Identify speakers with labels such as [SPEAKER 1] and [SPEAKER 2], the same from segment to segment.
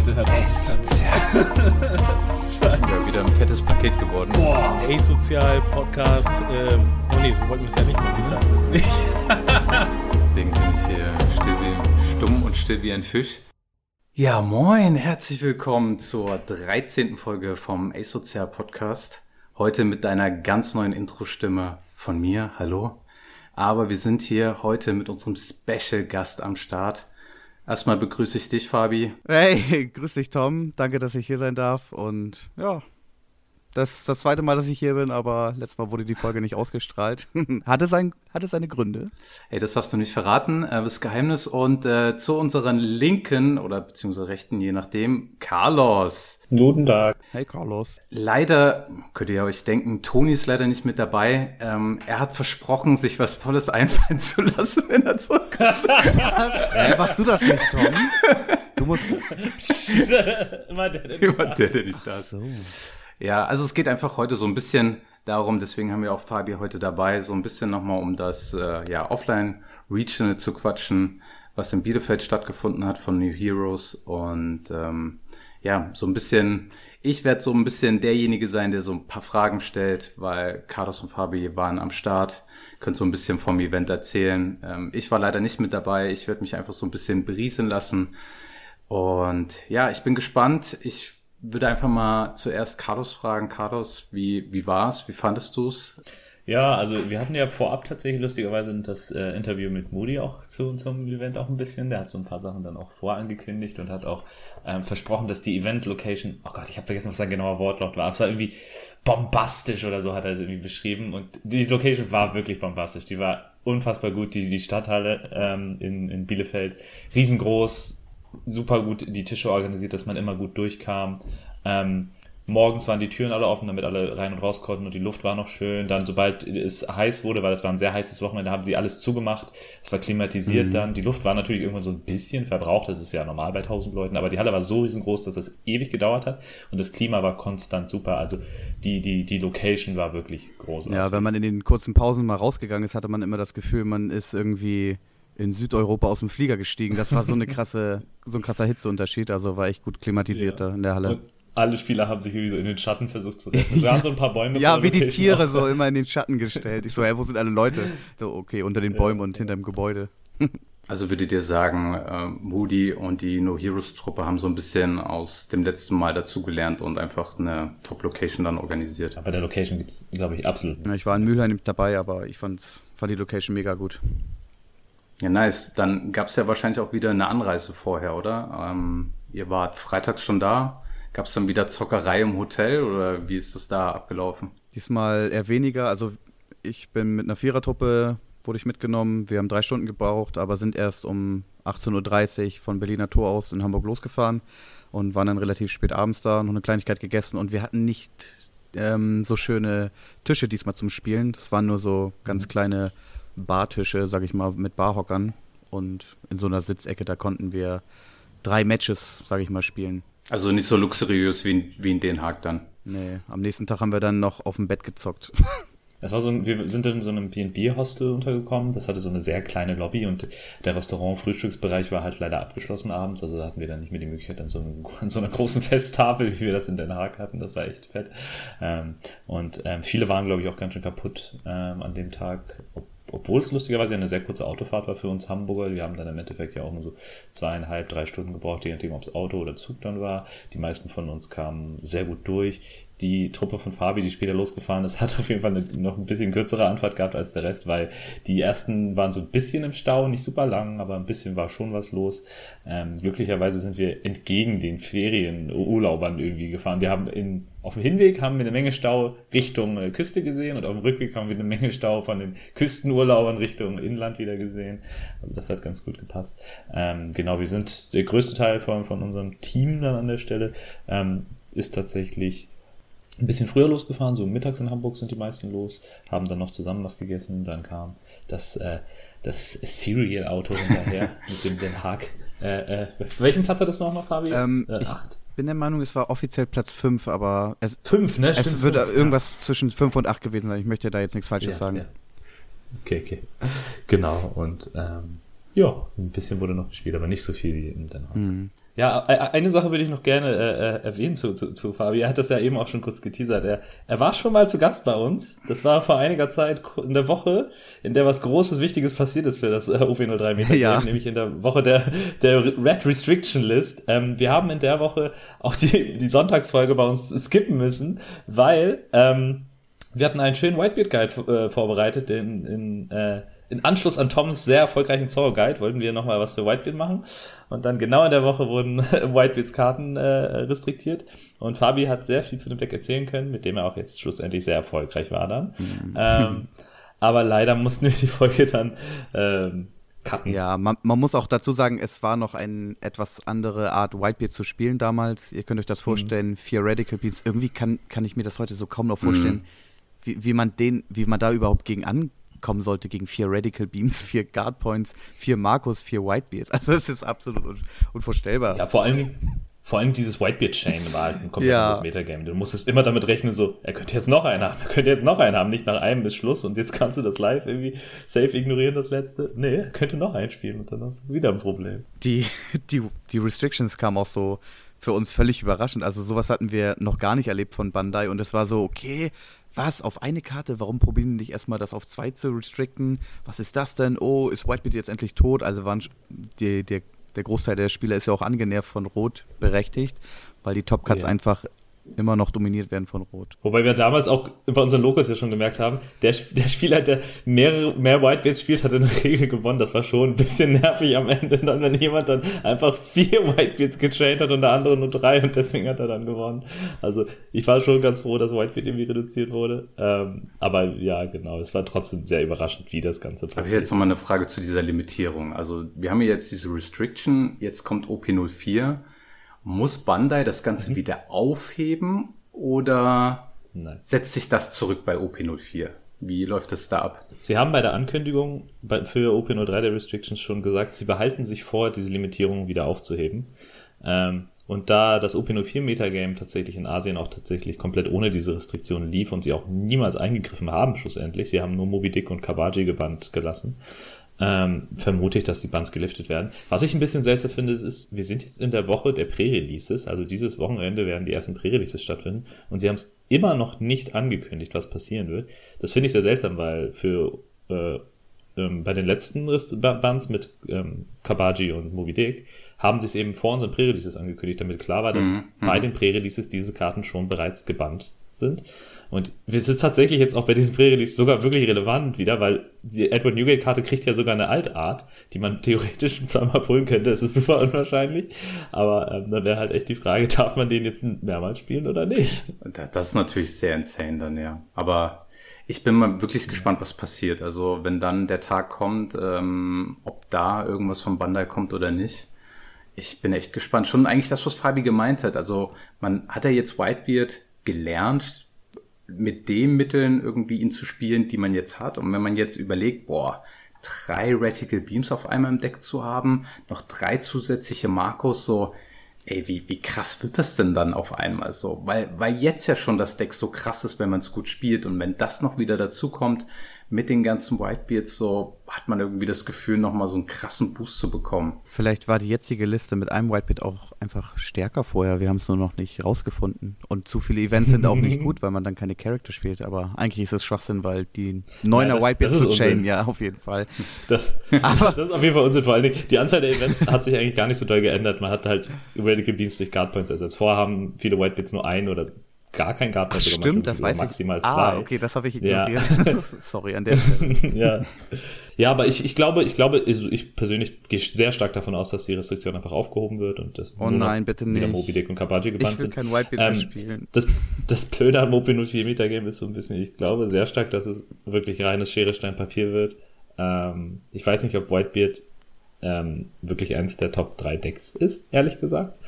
[SPEAKER 1] bitte hört
[SPEAKER 2] Ey, sozial. ja, wieder ein fettes Paket geworden.
[SPEAKER 1] Boah. Ey, sozial Podcast. Ähm, oh nee, so wollten wir es ja nicht machen. Ich sag das nicht.
[SPEAKER 2] Deswegen bin ich hier still wie, stumm und still wie ein Fisch. Ja, moin, herzlich willkommen zur 13. Folge vom Asozial Podcast. Heute mit einer ganz neuen Intro-Stimme von mir. Hallo. Aber wir sind hier heute mit unserem Special Gast am Start. Erstmal begrüße ich dich, Fabi.
[SPEAKER 3] Hey, grüß dich, Tom. Danke, dass ich hier sein darf. Und ja, das ist das zweite Mal, dass ich hier bin, aber letztes Mal wurde die Folge nicht ausgestrahlt. hatte, sein, hatte seine Gründe.
[SPEAKER 2] Ey, das hast du nicht verraten, äh, das Geheimnis. Und äh, zu unseren linken oder beziehungsweise rechten, je nachdem, Carlos.
[SPEAKER 1] Guten Tag.
[SPEAKER 3] Hey, Carlos.
[SPEAKER 2] Leider, könnt ihr euch denken, Toni ist leider nicht mit dabei. Ähm, er hat versprochen, sich was Tolles einfallen zu lassen, wenn er zurückkommt.
[SPEAKER 3] was? Äh, warst du das nicht, Tom? Du musst...
[SPEAKER 2] Immer der, der, Immer der, der nicht da ist. So. Ja, also es geht einfach heute so ein bisschen darum, deswegen haben wir auch Fabi heute dabei, so ein bisschen nochmal um das äh, ja, Offline-Regional zu quatschen, was in Bielefeld stattgefunden hat von New Heroes und ähm, ja, so ein bisschen, ich werde so ein bisschen derjenige sein, der so ein paar Fragen stellt, weil Carlos und Fabi waren am Start, könnt so ein bisschen vom Event erzählen. Ähm, ich war leider nicht mit dabei, ich werde mich einfach so ein bisschen berieseln lassen und ja, ich bin gespannt. Ich würde einfach mal zuerst Carlos fragen. Carlos, wie, wie war's? Wie fandest du's?
[SPEAKER 1] Ja, also wir hatten ja vorab tatsächlich lustigerweise das äh, Interview mit Moody auch zu unserem Event auch ein bisschen. Der hat so ein paar Sachen dann auch vorangekündigt und hat auch ähm, versprochen, dass die Event-Location, oh Gott, ich habe vergessen, was sein genauer Wortlaut war, es war irgendwie bombastisch oder so hat er es irgendwie beschrieben und die Location war wirklich bombastisch. Die war unfassbar gut, die, die Stadthalle ähm, in, in Bielefeld, riesengroß, super gut die Tische organisiert, dass man immer gut durchkam. Ähm, morgens waren die Türen alle offen, damit alle rein und raus konnten und die Luft war noch schön. Dann, sobald es heiß wurde, weil es war ein sehr heißes Wochenende, haben sie alles zugemacht. Es war klimatisiert mhm. dann. Die Luft war natürlich irgendwann so ein bisschen verbraucht. Das ist ja normal bei tausend Leuten. Aber die Halle war so riesengroß, dass das ewig gedauert hat. Und das Klima war konstant super. Also die, die, die Location war wirklich groß.
[SPEAKER 3] Ja, wenn man in den kurzen Pausen mal rausgegangen ist, hatte man immer das Gefühl, man ist irgendwie in Südeuropa aus dem Flieger gestiegen. Das war so eine krasse, so ein krasser Hitzeunterschied. Also war echt gut klimatisiert ja. in der Halle. Und
[SPEAKER 1] alle Spieler haben sich irgendwie so in den Schatten versucht zu retten. Es waren so ein paar Bäume.
[SPEAKER 3] ja, wie die Tiere auch. so immer in den Schatten gestellt. Ich so, ja, wo sind alle Leute? So, okay, unter den Bäumen ja. und hinter dem Gebäude.
[SPEAKER 2] Also würdet ihr sagen, äh, Moody und die No Heroes Truppe haben so ein bisschen aus dem letzten Mal dazugelernt und einfach eine Top-Location dann organisiert.
[SPEAKER 1] Aber der Location gibt es, glaube ich, absolut.
[SPEAKER 3] Ja, ich war in Mülheim dabei, aber ich fand's, fand die Location mega gut.
[SPEAKER 2] Ja, nice. Dann gab es ja wahrscheinlich auch wieder eine Anreise vorher, oder? Ähm, ihr wart freitags schon da. Gab es dann wieder Zockerei im Hotel oder wie ist das da abgelaufen?
[SPEAKER 3] Diesmal eher weniger. Also ich bin mit einer Vierertruppe, wurde ich mitgenommen. Wir haben drei Stunden gebraucht, aber sind erst um 18.30 Uhr von Berliner Tor aus in Hamburg losgefahren und waren dann relativ spät abends da, noch eine Kleinigkeit gegessen und wir hatten nicht ähm, so schöne Tische diesmal zum Spielen. Das waren nur so ganz mhm. kleine Bartische, sag ich mal, mit Barhockern. Und in so einer Sitzecke, da konnten wir drei Matches, sag ich mal, spielen.
[SPEAKER 2] Also nicht so luxuriös wie in, wie in Den Haag dann.
[SPEAKER 3] Nee, am nächsten Tag haben wir dann noch auf dem Bett gezockt.
[SPEAKER 1] Das war so ein, wir sind in so einem B&B-Hostel untergekommen. Das hatte so eine sehr kleine Lobby und der Restaurant-Frühstücksbereich war halt leider abgeschlossen abends. Also da hatten wir dann nicht mehr die Möglichkeit an so, einem, an so einer großen Festtafel, wie wir das in Den Haag hatten. Das war echt fett. Ähm, und ähm, viele waren, glaube ich, auch ganz schön kaputt ähm, an dem Tag, obwohl es lustigerweise eine sehr kurze Autofahrt war für uns Hamburger. Wir haben dann im Endeffekt ja auch nur so zweieinhalb, drei Stunden gebraucht, je nachdem, ob es Auto oder Zug dann war. Die meisten von uns kamen sehr gut durch die Truppe von Fabi, die später losgefahren ist, hat auf jeden Fall eine, noch ein bisschen kürzere Anfahrt gehabt als der Rest, weil die ersten waren so ein bisschen im Stau, nicht super lang, aber ein bisschen war schon was los. Ähm, glücklicherweise sind wir entgegen den Ferienurlaubern irgendwie gefahren. Wir haben in, auf dem Hinweg haben wir eine Menge Stau Richtung äh, Küste gesehen und auf dem Rückweg haben wir eine Menge Stau von den Küstenurlaubern Richtung Inland wieder gesehen. Also das hat ganz gut gepasst. Ähm, genau, wir sind der größte Teil von, von unserem Team dann an der Stelle ähm, ist tatsächlich ein bisschen früher losgefahren, so mittags in Hamburg sind die meisten los, haben dann noch zusammen was gegessen, dann kam das, äh, das Serial-Auto hinterher mit dem Den Haag. Äh, äh, welchen Platz hat das noch, Fabi?
[SPEAKER 3] Ähm, äh, ich bin der Meinung, es war offiziell Platz 5, aber es,
[SPEAKER 1] fünf, ne?
[SPEAKER 3] es Stimmt, wird fünf, irgendwas ja. zwischen 5 und 8 gewesen sein. Ich möchte da jetzt nichts Falsches ja, sagen. Ja.
[SPEAKER 1] Okay, okay. Genau, und ähm, ja, ein bisschen wurde noch gespielt, aber nicht so viel wie in Den Haag. Mhm. Ja, e, e, eine Sache würde ich noch gerne äh, äh, erwähnen zu, zu, zu Fabi. Er hat das ja eben auch schon kurz geteasert. Er, er war schon mal zu Gast bei uns. Das war vor einiger Zeit in der Woche, in der was Großes, Wichtiges passiert ist für das äh, UW03 Meter, ja. nämlich in der Woche der, der Red Restriction List. Ähm, wir haben in der Woche auch die, die Sonntagsfolge bei uns skippen müssen, weil ähm, wir hatten einen schönen Whitebeard Guide äh, vorbereitet, den in äh, in Anschluss an Toms sehr erfolgreichen Zorro Guide wollten wir nochmal was für Whitebeard machen. Und dann genau in der Woche wurden Whitebeards Karten äh, restriktiert. Und Fabi hat sehr viel zu dem Deck erzählen können, mit dem er auch jetzt schlussendlich sehr erfolgreich war dann. Mhm. Ähm, aber leider mussten wir die Folge dann ähm, cutten.
[SPEAKER 3] Ja, man, man, muss auch dazu sagen, es war noch eine etwas andere Art, Whitebeard zu spielen damals. Ihr könnt euch das vorstellen, mhm. vier Radical Beats. Irgendwie kann, kann ich mir das heute so kaum noch vorstellen, mhm. wie, wie man den, wie man da überhaupt gegen an kommen sollte gegen vier Radical Beams, vier Guard Points, vier Markus, vier Whitebeards. Also es ist absolut un unvorstellbar.
[SPEAKER 1] Ja, vor allem, vor allem dieses Whitebeard-Chain war halt ein komplettes ja. Metagame. Du musstest immer damit rechnen, so, er könnte jetzt noch einen haben, er könnte jetzt noch einen haben, nicht nach einem bis Schluss und jetzt kannst du das live irgendwie safe ignorieren, das letzte. Nee, er könnte noch einspielen und dann hast du wieder ein Problem.
[SPEAKER 3] Die, die, die Restrictions kamen auch so für uns völlig überraschend. Also sowas hatten wir noch gar nicht erlebt von Bandai und es war so, okay, was, auf eine Karte? Warum probieren die nicht erstmal das auf zwei zu restricten? Was ist das denn? Oh, ist Whitebeard jetzt endlich tot? Also waren die, die, der Großteil der Spieler ist ja auch angenervt von Rot berechtigt, weil die Top Cuts ja. einfach immer noch dominiert werden von Rot.
[SPEAKER 1] Wobei wir damals auch bei unseren Locals ja schon gemerkt haben, der, der Spieler, der mehrere, mehr Whitebeards spielt, hat in der Regel gewonnen. Das war schon ein bisschen nervig am Ende, dann, wenn jemand dann einfach vier Whitebeards getraint hat und der andere nur drei und deswegen hat er dann gewonnen. Also ich war schon ganz froh, dass Whitebeard irgendwie reduziert wurde. Ähm, aber ja, genau, es war trotzdem sehr überraschend, wie das Ganze
[SPEAKER 2] passiert. Also jetzt nochmal eine Frage zu dieser Limitierung. Also wir haben hier jetzt diese Restriction, jetzt kommt OP04 muss Bandai das Ganze mhm. wieder aufheben oder Nein. setzt sich das zurück bei OP04? Wie läuft das da ab?
[SPEAKER 1] Sie haben bei der Ankündigung für OP03 der Restrictions schon gesagt, sie behalten sich vor, diese Limitierung wieder aufzuheben. Ähm, und da das OP04 Metagame tatsächlich in Asien auch tatsächlich komplett ohne diese Restriktionen lief und sie auch niemals eingegriffen haben, schlussendlich, sie haben nur Moby Dick und Kabaji gebannt gelassen, ähm, vermute ich, dass die Bands geliftet werden. Was ich ein bisschen seltsam finde, ist, wir sind jetzt in der Woche der Pre-Releases, also dieses Wochenende werden die ersten Pre-Releases stattfinden und sie haben es immer noch nicht angekündigt, was passieren wird. Das finde ich sehr seltsam, weil für äh, ähm, bei den letzten Bands mit ähm, Kabaji und Moby Dick haben sie es eben vor unseren Pre-Releases angekündigt, damit klar war, dass mhm. bei mhm. den Pre-Releases diese Karten schon bereits gebannt sind. Und es ist tatsächlich jetzt auch bei diesem Pre-Release sogar wirklich relevant wieder, weil die Edward Newgate-Karte kriegt ja sogar eine Altart, die man theoretisch zweimal holen könnte. Es ist super unwahrscheinlich. Aber ähm, dann wäre halt echt die Frage, darf man den jetzt mehrmals spielen oder nicht?
[SPEAKER 2] Das ist natürlich sehr insane dann, ja. Aber ich bin mal wirklich gespannt, was passiert. Also wenn dann der Tag kommt, ähm, ob da irgendwas von Bandai kommt oder nicht. Ich bin echt gespannt. Schon eigentlich das, was Fabi gemeint hat. Also man hat ja jetzt Whitebeard gelernt, mit den Mitteln irgendwie ihn zu spielen, die man jetzt hat. Und wenn man jetzt überlegt, boah, drei Reticle Beams auf einmal im Deck zu haben, noch drei zusätzliche Marcos, so, ey, wie, wie krass wird das denn dann auf einmal so? Weil, weil jetzt ja schon das Deck so krass ist, wenn man es gut spielt und wenn das noch wieder dazu kommt, mit den ganzen Whitebeards so hat man irgendwie das Gefühl, nochmal so einen krassen Boost zu bekommen.
[SPEAKER 3] Vielleicht war die jetzige Liste mit einem Whitebeard auch einfach stärker vorher. Wir haben es nur noch nicht rausgefunden. Und zu viele Events sind auch nicht gut, weil man dann keine Charakter spielt. Aber eigentlich ist es Schwachsinn, weil die neuner ja, Whitebeards zu chainen, ja, auf jeden Fall.
[SPEAKER 1] Das, das ist auf jeden Fall Unsinn. Vor allen Dingen, die Anzahl der Events hat sich eigentlich gar nicht so doll geändert. Man hat halt Radical Beams durch Guard Points ersetzt. Vorher haben viele Whitebeards nur ein oder gar kein Guard
[SPEAKER 3] Ach, Stimmt, das weiß
[SPEAKER 1] maximal
[SPEAKER 3] ich.
[SPEAKER 1] Ah, zwei.
[SPEAKER 3] Okay, das habe ich ignoriert. Ja. Sorry an der Stelle.
[SPEAKER 1] ja. ja, aber ich, ich glaube, ich glaube, also ich persönlich gehe sehr stark davon aus, dass die Restriktion einfach aufgehoben wird und das
[SPEAKER 3] oh nein, bitte nicht. wieder
[SPEAKER 1] Moby Dick und Kabaji gebannt
[SPEAKER 3] sind. Ich will kein Whitebeard ähm, mehr spielen.
[SPEAKER 1] Das, das Blöde am Moby 04 Meter Game ist so ein bisschen, ich glaube sehr stark, dass es wirklich reines Schere, Stein, Papier wird. Ähm, ich weiß nicht, ob Whitebeard ähm, wirklich eins der Top 3 Decks ist, ehrlich gesagt.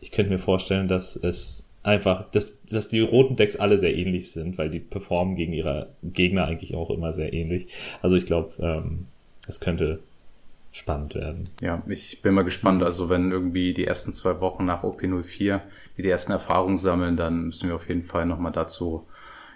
[SPEAKER 1] Ich könnte mir vorstellen, dass es einfach, dass, dass die roten Decks alle sehr ähnlich sind, weil die performen gegen ihre Gegner eigentlich auch immer sehr ähnlich. Also ich glaube, ähm, es könnte spannend werden.
[SPEAKER 2] Ja, ich bin mal gespannt. Also wenn irgendwie die ersten zwei Wochen nach OP04 die, die ersten Erfahrungen sammeln, dann müssen wir auf jeden Fall nochmal dazu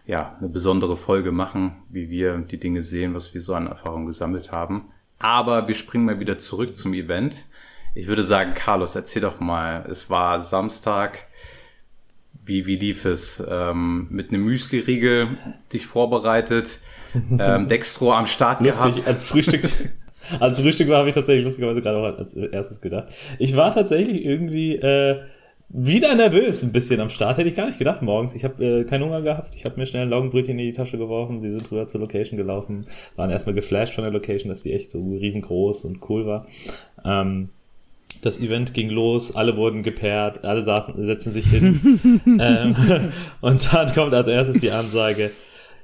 [SPEAKER 2] ja, eine besondere Folge machen, wie wir die Dinge sehen, was wir so an Erfahrungen gesammelt haben. Aber wir springen mal wieder zurück zum Event. Ich würde sagen, Carlos, erzähl doch mal. Es war Samstag. Wie, wie lief es? Ähm, mit einem Müsli-Riegel dich vorbereitet, ähm, Dextro am Start
[SPEAKER 1] Lustig,
[SPEAKER 2] gehabt.
[SPEAKER 1] als Frühstück. Als Frühstück war, habe ich tatsächlich lustigerweise gerade auch als erstes gedacht. Ich war tatsächlich irgendwie äh, wieder nervös ein bisschen am Start, hätte ich gar nicht gedacht morgens. Ich habe äh, keinen Hunger gehabt, ich habe mir schnell ein Laugenbrötchen in die Tasche geworfen, wir sind rüber zur Location gelaufen, waren erstmal geflasht von der Location, dass sie echt so riesengroß und cool war. Ähm, das Event ging los, alle wurden gepaart, alle saßen, setzen sich hin. ähm, und dann kommt als erstes die Ansage,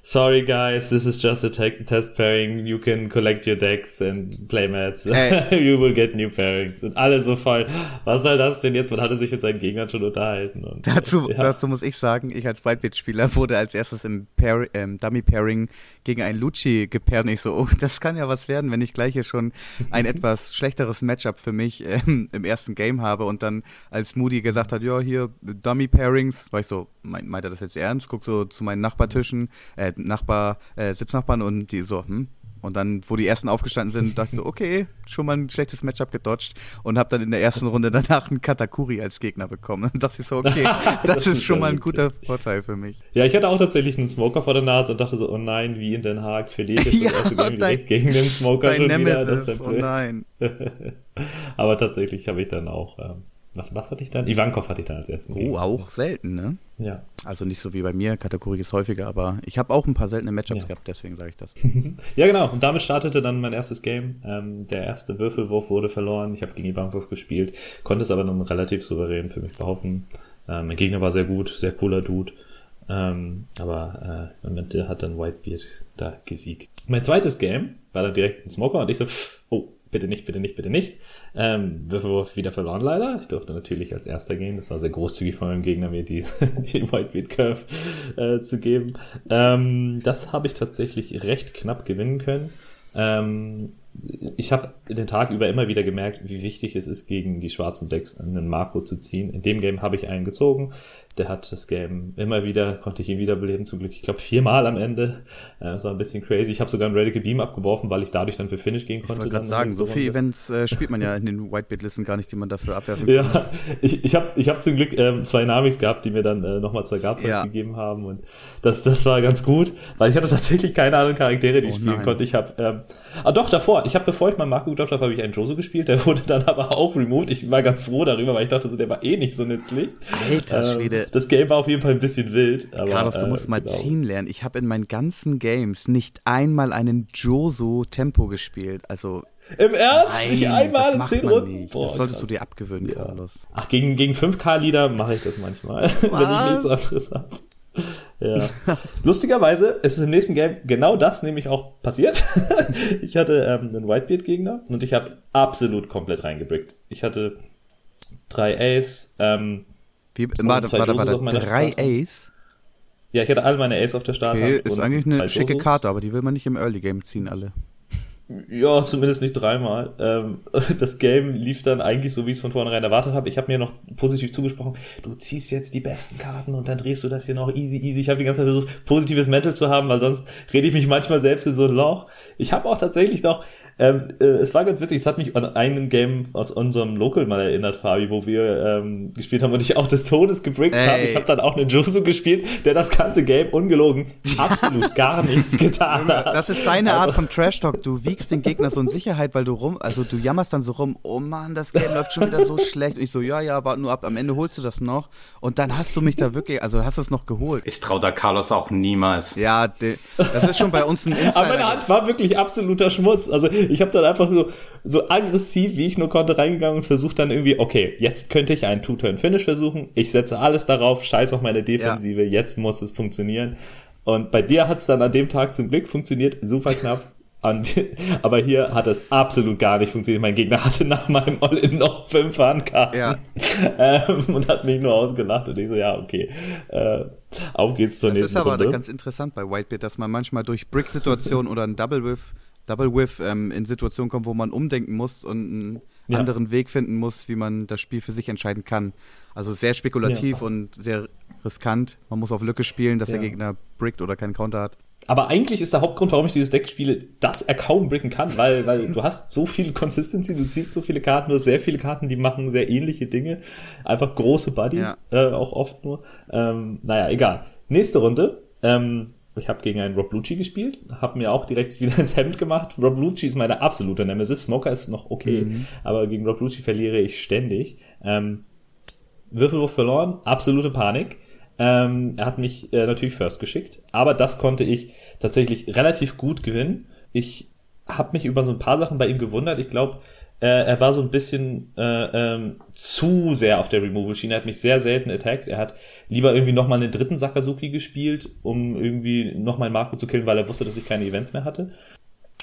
[SPEAKER 1] sorry guys, this is just a test pairing. You can collect your decks and playmats. Äh. you will get new pairings. Und alle so voll, was soll das denn jetzt? Man hatte sich mit seinen Gegnern schon unterhalten. Und,
[SPEAKER 3] dazu, ja. dazu muss ich sagen, ich als Whitebit-Spieler wurde als erstes im Pair, ähm, Dummy-Pairing gegen einen Lucci gepaart. Und ich so, oh, das kann ja was werden, wenn ich gleich hier schon ein etwas schlechteres Matchup für mich ähm, im ersten Game habe. Und dann, als Moody gesagt hat, ja, hier Dummy-Pairings, war ich so, meint, meint er das jetzt ernst? Guck so zu meinen Nachbartischen, äh, Nachbar, äh, Sitznachbarn und die so, hm, und dann, wo die ersten aufgestanden sind, dachte ich so, okay, schon mal ein schlechtes Matchup gedodged und habe dann in der ersten Runde danach einen Katakuri als Gegner bekommen. Und dachte ich so, okay, das, das ist, schon mal ein guter Vorteil für mich.
[SPEAKER 1] Ja, ich hatte auch tatsächlich einen Smoker vor der Nase und dachte so, oh nein, wie in Den Haag verliert ich ja, das erste direkt gegen den Smoker
[SPEAKER 3] schon Nemesis, wieder. Das oh nein.
[SPEAKER 1] Aber tatsächlich habe ich dann auch ähm, was, was hatte ich dann? Ivankov hatte ich dann als ersten.
[SPEAKER 3] Oh, Gegner. auch selten, ne?
[SPEAKER 1] Ja.
[SPEAKER 3] Also nicht so wie bei mir, Kategorie ist häufiger, aber ich habe auch ein paar seltene Matchups ja. gehabt, deswegen sage ich das.
[SPEAKER 1] ja, genau. Und damit startete dann mein erstes Game. Ähm, der erste Würfelwurf wurde verloren. Ich habe gegen Ivankov gespielt, konnte es aber dann relativ souverän für mich behaupten. Ähm, mein Gegner war sehr gut, sehr cooler Dude. Ähm, aber äh, am Ende hat dann Whitebeard da gesiegt. Mein zweites Game war dann direkt ein Smoker und ich so, oh, bitte nicht, bitte nicht, bitte nicht. Ähm, Würfelwurf wieder verloren leider. Ich durfte natürlich als erster gehen. Das war sehr großzügig von meinem Gegner, mir die, die Whitebeard Curve äh, zu geben. Ähm, das habe ich tatsächlich recht knapp gewinnen können. Ähm, ich habe den Tag über immer wieder gemerkt, wie wichtig es ist, gegen die schwarzen Decks einen Marco zu ziehen. In dem Game habe ich einen gezogen. Der hat das Game immer wieder, konnte ich ihn wiederbeleben, zum Glück, ich glaube viermal am Ende. Äh, das war ein bisschen crazy. Ich habe sogar einen Radical Beam abgeworfen, weil ich dadurch dann für Finish gehen konnte. Ich
[SPEAKER 3] wollte gerade sagen, so viele Events äh, spielt man ja in den Whitebeard-Listen gar nicht, die man dafür abwerfen
[SPEAKER 1] kann. Ja, ich, ich habe ich hab zum Glück ähm, zwei Namis gehabt, die mir dann äh, nochmal zwei Guard ja. gegeben haben und das, das war ganz gut, weil ich hatte tatsächlich keine anderen Charaktere, die oh, ich spielen nein. konnte. Ich habe, ähm, ah doch, davor, ich habe, bevor ich meinen Marco gedroppt habe, habe ich einen Joso gespielt, der wurde dann aber auch removed. Ich war ganz froh darüber, weil ich dachte so, der war eh nicht so nützlich.
[SPEAKER 3] Alter Schwede.
[SPEAKER 1] Ähm, das Game war auf jeden Fall ein bisschen wild. Aber,
[SPEAKER 3] Carlos, du musst äh, mal genau. ziehen lernen. Ich habe in meinen ganzen Games nicht einmal einen Joso Tempo gespielt. Also
[SPEAKER 1] im Ernst? Nein, nicht einmal in 10 Runden?
[SPEAKER 3] Boah, das solltest krass. du dir abgewöhnen, ja. Carlos.
[SPEAKER 1] Ach, gegen, gegen 5K-Lieder mache ich das manchmal, wenn ich nichts anderes habe. Ja. Lustigerweise ist es im nächsten Game genau das nämlich auch passiert. ich hatte ähm, einen Whitebeard-Gegner und ich habe absolut komplett reingebrickt. Ich hatte drei Ace, ähm,
[SPEAKER 3] wie, warte, warte, warte, drei Ace?
[SPEAKER 1] Ja, ich hatte alle meine Ace auf der Starthand.
[SPEAKER 3] Okay, ist eigentlich eine schicke Karte, aber die will man nicht im Early Game ziehen, alle.
[SPEAKER 1] Ja, zumindest nicht dreimal. Ähm, das Game lief dann eigentlich so, wie ich es von vornherein erwartet habe. Ich habe mir noch positiv zugesprochen, du ziehst jetzt die besten Karten und dann drehst du das hier noch easy, easy. Ich habe die ganze Zeit versucht, positives Mental zu haben, weil sonst rede ich mich manchmal selbst in so ein Loch. Ich habe auch tatsächlich noch ähm, äh, es war ganz witzig, es hat mich an einen Game aus unserem Local mal erinnert, Fabi, wo wir ähm, gespielt haben und ich auch des Todes gebrickt habe. Ich habe dann auch einen Josu gespielt, der das ganze Game ungelogen absolut gar nichts getan hat.
[SPEAKER 3] Das ist deine Art also, von Trash Talk. Du wiegst den Gegner so in Sicherheit, weil du rum, also du jammerst dann so rum, oh Mann, das Game läuft schon wieder so schlecht. Und ich so, ja, ja, warte nur ab, am Ende holst du das noch. Und dann hast du mich da wirklich, also hast du es noch geholt.
[SPEAKER 2] Ich trau da Carlos auch niemals.
[SPEAKER 3] Ja, das ist schon bei uns ein Insider.
[SPEAKER 1] Aber meine Hand war wirklich absoluter Schmutz. Also ich habe dann einfach so, so aggressiv, wie ich nur konnte, reingegangen und versucht dann irgendwie, okay, jetzt könnte ich einen Two-Turn-Finish versuchen. Ich setze alles darauf, scheiß auf meine Defensive, ja. jetzt muss es funktionieren. Und bei dir hat es dann an dem Tag zum Glück funktioniert, super knapp. Und, aber hier hat es absolut gar nicht funktioniert. Mein Gegner hatte nach meinem All-In noch fünf Handkarten
[SPEAKER 3] ja.
[SPEAKER 1] ähm, und hat mich nur ausgelacht. Und ich so, ja, okay. Äh, auf geht's zur
[SPEAKER 3] das
[SPEAKER 1] nächsten
[SPEAKER 3] Runde. Das ist
[SPEAKER 1] aber
[SPEAKER 3] ganz interessant bei Whitebeard, dass man manchmal durch Brick-Situationen oder ein Double-Whiff Double Whiff ähm, in Situationen kommt, wo man umdenken muss und einen ja. anderen Weg finden muss, wie man das Spiel für sich entscheiden kann. Also sehr spekulativ ja. und sehr riskant. Man muss auf Lücke spielen, dass ja. der Gegner brickt oder keinen Counter hat.
[SPEAKER 1] aber eigentlich ist der Hauptgrund, warum ich dieses Deck spiele, dass er kaum bricken kann, weil, weil du hast so viel Consistency, du ziehst so viele Karten, du hast sehr viele Karten, die machen sehr ähnliche Dinge. Einfach große Buddies, äh, auch oft nur. Ähm, naja, egal. Nächste Runde. Ähm, ich habe gegen einen Rob Lucci gespielt, habe mir auch direkt wieder ins Hemd gemacht. Rob Lucci ist meine absolute Nemesis. Smoker ist noch okay, mhm. aber gegen Rob Lucci verliere ich ständig. Ähm, Würfelwurf verloren, absolute Panik. Ähm, er hat mich äh, natürlich first geschickt, aber das konnte ich tatsächlich relativ gut gewinnen. Ich habe mich über so ein paar Sachen bei ihm gewundert. Ich glaube, äh, er war so ein bisschen äh, ähm, zu sehr auf der Removal-Schiene. Er hat mich sehr selten attacked. Er hat lieber irgendwie nochmal einen dritten Sakazuki gespielt, um irgendwie nochmal Marco zu killen, weil er wusste, dass ich keine Events mehr hatte.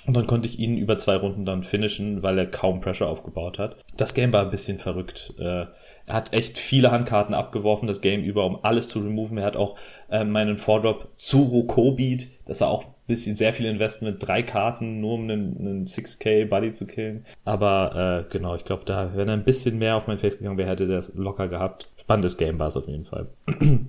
[SPEAKER 1] Und dann konnte ich ihn über zwei Runden dann finishen, weil er kaum Pressure aufgebaut hat. Das Game war ein bisschen verrückt. Äh, er hat echt viele Handkarten abgeworfen, das Game über, um alles zu removen. Er hat auch äh, meinen Vordrop zu Rokobeat. Das war auch ein bisschen sehr viel Investment. Drei Karten, nur um einen, einen 6k Buddy zu killen. Aber äh, genau, ich glaube, da, wenn er ein bisschen mehr auf mein Face gegangen wäre, hätte er das locker gehabt. Spannendes Game war es auf jeden Fall.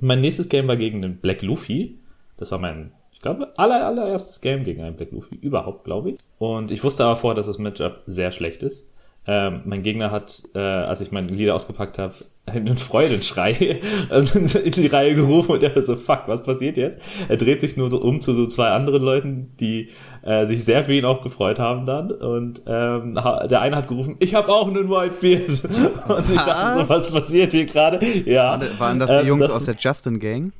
[SPEAKER 1] mein nächstes Game war gegen den Black Luffy. Das war mein ich glaube, aller, allererstes Game gegen einen Black Luffy überhaupt, glaube ich. Und ich wusste aber vorher, dass das Matchup sehr schlecht ist. Ähm, mein Gegner hat, äh, als ich mein Lieder ausgepackt habe, einen Freudenschrei in die Reihe gerufen und der war so, fuck, was passiert jetzt? Er dreht sich nur so um zu so zwei anderen Leuten, die äh, sich sehr für ihn auch gefreut haben dann. Und ähm, der eine hat gerufen, ich habe auch einen Whitebeard. Und ich dachte so, was passiert hier gerade? Ja.
[SPEAKER 3] Waren das die ähm, Jungs das, aus der Justin Gang?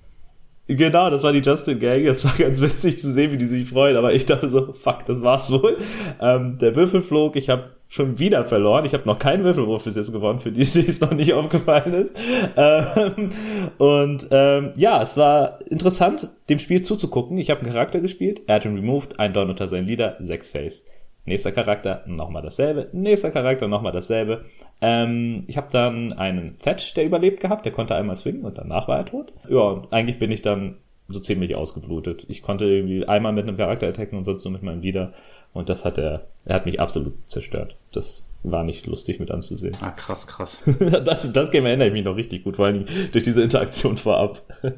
[SPEAKER 1] Genau, das war die Justin Gang. Es war ganz witzig zu sehen, wie die sich freuen, aber ich dachte so, fuck, das war's wohl. Ähm, der Würfel flog, ich habe schon wieder verloren. Ich habe noch keinen Würfelwurf bis jetzt gewonnen, für die es noch nicht aufgefallen ist. Ähm, und ähm, ja, es war interessant, dem Spiel zuzugucken. Ich habe einen Charakter gespielt, er hat ihn removed, ein Don unter seinen Lieder, sechs Face. Nächster Charakter, nochmal dasselbe. Nächster Charakter, nochmal dasselbe. Ähm, ich habe dann einen Thatch, der überlebt gehabt, der konnte einmal swingen und danach war er tot. Ja, und eigentlich bin ich dann so ziemlich ausgeblutet. Ich konnte irgendwie einmal mit einem Charakter attacken und sonst nur mit meinem Leader. Und das hat er, er hat mich absolut zerstört. Das war nicht lustig mit anzusehen.
[SPEAKER 2] Ah, krass, krass.
[SPEAKER 1] das, das Game erinnere ich mich noch richtig gut, vor allem durch diese Interaktion vorab.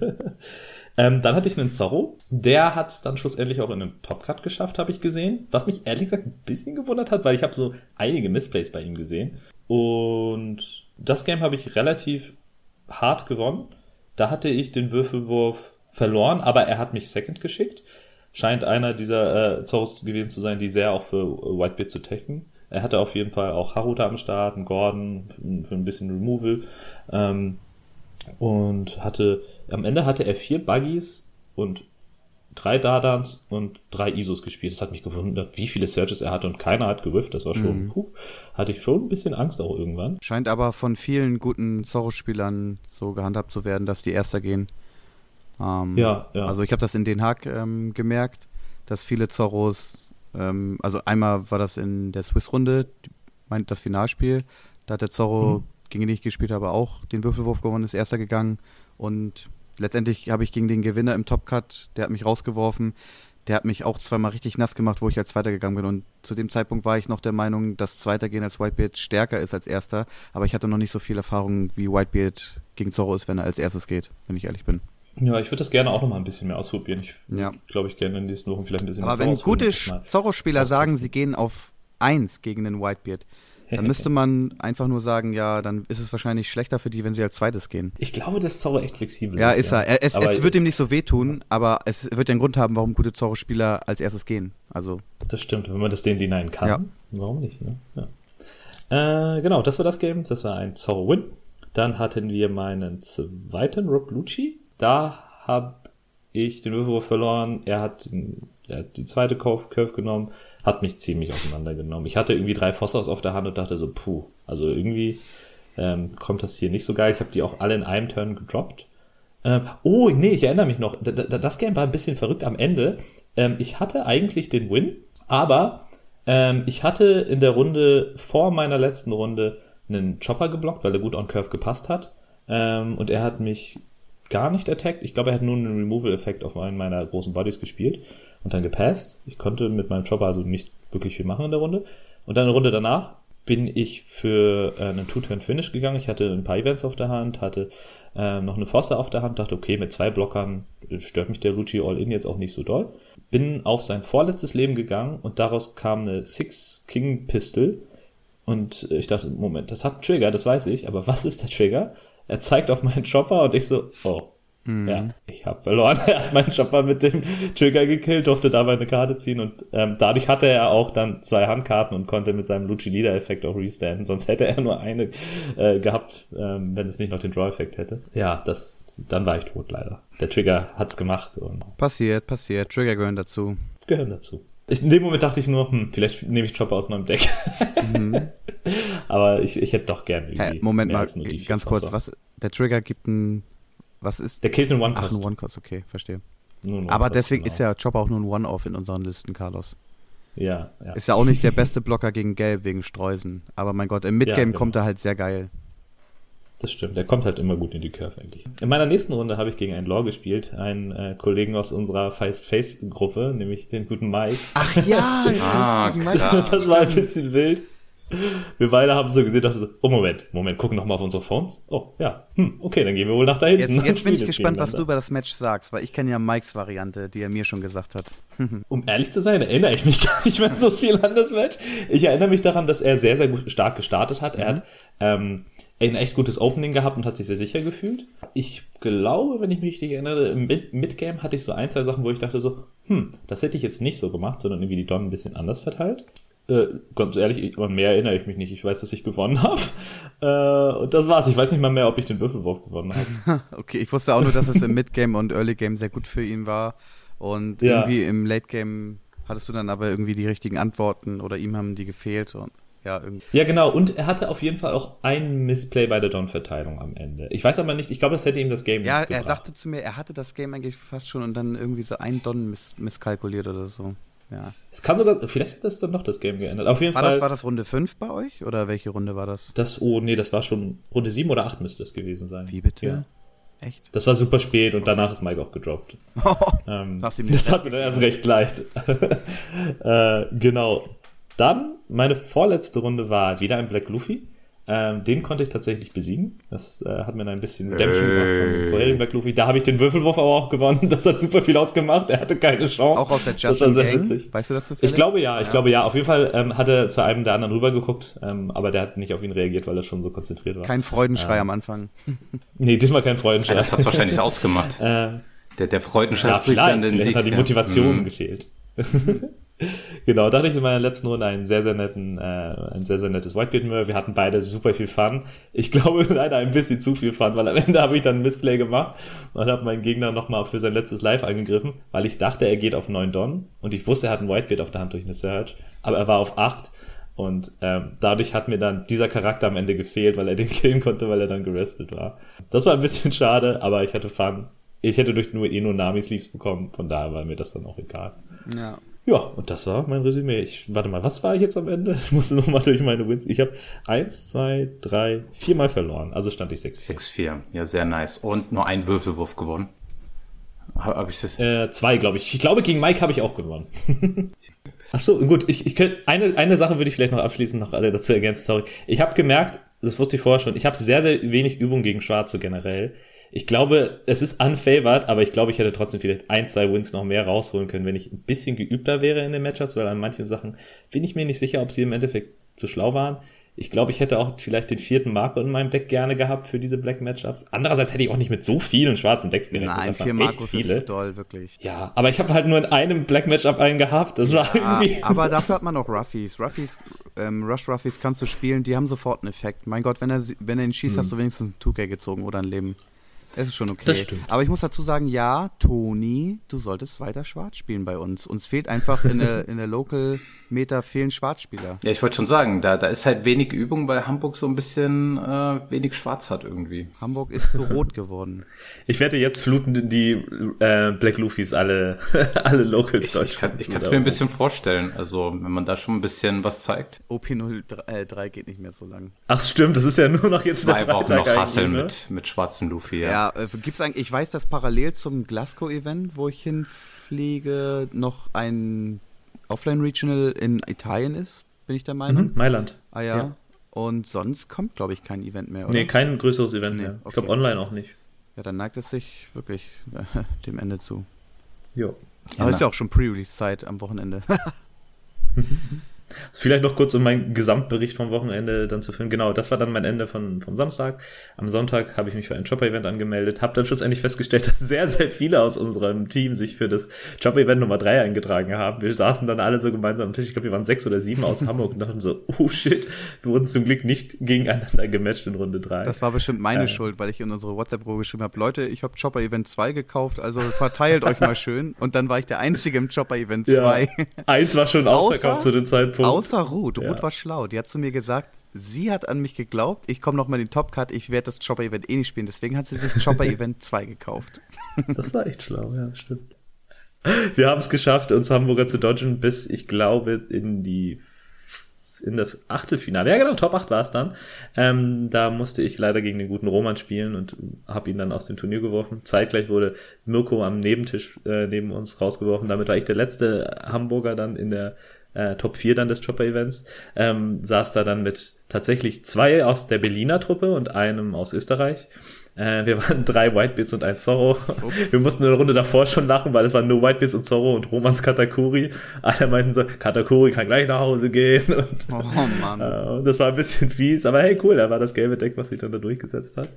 [SPEAKER 1] ähm, dann hatte ich einen Zorro. Der hat es dann schlussendlich auch in einen Top Cut geschafft, habe ich gesehen. Was mich ehrlich gesagt ein bisschen gewundert hat, weil ich habe so einige Missplays bei ihm gesehen. Und das Game habe ich relativ hart gewonnen. Da hatte ich den Würfelwurf verloren, aber er hat mich Second geschickt. Scheint einer dieser äh, Zorros gewesen zu sein, die sehr auch für Whitebeard zu techen. Er hatte auf jeden Fall auch Haruta am Start, einen Gordon für, für ein bisschen Removal. Ähm, und hatte, am Ende hatte er vier Buggies und drei Dadans und drei ISOs gespielt. Das hat mich gewundert, wie viele Searches er hatte und keiner hat gewürft. Das war schon, mhm. puh, hatte ich schon ein bisschen Angst auch irgendwann.
[SPEAKER 3] Scheint aber von vielen guten Zorro-Spielern so gehandhabt zu werden, dass die Erster gehen. Ähm, ja, ja. Also ich habe das in Den Haag ähm, gemerkt, dass viele Zorros, ähm, also einmal war das in der Swiss-Runde, das Finalspiel, da hat der Zorro, mhm. gegen den ich gespielt habe, auch den Würfelwurf gewonnen, ist Erster gegangen und letztendlich habe ich gegen den Gewinner im Top-Cut, der hat mich rausgeworfen, der hat mich auch zweimal richtig nass gemacht, wo ich als Zweiter gegangen bin. Und zu dem Zeitpunkt war ich noch der Meinung, dass Zweiter gehen als Whitebeard stärker ist als Erster. Aber ich hatte noch nicht so viel Erfahrung, wie Whitebeard gegen Zorro ist, wenn er als erstes geht, wenn ich ehrlich bin.
[SPEAKER 1] Ja, ich würde das gerne auch noch mal ein bisschen mehr ausprobieren. Ich ja. glaube, ich gerne in den nächsten Wochen vielleicht ein bisschen
[SPEAKER 3] Aber mehr Aber wenn gute Zorro-Spieler sagen, sie gehen auf 1 gegen den Whitebeard, dann müsste man einfach nur sagen, ja, dann ist es wahrscheinlich schlechter für die, wenn sie als zweites gehen.
[SPEAKER 1] Ich glaube, dass Zorro echt flexibel
[SPEAKER 3] ja, ist. Ja, ist er. Es, es wird ihm nicht so wehtun, aber es wird ja einen Grund haben, warum gute Zorro-Spieler als erstes gehen. Also.
[SPEAKER 1] Das stimmt, wenn man das denen denyen kann. Ja. Warum nicht? Ne? Ja. Äh, genau, das war das Game. Das war ein Zorro-Win. Dann hatten wir meinen zweiten Rob Lucci da habe ich den Würfelwurf verloren. Er hat, er hat die zweite Curve genommen, hat mich ziemlich auseinandergenommen. Ich hatte irgendwie drei Fossers auf der Hand und dachte so, puh, also irgendwie ähm, kommt das hier nicht so geil. Ich habe die auch alle in einem Turn gedroppt. Ähm, oh, nee, ich erinnere mich noch. Das Game war ein bisschen verrückt am Ende. Ähm, ich hatte eigentlich den Win, aber ähm, ich hatte in der Runde vor meiner letzten Runde einen Chopper geblockt, weil er gut on Curve gepasst hat. Ähm, und er hat mich gar nicht attackt. Ich glaube, er hat nur einen Removal-Effekt auf einen meiner großen Bodies gespielt und dann gepasst. Ich konnte mit meinem Chopper also nicht wirklich viel machen in der Runde. Und dann eine Runde danach bin ich für äh, einen Two-Turn-Finish gegangen. Ich hatte ein paar Events auf der Hand, hatte äh, noch eine Foster auf der Hand, dachte, okay, mit zwei Blockern stört mich der Lucci All-In jetzt auch nicht so doll. Bin auf sein vorletztes Leben gegangen und daraus kam eine Six-King-Pistol. Und ich dachte, Moment, das hat einen Trigger, das weiß ich, aber was ist der Trigger? Er zeigt auf meinen Chopper und ich so, oh, Mhm. Ja, ich habe verloren. Er hat meinen Chopper mit dem Trigger gekillt, durfte dabei eine Karte ziehen und ähm, dadurch hatte er auch dann zwei Handkarten und konnte mit seinem Luchi Leader Effekt auch restanden. Sonst hätte er nur eine äh, gehabt, ähm, wenn es nicht noch den Draw Effekt hätte. Ja, das, dann war ich tot leider. Der Trigger hat's gemacht und
[SPEAKER 3] passiert, passiert. Trigger gehören dazu.
[SPEAKER 1] Gehören dazu. Ich, in dem Moment dachte ich nur, hm, vielleicht nehme ich Chopper aus meinem Deck. Mhm. Aber ich, ich hätte doch gerne.
[SPEAKER 3] Hey, Moment mal, ganz kurz, was? Der Trigger gibt ein was ist?
[SPEAKER 1] Der killt einen One-Cost.
[SPEAKER 3] Ach, ein One-Cost, okay, verstehe. Aber deswegen genau. ist ja Chopper auch nur ein One-Off in unseren Listen, Carlos.
[SPEAKER 1] Ja, ja.
[SPEAKER 3] Ist ja auch nicht der beste Blocker gegen Gelb wegen Streusen. Aber mein Gott, im Midgame ja, genau. kommt er halt sehr geil.
[SPEAKER 1] Das stimmt, der kommt halt immer gut in die Curve eigentlich. In meiner nächsten Runde habe ich gegen einen Law gespielt, einen äh, Kollegen aus unserer Face-Face-Gruppe, nämlich den guten Mike.
[SPEAKER 3] Ach ja, ah,
[SPEAKER 1] das war ein bisschen wild. Wir beide haben so gesehen, dachten so, oh Moment, Moment, gucken nochmal auf unsere Phones. Oh, ja, hm, okay, dann gehen wir wohl nach da hinten.
[SPEAKER 3] Jetzt, jetzt bin ich gespannt, was du über das Match sagst, weil ich kenne ja Mikes Variante, die er mir schon gesagt hat.
[SPEAKER 1] um ehrlich zu sein, erinnere ich mich gar nicht mehr so viel an das Match. Ich erinnere mich daran, dass er sehr, sehr gut, stark gestartet hat. Mhm. Er hat ähm, ein echt gutes Opening gehabt und hat sich sehr sicher gefühlt. Ich glaube, wenn ich mich richtig erinnere, im Midgame hatte ich so ein, zwei Sachen, wo ich dachte so, hm, das hätte ich jetzt nicht so gemacht, sondern irgendwie die Don ein bisschen anders verteilt. Äh, ganz ehrlich, aber mehr erinnere ich mich nicht. Ich weiß, dass ich gewonnen habe. Äh, und das war's. Ich weiß nicht mal mehr, ob ich den Würfelwurf gewonnen habe.
[SPEAKER 3] okay, ich wusste auch nur, dass es im Midgame und Early Game sehr gut für ihn war. Und ja. irgendwie im Late Game hattest du dann aber irgendwie die richtigen Antworten oder ihm haben die gefehlt. Und ja, irgendwie.
[SPEAKER 1] ja, genau. Und er hatte auf jeden Fall auch ein Missplay bei der Don-Verteilung am Ende. Ich weiß aber nicht, ich glaube, das hätte ihm das Game
[SPEAKER 3] Ja, er sagte zu mir, er hatte das Game eigentlich fast schon und dann irgendwie so ein Don miss misskalkuliert oder so. Ja.
[SPEAKER 1] Es kann sogar, vielleicht hat das dann noch das Game geändert. Auf jeden
[SPEAKER 3] war
[SPEAKER 1] Fall.
[SPEAKER 3] Das, war das Runde 5 bei euch oder welche Runde war das?
[SPEAKER 1] Das, oh nee, das war schon Runde 7 oder 8 müsste es gewesen sein.
[SPEAKER 3] Wie bitte? Ja. Echt?
[SPEAKER 1] Das war super spät und danach ist Mike auch gedroppt. ähm, das hat mir dann erst recht leid. äh, genau. Dann, meine vorletzte Runde war wieder ein Black Luffy. Ähm, den konnte ich tatsächlich besiegen. Das äh, hat mir dann ein bisschen Redemption hey. gemacht vom vorherigen Black Luffy. Da habe ich den Würfelwurf aber auch gewonnen. Das hat super viel ausgemacht. Er hatte keine Chance.
[SPEAKER 3] Auch aus der Just das war sehr witzig. Weißt du das zufällig?
[SPEAKER 1] Ich glaube ja, ich ja. glaube ja. Auf jeden Fall ähm, hat er zu einem der anderen rübergeguckt, ähm, aber der hat nicht auf ihn reagiert, weil er schon so konzentriert war.
[SPEAKER 3] Kein Freudenschrei ähm, am Anfang.
[SPEAKER 1] nee, diesmal kein Freudenschrei. Ja,
[SPEAKER 2] das hat es wahrscheinlich ausgemacht. Äh, der, der Freudenschrei ja,
[SPEAKER 1] vielleicht, dann den vielleicht Sieg, hat die Motivation mhm. gefehlt. genau, da hatte ich in meiner letzten Runde einen sehr, sehr netten, äh, ein sehr, sehr nettes Whitebeard-Mirror. Wir hatten beide super viel Fun. Ich glaube leider ein bisschen zu viel Fun, weil am Ende habe ich dann ein Missplay gemacht und habe meinen Gegner nochmal für sein letztes Live angegriffen, weil ich dachte, er geht auf 9 Don und ich wusste, er hat einen Whitebeard auf der Hand durch eine Search, aber er war auf 8 und ähm, dadurch hat mir dann dieser Charakter am Ende gefehlt, weil er den killen konnte, weil er dann gerestet war. Das war ein bisschen schade, aber ich hatte Fun. Ich hätte durch nur eh nur Nami-Sleeves bekommen, von daher war mir das dann auch egal.
[SPEAKER 3] Ja.
[SPEAKER 1] Ja, und das war mein Resümee. Ich, warte mal, was war ich jetzt am Ende? Ich musste nochmal durch meine Wins. Ich habe eins, zwei, drei, viermal verloren. Also stand ich 6-4.
[SPEAKER 2] 6-4, ja, sehr nice. Und nur einen Würfelwurf gewonnen.
[SPEAKER 1] Habe ich das? Äh, zwei, glaube ich. Ich glaube, gegen Mike habe ich auch gewonnen. Ach so, gut. Ich, ich könnte eine, eine Sache würde ich vielleicht noch abschließend noch alle dazu ergänzen. Sorry. Ich habe gemerkt, das wusste ich vorher schon. Ich habe sehr, sehr wenig Übung gegen Schwarze generell ich glaube, es ist unfavored, aber ich glaube, ich hätte trotzdem vielleicht ein, zwei Wins noch mehr rausholen können, wenn ich ein bisschen geübter wäre in den Matchups, weil an manchen Sachen bin ich mir nicht sicher, ob sie im Endeffekt zu schlau waren. Ich glaube, ich hätte auch vielleicht den vierten Marco in meinem Deck gerne gehabt für diese Black Matchups. Andererseits hätte ich auch nicht mit so vielen schwarzen Decks gerechnet.
[SPEAKER 3] Nein, das vier Marcos viele. ist toll, wirklich.
[SPEAKER 1] Ja, aber ich habe halt nur in einem Black Matchup einen gehabt. Das ja, war irgendwie.
[SPEAKER 3] Aber dafür hat man noch Ruffies. Ruffies, ähm, Rush Ruffies kannst du spielen, die haben sofort einen Effekt. Mein Gott, wenn er, wenn er ihn schießt, hm. hast du wenigstens ein 2K gezogen oder ein Leben. Es ist schon okay.
[SPEAKER 1] Das stimmt.
[SPEAKER 3] Aber ich muss dazu sagen, ja, Toni, du solltest weiter schwarz spielen bei uns. Uns fehlt einfach in der, in der Local Meter fehlen Schwarzspieler.
[SPEAKER 2] Ja, ich wollte schon sagen, da, da ist halt wenig Übung, weil Hamburg so ein bisschen äh, wenig schwarz hat irgendwie.
[SPEAKER 3] Hamburg ist so rot geworden.
[SPEAKER 1] Ich wette, jetzt fluten die äh, Black Luffys alle, alle Locals
[SPEAKER 2] durch. Ich, ich kann es mir ein bisschen vorstellen, also wenn man da schon ein bisschen was zeigt.
[SPEAKER 3] OP03 äh, geht nicht mehr so lang.
[SPEAKER 1] Ach stimmt, das ist ja nur noch jetzt
[SPEAKER 2] Zwei Wochen noch ne? mit, mit schwarzem Luffy,
[SPEAKER 3] ja. Ja, äh, gibt's eigentlich, ich weiß, dass parallel zum Glasgow-Event, wo ich hinfliege, noch ein Offline Regional in Italien ist. bin ich der Meinung. Mhm,
[SPEAKER 1] Mailand.
[SPEAKER 3] Ah ja. ja. Und sonst kommt, glaube ich, kein Event mehr, oder?
[SPEAKER 1] Nee, kein größeres Event nee, mehr. Okay. Ich glaube, online auch nicht.
[SPEAKER 3] Ja, dann neigt es sich wirklich äh, dem Ende zu.
[SPEAKER 1] Jo.
[SPEAKER 3] Aber ja, ist ja auch schon Pre-Release-Zeit am Wochenende.
[SPEAKER 1] Vielleicht noch kurz, um meinen Gesamtbericht vom Wochenende dann zu führen. Genau, das war dann mein Ende von, vom Samstag. Am Sonntag habe ich mich für ein Chopper-Event angemeldet, habe dann schlussendlich festgestellt, dass sehr, sehr viele aus unserem Team sich für das Chopper-Event Nummer 3 eingetragen haben. Wir saßen dann alle so gemeinsam am Tisch. Ich glaube, wir waren sechs oder sieben aus Hamburg und dachten so, oh shit, wir wurden zum Glück nicht gegeneinander gematcht in Runde 3.
[SPEAKER 3] Das war bestimmt meine äh. Schuld, weil ich in unsere WhatsApp-Gruppe geschrieben habe, Leute, ich habe Chopper-Event 2 gekauft, also verteilt euch mal schön. Und dann war ich der Einzige im Chopper-Event 2. Ja.
[SPEAKER 1] Eins war schon ausverkauft zu dem Zeitpunkt.
[SPEAKER 3] Außer Ruth. Ruth ja. war schlau. Die hat zu mir gesagt, sie hat an mich geglaubt, ich komme noch mal in den Topcut, ich werde das Chopper-Event eh nicht spielen. Deswegen hat sie sich Chopper-Event 2 gekauft.
[SPEAKER 1] das war echt schlau, ja, stimmt. Wir haben es geschafft, uns Hamburger zu dodgen, bis ich glaube in die in das Achtelfinale. Ja, genau, Top 8 war es dann. Ähm, da musste ich leider gegen den guten Roman spielen und habe ihn dann aus dem Turnier geworfen. Zeitgleich wurde Mirko am Nebentisch äh, neben uns rausgeworfen. Damit war ich der letzte Hamburger dann in der äh, Top 4 dann des Chopper-Events, ähm, saß da dann mit tatsächlich zwei aus der Berliner Truppe und einem aus Österreich. Äh, wir waren drei Whitebeards und ein Zorro. Ups. Wir mussten eine Runde davor schon lachen, weil es waren nur Whitebeards und Zorro und Romans Katakuri. Alle meinten so, Katakuri kann gleich nach Hause gehen. Und, oh Mann. Äh, das war ein bisschen fies, aber hey, cool, er war das gelbe Deck, was sich dann da durchgesetzt hat.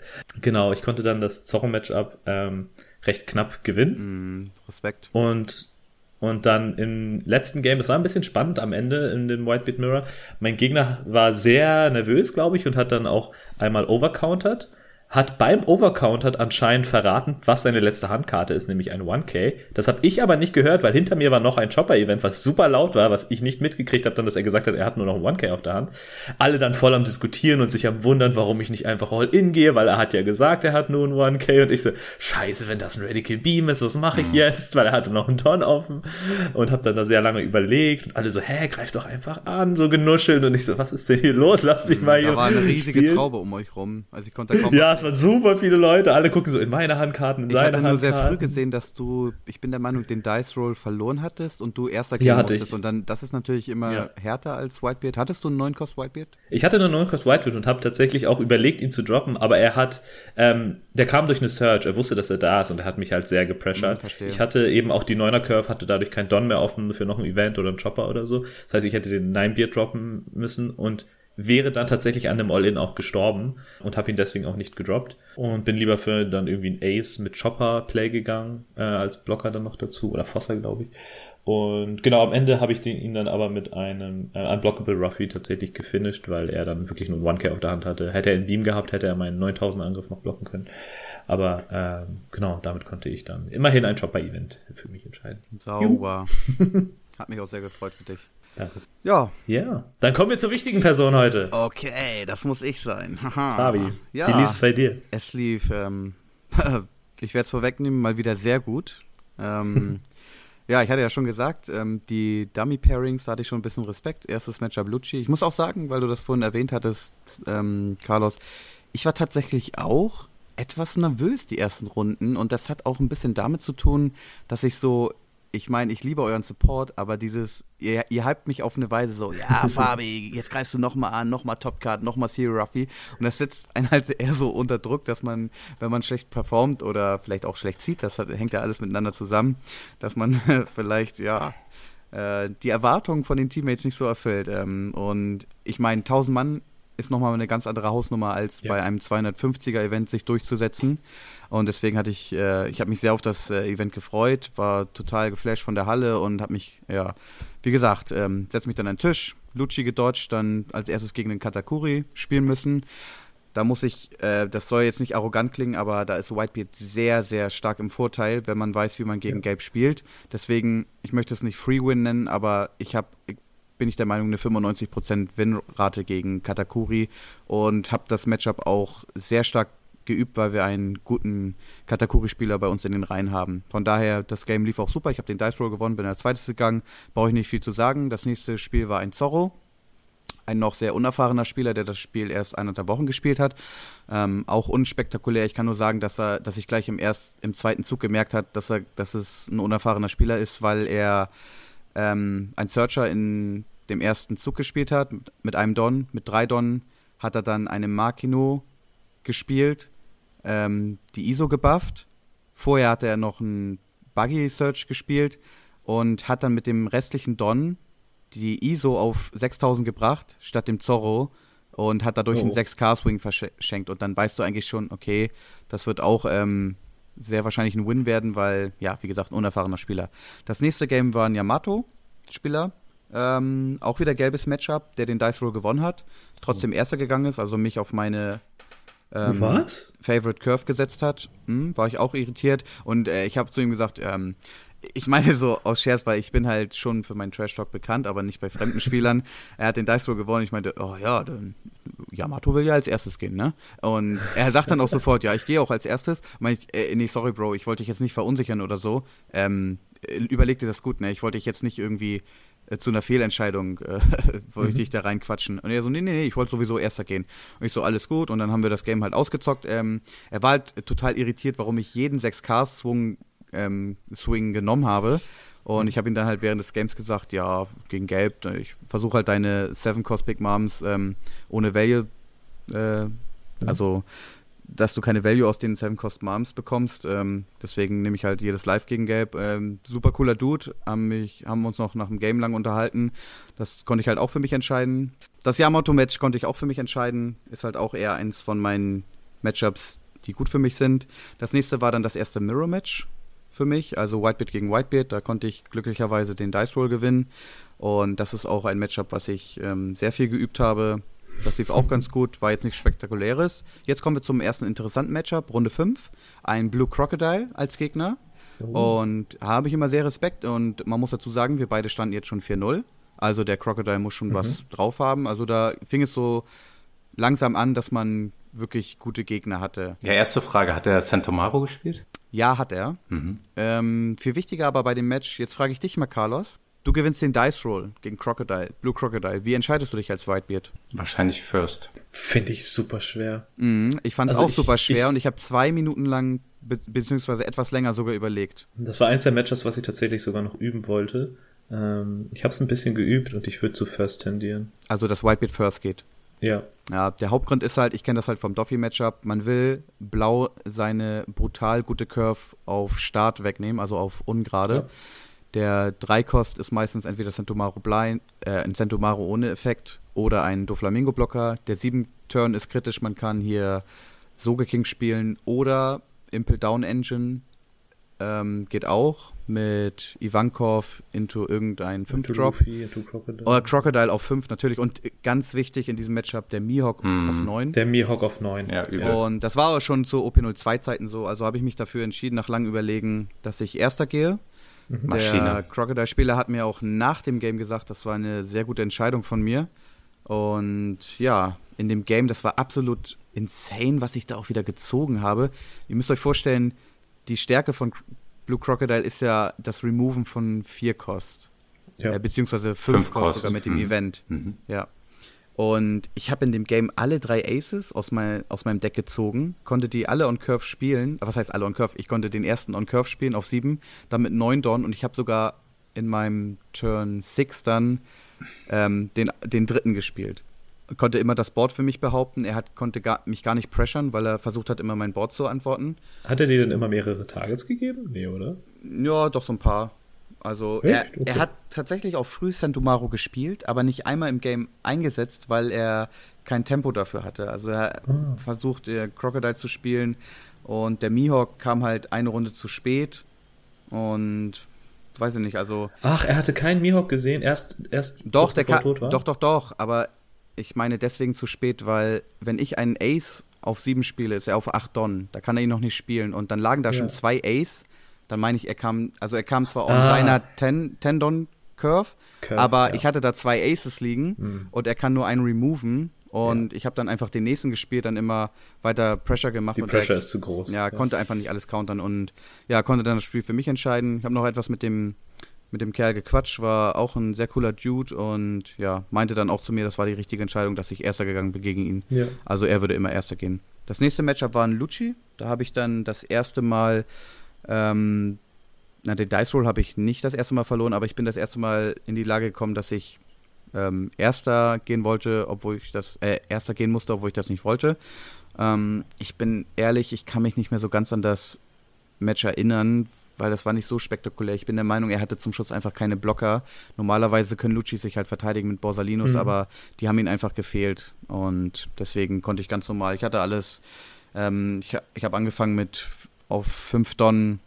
[SPEAKER 1] Genau, ich konnte dann das Zorro-Matchup ähm, recht knapp gewinnen.
[SPEAKER 3] Mm, Respekt.
[SPEAKER 1] Und und dann im letzten Game, das war ein bisschen spannend am Ende in dem Whitebeat Mirror. Mein Gegner war sehr nervös, glaube ich, und hat dann auch einmal overcountered hat beim Overcount anscheinend verraten, was seine letzte Handkarte ist, nämlich ein 1K. Das habe ich aber nicht gehört, weil hinter mir war noch ein Chopper-Event, was super laut war, was ich nicht mitgekriegt habe, dann, dass er gesagt hat, er hat nur noch ein 1K auf der Hand. Alle dann voll am Diskutieren und sich am Wundern, warum ich nicht einfach All-In gehe, weil er hat ja gesagt, er hat nur ein 1K und ich so, scheiße, wenn das ein Radical Beam ist, was mache ich mhm. jetzt? Weil er hatte noch einen Ton offen und habe dann da sehr lange überlegt und alle so, hä, greif doch einfach an, so genuscheln und ich so, was ist denn hier los? Lass mich mal hier
[SPEAKER 3] Da war eine riesige spielen. Traube um euch rum. Also ich konnte
[SPEAKER 1] kaum Ja, es waren super viele Leute, alle gucken so in meine Handkarten, in
[SPEAKER 3] ich seine Handkarten. Ich hatte nur sehr früh gesehen, dass du, ich bin der Meinung, den Dice Roll verloren hattest und du erster
[SPEAKER 1] gehen ja, musstest.
[SPEAKER 3] Ich. Und dann, das ist natürlich immer ja. härter als Whitebeard. Hattest du einen 9 Cost Whitebeard?
[SPEAKER 1] Ich hatte einen 9 Cost Whitebeard und habe tatsächlich auch überlegt, ihn zu droppen, aber er hat, ähm, der kam durch eine Search, er wusste, dass er da ist und er hat mich halt sehr gepressured. Hm, ich hatte eben auch die 9er Curve, hatte dadurch kein Don mehr offen für noch ein Event oder einen Chopper oder so. Das heißt, ich hätte den 9 Beard droppen müssen und wäre dann tatsächlich an dem All-In auch gestorben und habe ihn deswegen auch nicht gedroppt und bin lieber für dann irgendwie ein Ace mit Chopper-Play gegangen, äh, als Blocker dann noch dazu oder Fosser, glaube ich. Und genau, am Ende habe ich den, ihn dann aber mit einem äh, Unblockable Ruffy tatsächlich gefinisht, weil er dann wirklich nur 1K auf der Hand hatte. Hätte er einen Beam gehabt, hätte er meinen 9000 Angriff noch blocken können. Aber äh, genau, damit konnte ich dann immerhin ein Chopper-Event für mich entscheiden.
[SPEAKER 3] Sauber. Hat mich auch sehr gefreut für dich.
[SPEAKER 1] Danke. Ja. Ja. Dann kommen wir zur wichtigen Person heute.
[SPEAKER 3] Okay, das muss ich sein. Haha.
[SPEAKER 1] Fabi, ja, wie lief es bei dir?
[SPEAKER 3] Es lief, ähm, ich werde es vorwegnehmen, mal wieder sehr gut. Ähm, ja, ich hatte ja schon gesagt, ähm, die Dummy-Pairings, da hatte ich schon ein bisschen Respekt. Erstes Matchup Lucci. Ich muss auch sagen, weil du das vorhin erwähnt hattest, ähm, Carlos, ich war tatsächlich auch etwas nervös die ersten Runden und das hat auch ein bisschen damit zu tun, dass ich so ich meine, ich liebe euren Support, aber dieses, ihr, ihr hypt mich auf eine Weise so, ja, Fabi, jetzt greifst du nochmal an, nochmal Topcard, nochmal Zero Ruffy. Und das setzt einen halt eher so unter Druck, dass man, wenn man schlecht performt oder vielleicht auch schlecht zieht, das hat, hängt ja alles miteinander zusammen, dass man vielleicht, ja, äh, die Erwartungen von den Teammates nicht so erfüllt. Ähm, und ich meine, 1000 Mann ist nochmal eine ganz andere Hausnummer, als ja. bei einem 250er-Event sich durchzusetzen. Und deswegen hatte ich, äh, ich habe mich sehr auf das äh, Event gefreut, war total geflasht von der Halle und habe mich, ja, wie gesagt, ähm, setze mich dann an den Tisch, Lucci gedodged, dann als erstes gegen den Katakuri spielen müssen. Da muss ich, äh, das soll jetzt nicht arrogant klingen, aber da ist Whitebeard sehr, sehr stark im Vorteil, wenn man weiß, wie man gegen. Gelb spielt. Deswegen, ich möchte es nicht Free-Win nennen, aber ich habe bin ich der Meinung, eine 95% Win-Rate gegen Katakuri und habe das Matchup auch sehr stark geübt, weil wir einen guten Katakuri-Spieler bei uns in den Reihen haben. Von daher, das Game lief auch super. Ich habe den Dice Roll gewonnen, bin als zweites gegangen. Brauche ich nicht viel zu sagen. Das nächste Spiel war ein Zorro. Ein noch sehr unerfahrener Spieler, der das Spiel erst eineinhalb Wochen gespielt hat. Ähm, auch unspektakulär. Ich kann nur sagen, dass er, dass ich gleich im erst, im zweiten Zug gemerkt habe, dass er, dass es ein unerfahrener Spieler ist, weil er ähm, ein Searcher in dem ersten Zug gespielt hat, mit einem Don, mit drei Don, hat er dann eine Makino gespielt, ähm, die ISO gebufft. Vorher hatte er noch einen Buggy Search gespielt und hat dann mit dem restlichen Don die ISO auf 6000 gebracht, statt dem Zorro und hat dadurch oh. einen 6K-Swing verschenkt. Und dann weißt du eigentlich schon, okay, das wird auch ähm, sehr wahrscheinlich ein Win werden, weil, ja, wie gesagt, ein unerfahrener Spieler. Das nächste Game war ein Yamato-Spieler. Ähm, auch wieder gelbes Matchup, der den Dice Roll gewonnen hat. Trotzdem oh. erster gegangen ist, also mich auf meine ähm,
[SPEAKER 1] Was?
[SPEAKER 3] Favorite Curve gesetzt hat. Hm, war ich auch irritiert. Und äh, ich habe zu ihm gesagt, ähm, ich meine so aus Scherz, weil ich bin halt schon für meinen Trash Talk bekannt, aber nicht bei fremden Spielern. er hat den Dice Roll gewonnen. Ich meinte, oh ja, dann, Yamato will ja als erstes gehen, ne? Und er sagt dann auch sofort, ja, ich gehe auch als erstes. Meine ich, äh, nee, sorry, Bro, ich wollte dich jetzt nicht verunsichern oder so. Ähm, überleg dir das gut, ne? Ich wollte dich jetzt nicht irgendwie äh, zu einer Fehlentscheidung äh, wollte ich mhm. dich da reinquatschen. Und er so, nee, nee, nee, ich wollte sowieso erster gehen. Und ich so, alles gut. Und dann haben wir das Game halt ausgezockt. Ähm, er war halt total irritiert, warum ich jeden 6K-Swing ähm, Swing genommen habe. Und ich habe ihm dann halt während des Games gesagt, ja, gegen Gelb, ich versuche halt deine Seven Cost Big Moms ähm, ohne Value, äh, also dass du keine Value aus den Seven Cost Moms bekommst. Ähm, deswegen nehme ich halt jedes Live gegen Gelb. Ähm, super cooler Dude, haben, mich, haben uns noch nach dem Game lang unterhalten. Das konnte ich halt auch für mich entscheiden. Das Yamato-Match konnte ich auch für mich entscheiden. Ist halt auch eher eins von meinen Matchups, die gut für mich sind. Das nächste war dann das erste Mirror-Match für mich, also Whitebeard gegen Whitebeard. Da konnte ich glücklicherweise den Dice Roll gewinnen. Und das ist auch ein Matchup, was ich ähm, sehr viel geübt habe. Das lief auch ganz gut, war jetzt nichts Spektakuläres. Jetzt kommen wir zum ersten interessanten Matchup, Runde 5. Ein Blue Crocodile als Gegner. Oh. Und habe ich immer sehr Respekt. Und man muss dazu sagen, wir beide standen jetzt schon 4-0. Also der Crocodile muss schon mhm. was drauf haben. Also da fing es so langsam an, dass man wirklich gute Gegner hatte.
[SPEAKER 2] Ja, erste Frage, hat er Santomaro gespielt?
[SPEAKER 3] Ja, hat er. Mhm. Ähm, viel wichtiger aber bei dem Match, jetzt frage ich dich mal, Carlos. Du gewinnst den Dice Roll gegen Crocodile, Blue Crocodile. Wie entscheidest du dich als Whitebeard?
[SPEAKER 2] Wahrscheinlich First.
[SPEAKER 1] Finde ich super schwer.
[SPEAKER 3] Mhm, ich fand es also auch ich, super schwer ich, und ich habe zwei Minuten lang, be beziehungsweise etwas länger sogar überlegt.
[SPEAKER 1] Das war eins der Matches, was ich tatsächlich sogar noch üben wollte. Ähm, ich habe es ein bisschen geübt und ich würde zu First tendieren.
[SPEAKER 3] Also, dass Whitebeard First geht.
[SPEAKER 1] Ja.
[SPEAKER 3] Ja, der Hauptgrund ist halt, ich kenne das halt vom Doffy-Matchup, man will Blau seine brutal gute Curve auf Start wegnehmen, also auf ungerade. Ja. Der Dreikost ist meistens entweder Centomaro blind, äh, ein Centomaro ohne Effekt oder ein Doflamingo-Blocker. Der 7-Turn ist kritisch, man kann hier Soge King spielen oder Impel Down Engine ähm, geht auch mit Ivankov into irgendein 5-Drop. Oder Crocodile auf 5 natürlich. Und ganz wichtig in diesem Matchup der Mihawk mm. auf 9.
[SPEAKER 1] Der Mihawk auf 9. Ja,
[SPEAKER 3] Und das war auch schon zu OP02-Zeiten so. Also habe ich mich dafür entschieden, nach langem Überlegen, dass ich Erster gehe. Mhm. Der Crocodile-Spieler hat mir auch nach dem Game gesagt, das war eine sehr gute Entscheidung von mir. Und ja, in dem Game, das war absolut insane, was ich da auch wieder gezogen habe. Ihr müsst euch vorstellen, die Stärke von Blue Crocodile ist ja das Removen von vier Kost. Ja. Äh, beziehungsweise fünf, fünf Kost sogar mit dem mhm. Event. Mhm. Ja. Und ich habe in dem Game alle drei Aces aus, mein, aus meinem Deck gezogen, konnte die alle on Curve spielen. Was heißt alle on Curve? Ich konnte den ersten on Curve spielen auf sieben, dann mit neun Dorn und ich habe sogar in meinem Turn 6 dann ähm, den, den dritten gespielt konnte immer das Board für mich behaupten. Er hat, konnte gar, mich gar nicht pressern, weil er versucht hat, immer mein Board zu antworten.
[SPEAKER 1] Hat er dir dann immer mehrere Targets gegeben? Nee, oder?
[SPEAKER 3] Ja, doch so ein paar. Also er, okay. er, hat tatsächlich auch früh Santomaro gespielt, aber nicht einmal im Game eingesetzt, weil er kein Tempo dafür hatte. Also er ah. versucht, der Crocodile zu spielen und der Mihawk kam halt eine Runde zu spät und weiß ich nicht, also.
[SPEAKER 1] Ach, er hatte keinen Mihawk gesehen, erst, erst
[SPEAKER 3] doch, der tot war? Doch, doch, doch, aber ich meine deswegen zu spät, weil wenn ich einen Ace auf sieben spiele, ist er auf acht Don. Da kann er ihn noch nicht spielen. Und dann lagen da ja. schon zwei Ace. Dann meine ich, er kam, also er kam zwar ah. seiner Ten, Tendon Curve, Curve aber ja. ich hatte da zwei Aces liegen mhm. und er kann nur einen removen. Und ja. ich habe dann einfach den nächsten gespielt, dann immer weiter Pressure gemacht.
[SPEAKER 1] Die Pressure er, ist zu groß.
[SPEAKER 3] Ja, konnte einfach nicht alles countern und ja, konnte dann das Spiel für mich entscheiden. Ich habe noch etwas mit dem mit dem Kerl gequatscht, war auch ein sehr cooler Dude und ja, meinte dann auch zu mir, das war die richtige Entscheidung, dass ich Erster gegangen bin gegen ihn. Ja. Also er würde immer Erster gehen. Das nächste Matchup war ein Lucci. Da habe ich dann das erste Mal, ähm, na, den Dice Roll habe ich nicht das erste Mal verloren, aber ich bin das erste Mal in die Lage gekommen, dass ich ähm, Erster gehen wollte, obwohl ich das, äh, Erster gehen musste, obwohl ich das nicht wollte. Ähm, ich bin ehrlich, ich kann mich nicht mehr so ganz an das Match erinnern, weil das war nicht so spektakulär. Ich bin der Meinung, er hatte zum Schluss einfach keine Blocker. Normalerweise können Lucci sich halt verteidigen mit Borsalinos, mhm. aber die haben ihn einfach gefehlt und deswegen konnte ich ganz normal. Ich hatte alles. Ähm, ich ich habe angefangen mit auf 5 Don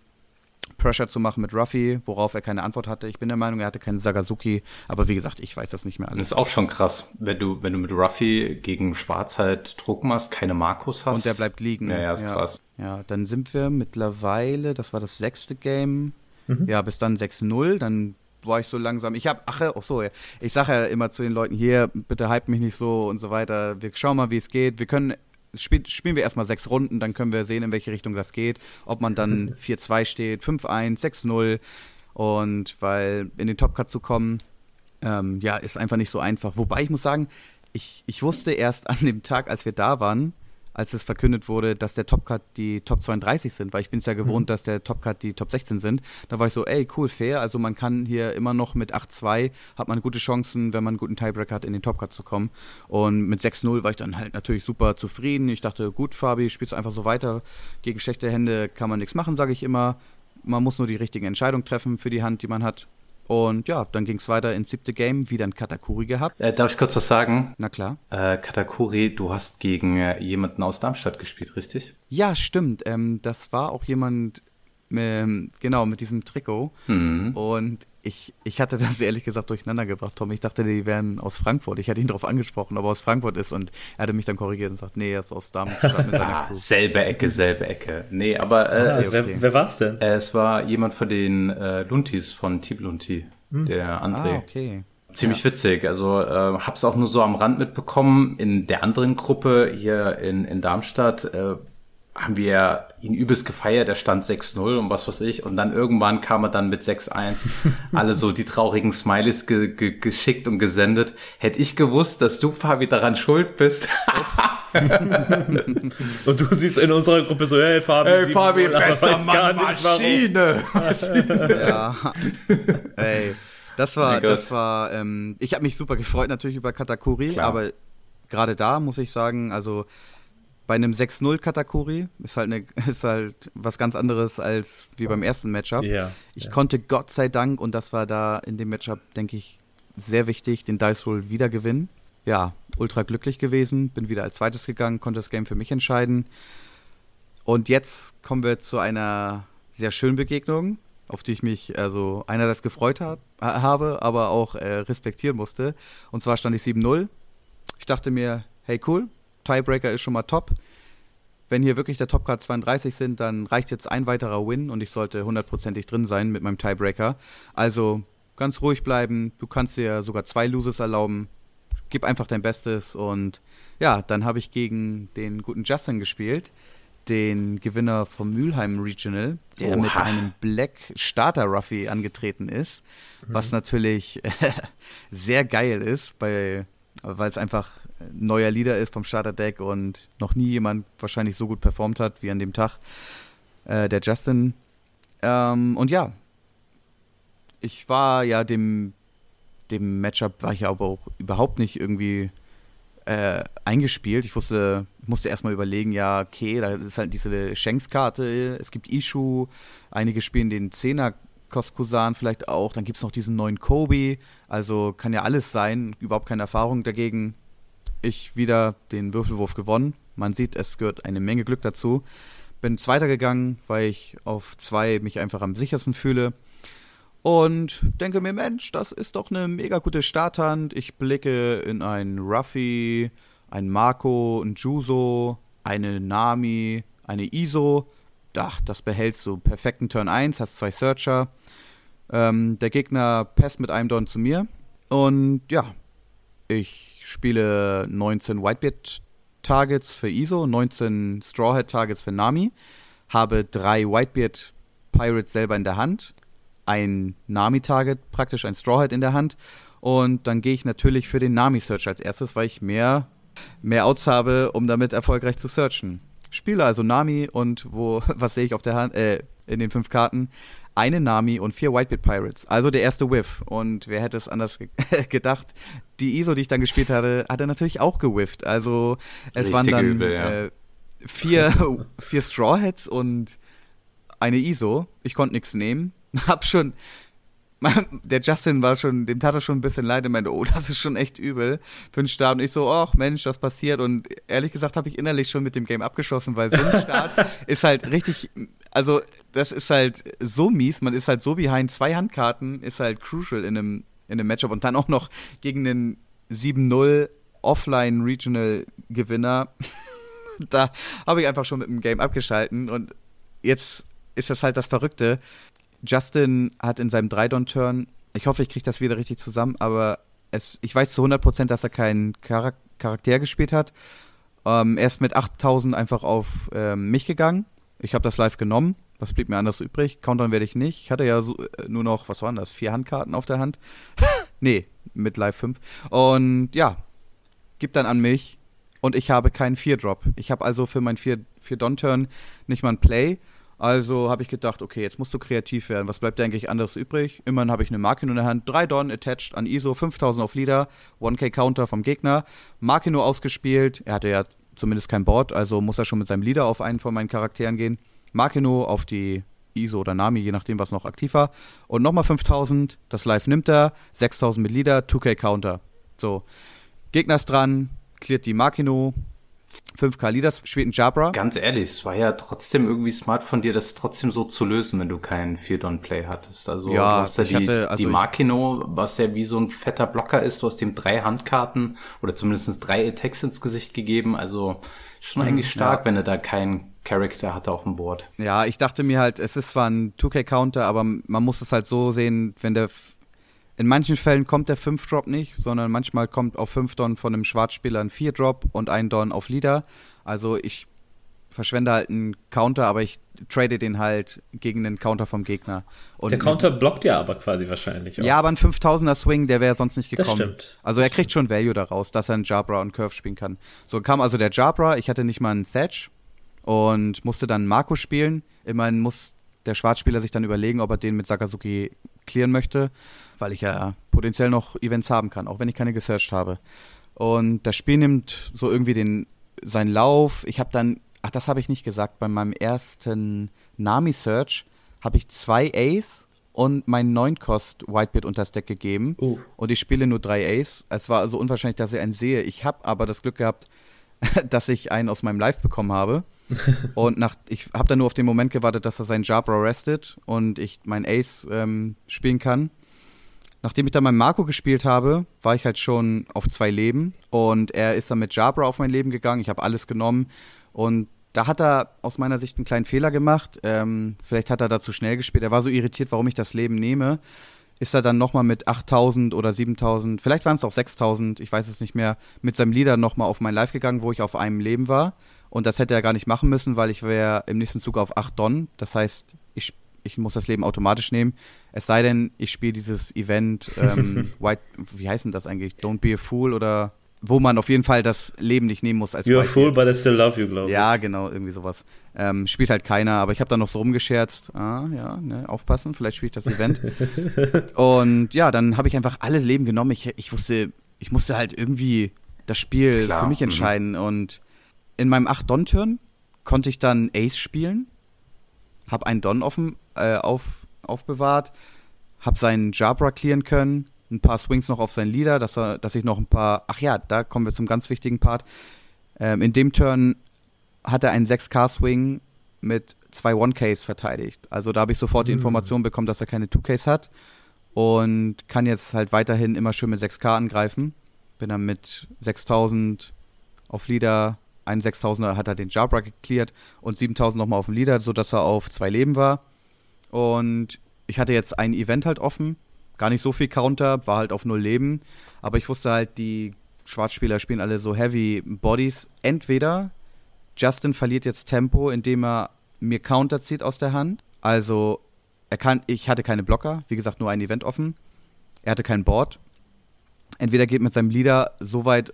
[SPEAKER 3] Pressure zu machen mit Ruffy, worauf er keine Antwort hatte. Ich bin der Meinung, er hatte keinen Sagazuki, aber wie gesagt, ich weiß das nicht mehr
[SPEAKER 2] alles. Das ist auch schon krass, wenn du, wenn du mit Ruffy gegen Schwarz halt Druck machst, keine Markus hast.
[SPEAKER 3] Und der bleibt liegen.
[SPEAKER 2] Ja, ja, ist ja. krass.
[SPEAKER 3] Ja, dann sind wir mittlerweile, das war das sechste Game, mhm. ja, bis dann 6-0, dann war ich so langsam. Ich habe, ach, ach so, ich sage ja immer zu den Leuten hier, bitte hype mich nicht so und so weiter. Wir schauen mal, wie es geht. Wir können spiel, spielen wir erstmal sechs Runden, dann können wir sehen, in welche Richtung das geht. Ob man dann 4-2 steht, 5-1, 6-0. Und weil in den Top Cut zu kommen, ähm, ja, ist einfach nicht so einfach. Wobei ich muss sagen, ich, ich wusste erst an dem Tag, als wir da waren, als es verkündet wurde, dass der Top Cut die Top 32 sind, weil ich bin es ja gewohnt, mhm. dass der Top Cut die Top 16 sind. Da war ich so, ey, cool, fair. Also man kann hier immer noch mit 8-2 hat man gute Chancen, wenn man einen guten Tiebreaker hat, in den Top Cut zu kommen. Und mit 6-0 war ich dann halt natürlich super zufrieden. Ich dachte, gut, Fabi, spielst du einfach so weiter. Gegen schlechte Hände kann man nichts machen, sage ich immer. Man muss nur die richtige Entscheidung treffen für die Hand, die man hat. Und ja, dann ging es weiter ins siebte Game, wieder ein Katakuri gehabt.
[SPEAKER 2] Äh, darf ich kurz was sagen?
[SPEAKER 3] Na klar.
[SPEAKER 2] Äh, Katakuri, du hast gegen äh, jemanden aus Darmstadt gespielt, richtig?
[SPEAKER 3] Ja, stimmt. Ähm, das war auch jemand, ähm, genau, mit diesem Trikot. Mhm. Und ich, ich hatte das ehrlich gesagt durcheinander gebracht, Tom. Ich dachte, die wären aus Frankfurt. Ich hatte ihn darauf angesprochen, ob er aus Frankfurt ist. Und er hatte mich dann korrigiert und sagt, nee, er ist aus Darmstadt mit
[SPEAKER 2] seiner Crew. selbe Ecke, selbe Ecke. Nee, aber äh,
[SPEAKER 1] ah, es, wer, wer war's denn?
[SPEAKER 2] Äh, es war jemand von den äh, Luntis, von Tib Lunti, hm. der André.
[SPEAKER 3] Ah, okay.
[SPEAKER 2] Ziemlich ja. witzig. Also äh, hab's auch nur so am Rand mitbekommen. In der anderen Gruppe hier in, in Darmstadt äh, haben wir ihn übelst gefeiert, er stand 6-0 und was weiß ich. Und dann irgendwann kam er dann mit 6-1. Alle so die traurigen Smileys ge ge geschickt und gesendet. Hätte ich gewusst, dass du, Fabi, daran schuld bist.
[SPEAKER 1] und du siehst in unserer Gruppe so, hey Fabi,
[SPEAKER 2] hey, Fabi, bester Mann, Maschine.
[SPEAKER 3] ja. Ey. Das war, das war, ähm, ich habe mich super gefreut natürlich über Katakuri, Klar. aber gerade da muss ich sagen, also bei einem 6-0 Katakuri ist halt, eine, ist halt was ganz anderes als wie beim ersten Matchup.
[SPEAKER 1] Yeah,
[SPEAKER 3] ich
[SPEAKER 1] yeah.
[SPEAKER 3] konnte Gott sei Dank, und das war da in dem Matchup, denke ich, sehr wichtig, den Dice Roll wieder gewinnen. Ja, ultra glücklich gewesen, bin wieder als zweites gegangen, konnte das Game für mich entscheiden. Und jetzt kommen wir zu einer sehr schönen Begegnung, auf die ich mich also einerseits gefreut hat, habe, aber auch äh, respektieren musste. Und zwar stand ich 7-0. Ich dachte mir, hey cool, Tiebreaker ist schon mal top. Wenn hier wirklich der Topcard 32 sind, dann reicht jetzt ein weiterer Win und ich sollte hundertprozentig drin sein mit meinem Tiebreaker. Also ganz ruhig bleiben. Du kannst dir sogar zwei Loses erlauben. Gib einfach dein Bestes und ja, dann habe ich gegen den guten Justin gespielt, den Gewinner vom Mülheim Regional, der Oha. mit einem Black Starter Ruffy angetreten ist, mhm. was natürlich sehr geil ist, weil es einfach neuer Leader ist vom Starterdeck und noch nie jemand wahrscheinlich so gut performt hat wie an dem Tag. Äh, der Justin. Ähm, und ja, ich war ja dem, dem Matchup, war ich aber auch überhaupt nicht irgendwie äh, eingespielt. Ich wusste, musste erstmal überlegen, ja, okay, da ist halt diese Shanks-Karte, es gibt Ishu, einige spielen den Zehner Koskusan vielleicht auch, dann gibt es noch diesen neuen Kobe, also kann ja alles sein, überhaupt keine Erfahrung dagegen ich wieder den Würfelwurf gewonnen. Man sieht, es gehört eine Menge Glück dazu. Bin Zweiter gegangen, weil ich auf zwei mich einfach am sichersten fühle. Und denke mir, Mensch, das ist doch eine mega gute Starthand. Ich blicke in einen Ruffy, einen Marco, einen Juso, eine Nami, eine Iso. Ach, das behältst du. Perfekten Turn 1, hast zwei Searcher. Ähm, der Gegner passt mit einem Don zu mir. Und ja, ich spiele 19 Whitebeard Targets für ISO, 19 Strawhead Targets für Nami, habe drei Whitebeard Pirates selber in der Hand, ein Nami Target, praktisch ein Strawhead in der Hand und dann gehe ich natürlich für den Nami Search als erstes, weil ich mehr, mehr Outs habe, um damit erfolgreich zu searchen. Spiele also Nami und wo, was sehe ich auf der Hand, äh, in den fünf Karten? Eine Nami und vier Whitebeard Pirates. Also der erste Whiff. Und wer hätte es anders ge gedacht? Die ISO, die ich dann gespielt hatte, hat er natürlich auch gewifft. Also es Richtig waren dann übel, ja. äh, vier, vier Straw Hats und eine ISO. Ich konnte nichts nehmen. Hab schon, der Justin war schon, dem tat er schon ein bisschen leid und meinte, oh, das ist schon echt übel für einen Start. Und ich so, ach Mensch, das passiert. Und ehrlich gesagt habe ich innerlich schon mit dem Game abgeschossen, weil so ein Start ist halt richtig, also das ist halt so mies. Man ist halt so behind. Zwei Handkarten ist halt crucial in einem, in einem Matchup. Und dann auch noch gegen den 7-0 Offline Regional Gewinner. da habe ich einfach schon mit dem Game abgeschalten. Und jetzt ist das halt das Verrückte. Justin hat in seinem Dreidon-Turn, ich hoffe, ich kriege das wieder richtig zusammen, aber es, ich weiß zu 100%, dass er keinen Charak Charakter gespielt hat. Ähm, er ist mit 8000 einfach auf ähm, mich gegangen. Ich habe das live genommen. Was blieb mir anders übrig? Countern werde ich nicht. Ich hatte ja so, äh, nur noch, was waren das, vier Handkarten auf der Hand. nee, mit live 5. Und ja, gibt dann an mich. Und ich habe keinen 4-Drop. Ich habe also für mein 4-Don-Turn nicht mal ein Play. Also habe ich gedacht, okay, jetzt musst du kreativ werden. Was bleibt eigentlich anderes übrig? Immerhin habe ich eine Marke in der Hand. Drei Don attached an ISO, 5000 auf Leader, 1K Counter vom Gegner. Marke nur ausgespielt. Er hatte ja zumindest kein Board, also muss er schon mit seinem Leader auf einen von meinen Charakteren gehen. Markino auf die ISO oder Nami, je nachdem, was noch aktiv war. Und nochmal 5000, das Live nimmt er, 6000 mit Leader, 2K Counter. So, Gegner ist dran, cleart die Makino, 5K Leaders ein Jabra.
[SPEAKER 2] Ganz ehrlich, es war ja trotzdem irgendwie smart von dir, das trotzdem so zu lösen, wenn du keinen 4-Don-Play hattest. Also ja, du hast ja die, hatte, also die Makino, was ja wie so ein fetter Blocker ist, du hast ihm drei Handkarten oder zumindest drei Attacks ins Gesicht gegeben. Also schon mhm, eigentlich stark, ja. wenn er da keinen Charakter hatte auf dem Board.
[SPEAKER 3] Ja, ich dachte mir halt, es ist zwar ein 2K-Counter, aber man muss es halt so sehen, wenn der in manchen Fällen kommt der 5-Drop nicht, sondern manchmal kommt auf 5 Don von einem Schwarzspieler ein 4-Drop und ein Don auf Leader. Also ich verschwende halt einen Counter, aber ich trade den halt gegen den Counter vom Gegner.
[SPEAKER 1] Und der Counter blockt ja aber quasi wahrscheinlich
[SPEAKER 3] auch. Ja, aber ein 5000er Swing, der wäre sonst nicht gekommen. Das stimmt. Also er kriegt schon Value daraus, dass er einen Jabra und Curve spielen kann. So kam also der Jabra, ich hatte nicht mal einen Thatch und musste dann Marco spielen. Immerhin muss der Schwarzspieler sich dann überlegen, ob er den mit Sakazuki clearen möchte weil ich ja potenziell noch Events haben kann, auch wenn ich keine gesearched habe. Und das Spiel nimmt so irgendwie den, seinen Lauf. Ich habe dann, ach, das habe ich nicht gesagt, bei meinem ersten Nami-Search habe ich zwei Ace und mein 9-Cost Whitebeard unter das Deck gegeben. Uh. Und ich spiele nur drei Ace. Es war also unwahrscheinlich, dass ich einen sehe. Ich habe aber das Glück gehabt, dass ich einen aus meinem Live bekommen habe. und nach, ich habe dann nur auf den Moment gewartet, dass er seinen Jabra restet und ich mein Ace ähm, spielen kann nachdem ich dann mein Marco gespielt habe, war ich halt schon auf zwei Leben und er ist dann mit Jabra auf mein Leben gegangen. Ich habe alles genommen und da hat er aus meiner Sicht einen kleinen Fehler gemacht. Ähm, vielleicht hat er da zu schnell gespielt. Er war so irritiert, warum ich das Leben nehme. Ist er dann nochmal mit 8000 oder 7000, vielleicht waren es auch 6000, ich weiß es nicht mehr, mit seinem Leader nochmal auf mein Live gegangen, wo ich auf einem Leben war. Und das hätte er gar nicht machen müssen, weil ich wäre im nächsten Zug auf 8 Don. Das heißt, ich ich muss das Leben automatisch nehmen. Es sei denn, ich spiele dieses Event, ähm, White, wie heißt denn das eigentlich? Don't be a fool oder wo man auf jeden Fall das Leben nicht nehmen muss als
[SPEAKER 1] You're a fool, but I still love you, glaube
[SPEAKER 3] ich. Ja, genau, irgendwie sowas. Ähm, spielt halt keiner, aber ich habe da noch so rumgescherzt. Ah, ja, ne, aufpassen, vielleicht spiele ich das Event. und ja, dann habe ich einfach alles Leben genommen. Ich, ich wusste, ich musste halt irgendwie das Spiel Klar. für mich mhm. entscheiden. Mhm. Und in meinem 8-Don-Turn konnte ich dann Ace spielen habe einen Don offen, äh, auf, aufbewahrt, habe seinen Jabra clearen können, ein paar Swings noch auf sein Leader, dass, er, dass ich noch ein paar, ach ja, da kommen wir zum ganz wichtigen Part. Ähm, in dem Turn hat er einen 6K-Swing mit zwei 1Ks verteidigt. Also da habe ich sofort mhm. die Information bekommen, dass er keine 2Ks hat und kann jetzt halt weiterhin immer schön mit 6K angreifen. Bin dann mit 6000 auf Leader ein 6000er hat er den Jabra gecleart und 7000 nochmal auf dem Leader, sodass er auf zwei Leben war. Und ich hatte jetzt ein Event halt offen, gar nicht so viel Counter, war halt auf null Leben. Aber ich wusste halt, die Schwarzspieler spielen alle so Heavy Bodies. Entweder Justin verliert jetzt Tempo, indem er mir Counter zieht aus der Hand. Also, er kann, ich hatte keine Blocker, wie gesagt, nur ein Event offen. Er hatte kein Board. Entweder geht mit seinem Leader so weit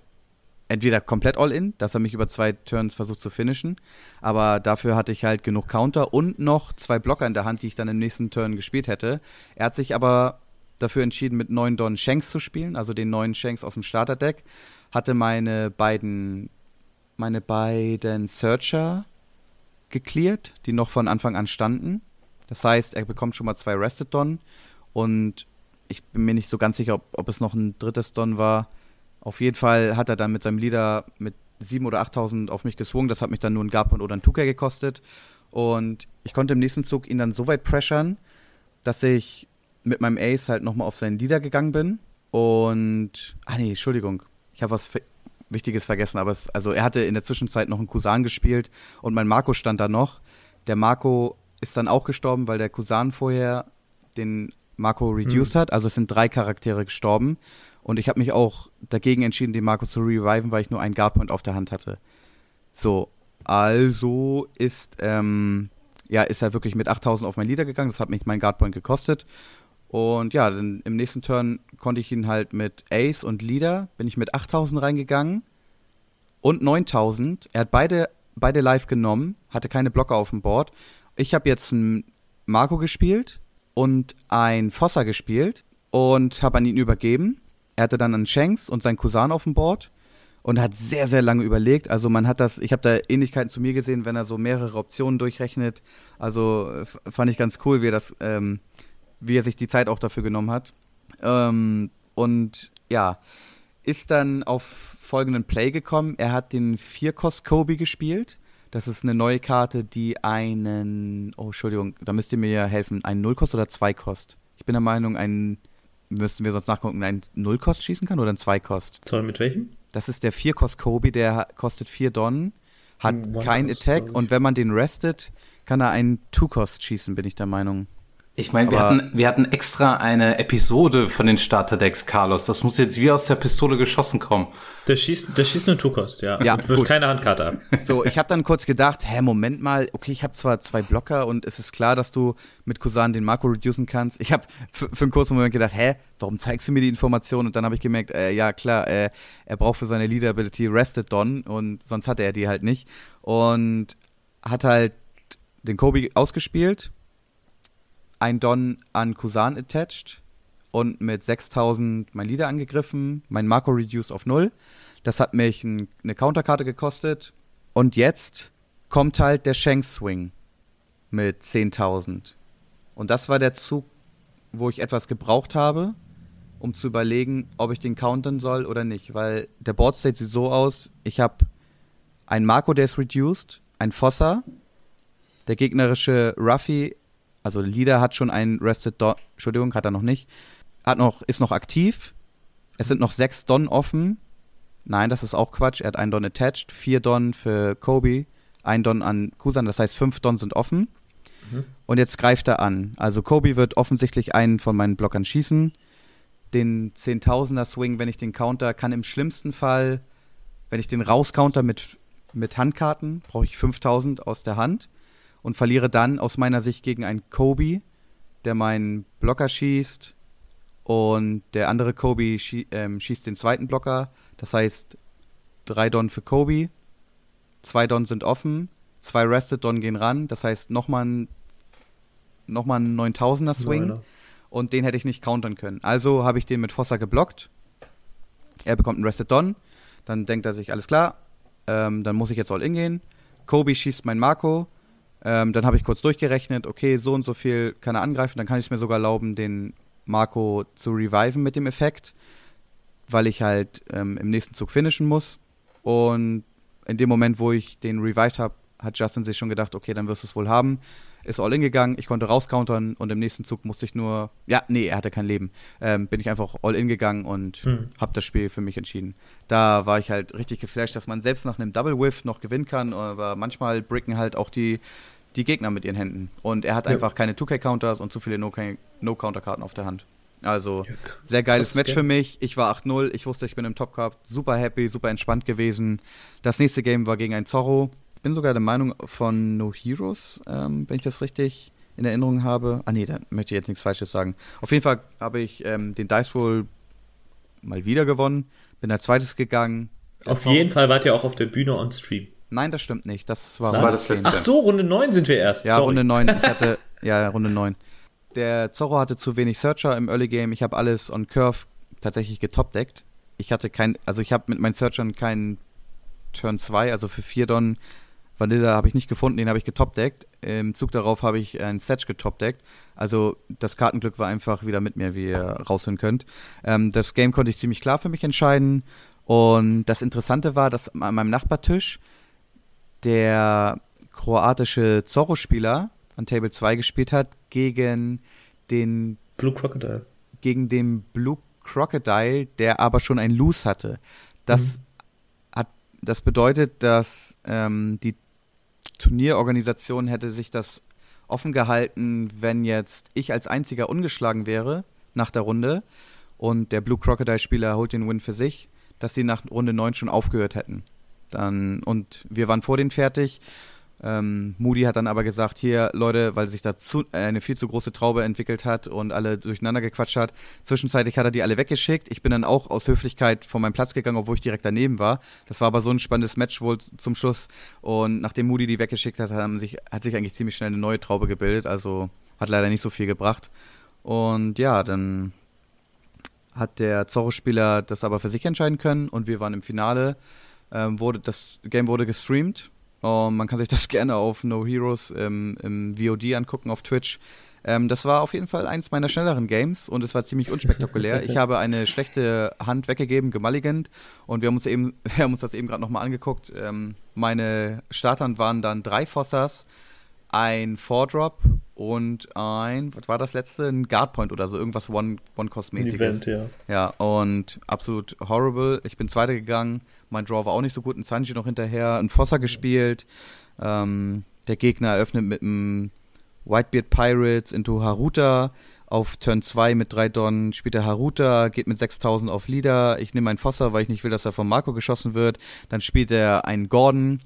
[SPEAKER 3] entweder komplett all in, dass er mich über zwei Turns versucht zu finishen, aber dafür hatte ich halt genug Counter und noch zwei Blocker in der Hand, die ich dann im nächsten Turn gespielt hätte. Er hat sich aber dafür entschieden, mit neun Don Shanks zu spielen, also den neuen Shanks aus dem Starterdeck, hatte meine beiden meine beiden Searcher gecleared, die noch von Anfang an standen. Das heißt, er bekommt schon mal zwei Rested Don und ich bin mir nicht so ganz sicher, ob, ob es noch ein drittes Don war. Auf jeden Fall hat er dann mit seinem Leader mit 7.000 oder 8.000 auf mich geswungen. Das hat mich dann nur ein Garpon oder ein Tuka gekostet. Und ich konnte im nächsten Zug ihn dann so weit pressern, dass ich mit meinem Ace halt nochmal auf seinen Leader gegangen bin. Und, ah nee, Entschuldigung, ich habe was Wichtiges vergessen, aber es, also er hatte in der Zwischenzeit noch einen Kusan gespielt und mein Marco stand da noch. Der Marco ist dann auch gestorben, weil der Kusan vorher den Marco reduced mhm. hat. Also es sind drei Charaktere gestorben. Und ich habe mich auch dagegen entschieden, den Marco zu reviven, weil ich nur einen Guardpoint auf der Hand hatte. So, also ist, ähm, ja, ist er wirklich mit 8000 auf mein Leader gegangen. Das hat mich mein Guardpoint gekostet. Und ja, dann im nächsten Turn konnte ich ihn halt mit Ace und Leader, bin ich mit 8000 reingegangen und 9000. Er hat beide, beide live genommen, hatte keine Blocker auf dem Board. Ich habe jetzt einen Marco gespielt und ein Fossa gespielt und habe an ihn übergeben. Er hatte dann einen Shanks und seinen Cousin auf dem Board und hat sehr, sehr lange überlegt. Also man hat das, ich habe da Ähnlichkeiten zu mir gesehen, wenn er so mehrere Optionen durchrechnet. Also fand ich ganz cool, wie er das, ähm, wie er sich die Zeit auch dafür genommen hat. Ähm, und ja, ist dann auf folgenden Play gekommen. Er hat den Vierkost Kobe gespielt. Das ist eine neue Karte, die einen, oh Entschuldigung, da müsst ihr mir ja helfen, einen Nullkost oder Zweikost? Ich bin der Meinung, einen, müssten wir sonst nachgucken, einen Nullkost schießen kann oder einen Zweikost?
[SPEAKER 1] Sorry, mit welchem?
[SPEAKER 3] Das ist der Vierkost Kobe, der kostet vier Don, hat kein Attack und wenn man den restet, kann er einen Two-Kost schießen, bin ich der Meinung.
[SPEAKER 2] Ich meine, wir hatten, wir hatten extra eine Episode von den Starterdecks, Carlos. Das muss jetzt wie aus der Pistole geschossen kommen.
[SPEAKER 1] Der schießt, der schießt eine Tukost, ja. ja und wirft keine Handkarte ab.
[SPEAKER 3] So, ich habe dann kurz gedacht, hä, Moment mal, okay, ich habe zwar zwei Blocker und es ist klar, dass du mit Kusan den Marco reducen kannst. Ich habe für einen kurzen Moment gedacht, hä, warum zeigst du mir die Information? Und dann habe ich gemerkt, äh, ja klar, äh, er braucht für seine Leader Ability Rested Don und sonst hatte er die halt nicht. Und hat halt den Kobe ausgespielt ein Don an Kusan attached und mit 6000 mein Leader angegriffen, mein Marco reduced auf 0. Das hat mich ein, eine Counterkarte gekostet. Und jetzt kommt halt der Shank Swing mit 10.000. Und das war der Zug, wo ich etwas gebraucht habe, um zu überlegen, ob ich den countern soll oder nicht. Weil der Board State sieht so aus, ich habe ein Marco, der ist reduced, ein Fossa, der gegnerische Ruffy also Leader hat schon einen Rested Don, Entschuldigung, hat er noch nicht. Hat noch, ist noch aktiv. Es sind noch sechs Don offen. Nein, das ist auch Quatsch. Er hat einen Don attached, vier Don für Kobe, ein Don an Kusan, das heißt fünf Don sind offen. Mhm. Und jetzt greift er an. Also Kobe wird offensichtlich einen von meinen Blockern schießen. Den Zehntausender Swing, wenn ich den counter, kann im schlimmsten Fall, wenn ich den rauscounter mit, mit Handkarten, brauche ich 5000 aus der Hand und verliere dann aus meiner Sicht gegen einen Kobe, der meinen Blocker schießt und der andere Kobe schie ähm, schießt den zweiten Blocker. Das heißt, drei Don für Kobe, zwei Don sind offen, zwei Rested Don gehen ran. Das heißt, nochmal ein, noch ein 9000er Swing Neiner. und den hätte ich nicht countern können. Also habe ich den mit Fossa geblockt. Er bekommt einen Rested Don. Dann denkt er sich, alles klar, ähm, dann muss ich jetzt all in gehen. Kobe schießt mein Marco ähm, dann habe ich kurz durchgerechnet, okay, so und so viel kann er angreifen, dann kann ich es mir sogar erlauben, den Marco zu reviven mit dem Effekt, weil ich halt ähm, im nächsten Zug finishen muss. Und in dem Moment, wo ich den revived habe, hat Justin sich schon gedacht, okay, dann wirst du es wohl haben. Ist all in gegangen, ich konnte rauscountern und im nächsten Zug musste ich nur, ja, nee, er hatte kein Leben. Ähm, bin ich einfach all in gegangen und hm. habe das Spiel für mich entschieden. Da war ich halt richtig geflasht, dass man selbst nach einem Double Whiff noch gewinnen kann, aber manchmal bricken halt auch die die Gegner mit ihren Händen. Und er hat ja. einfach keine 2K-Counters und zu viele No-Counter-Karten auf der Hand. Also, ja, sehr geiles Match für mich. Ich war 8-0. Ich wusste, ich bin im Top Cup. Super happy, super entspannt gewesen. Das nächste Game war gegen ein Zorro. Ich bin sogar der Meinung von No Heroes, ähm, wenn ich das richtig in Erinnerung habe. Ah, nee, da möchte ich jetzt nichts Falsches sagen. Auf jeden Fall habe ich ähm, den Dice Roll mal wieder gewonnen. Bin als zweites gegangen.
[SPEAKER 1] Auf jeden Fall wart ihr auch auf der Bühne on Stream.
[SPEAKER 3] Nein, das stimmt nicht. Das war,
[SPEAKER 2] das war das letzte.
[SPEAKER 1] Ach so, Runde 9 sind wir erst.
[SPEAKER 3] Ja, Sorry. Runde 9. Ich hatte, ja, Runde 9. Der Zorro hatte zu wenig Searcher im Early Game. Ich habe alles on Curve tatsächlich getopdeckt. Ich hatte kein, also ich habe mit meinen Searchern keinen Turn 2, also für 4 Don Vanilla habe ich nicht gefunden, den habe ich getopdeckt. Im Zug darauf habe ich einen Thatch getopdeckt. Also das Kartenglück war einfach wieder mit mir, wie ihr raushören könnt. Ähm, das Game konnte ich ziemlich klar für mich entscheiden. Und das Interessante war, dass an meinem Nachbartisch der kroatische Zorro-Spieler an Table 2 gespielt hat gegen den
[SPEAKER 1] Blue Crocodile.
[SPEAKER 3] Gegen den Blue Crocodile, der aber schon ein Loose hatte. Das mhm. hat das bedeutet, dass ähm, die Turnierorganisation hätte sich das offen gehalten, wenn jetzt ich als einziger ungeschlagen wäre nach der Runde und der Blue Crocodile Spieler holt den Win für sich, dass sie nach Runde 9 schon aufgehört hätten. Dann, und wir waren vor denen fertig. Ähm, Moody hat dann aber gesagt, hier Leute, weil sich da zu, äh, eine viel zu große Traube entwickelt hat und alle durcheinander gequatscht hat. Zwischenzeitlich hat er die alle weggeschickt. Ich bin dann auch aus Höflichkeit von meinem Platz gegangen, obwohl ich direkt daneben war. Das war aber so ein spannendes Match wohl zum Schluss. Und nachdem Moody die weggeschickt hat, sich, hat sich eigentlich ziemlich schnell eine neue Traube gebildet. Also hat leider nicht so viel gebracht. Und ja, dann hat der Zorro-Spieler das aber für sich entscheiden können und wir waren im Finale ähm, wurde, das Game wurde gestreamt. Um, man kann sich das gerne auf No Heroes im, im VOD angucken auf Twitch. Ähm, das war auf jeden Fall eins meiner schnelleren Games und es war ziemlich unspektakulär. Ich habe eine schlechte Hand weggegeben, gemulligant, und wir haben uns eben, wir haben uns das eben gerade nochmal angeguckt. Ähm, meine Starthand waren dann drei Fossas, ein Four-Drop und ein, was war das letzte? Ein Guard-Point oder so, irgendwas One-Cost-mäßiges.
[SPEAKER 1] One ja.
[SPEAKER 3] Ja, und absolut horrible. Ich bin Zweiter gegangen, mein Draw war auch nicht so gut, ein Sanji noch hinterher, ein Fossa gespielt. Ähm, der Gegner eröffnet mit einem Whitebeard Pirates into Haruta. Auf Turn 2 mit 3 Don spielt er Haruta, geht mit 6000 auf Leader. Ich nehme einen Fossa, weil ich nicht will, dass er von Marco geschossen wird. Dann spielt er einen Gordon.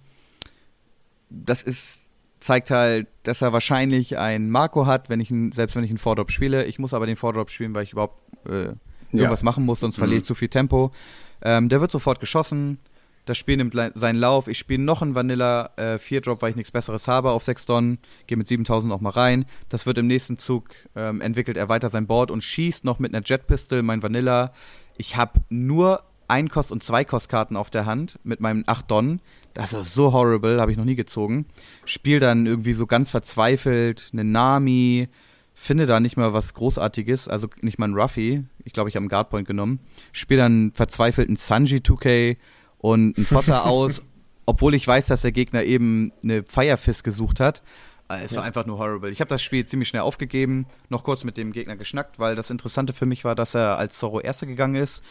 [SPEAKER 3] Das ist zeigt halt, dass er wahrscheinlich einen Marco hat, wenn ich ihn, selbst wenn ich einen Vordrop spiele. Ich muss aber den Vordrop spielen, weil ich überhaupt äh, irgendwas ja. machen muss, sonst verliere ich mhm. zu viel Tempo. Ähm, der wird sofort geschossen. Das Spiel nimmt seinen Lauf. Ich spiele noch einen Vanilla äh, 4-Drop, weil ich nichts Besseres habe auf 6 Don. Gehe mit 7000 auch mal rein. Das wird im nächsten Zug ähm, entwickelt er weiter sein Board und schießt noch mit einer Jet Pistol mein Vanilla. Ich habe nur Ein-Kost- und Zwei-Kost-Karten auf der Hand mit meinem 8 Don. Das ist so horrible, habe ich noch nie gezogen. Spiel dann irgendwie so ganz verzweifelt eine Nami, finde da nicht mal was Großartiges, also nicht mal ein Ruffy. Ich glaube, ich habe einen Guardpoint genommen. Spiel dann verzweifelt einen Sanji 2K und einen Fossa aus, obwohl ich weiß, dass der Gegner eben eine Firefist gesucht hat. Äh, es ja. war einfach nur horrible. Ich habe das Spiel ziemlich schnell aufgegeben, noch kurz mit dem Gegner geschnackt, weil das Interessante für mich war, dass er als Zorro Erster gegangen ist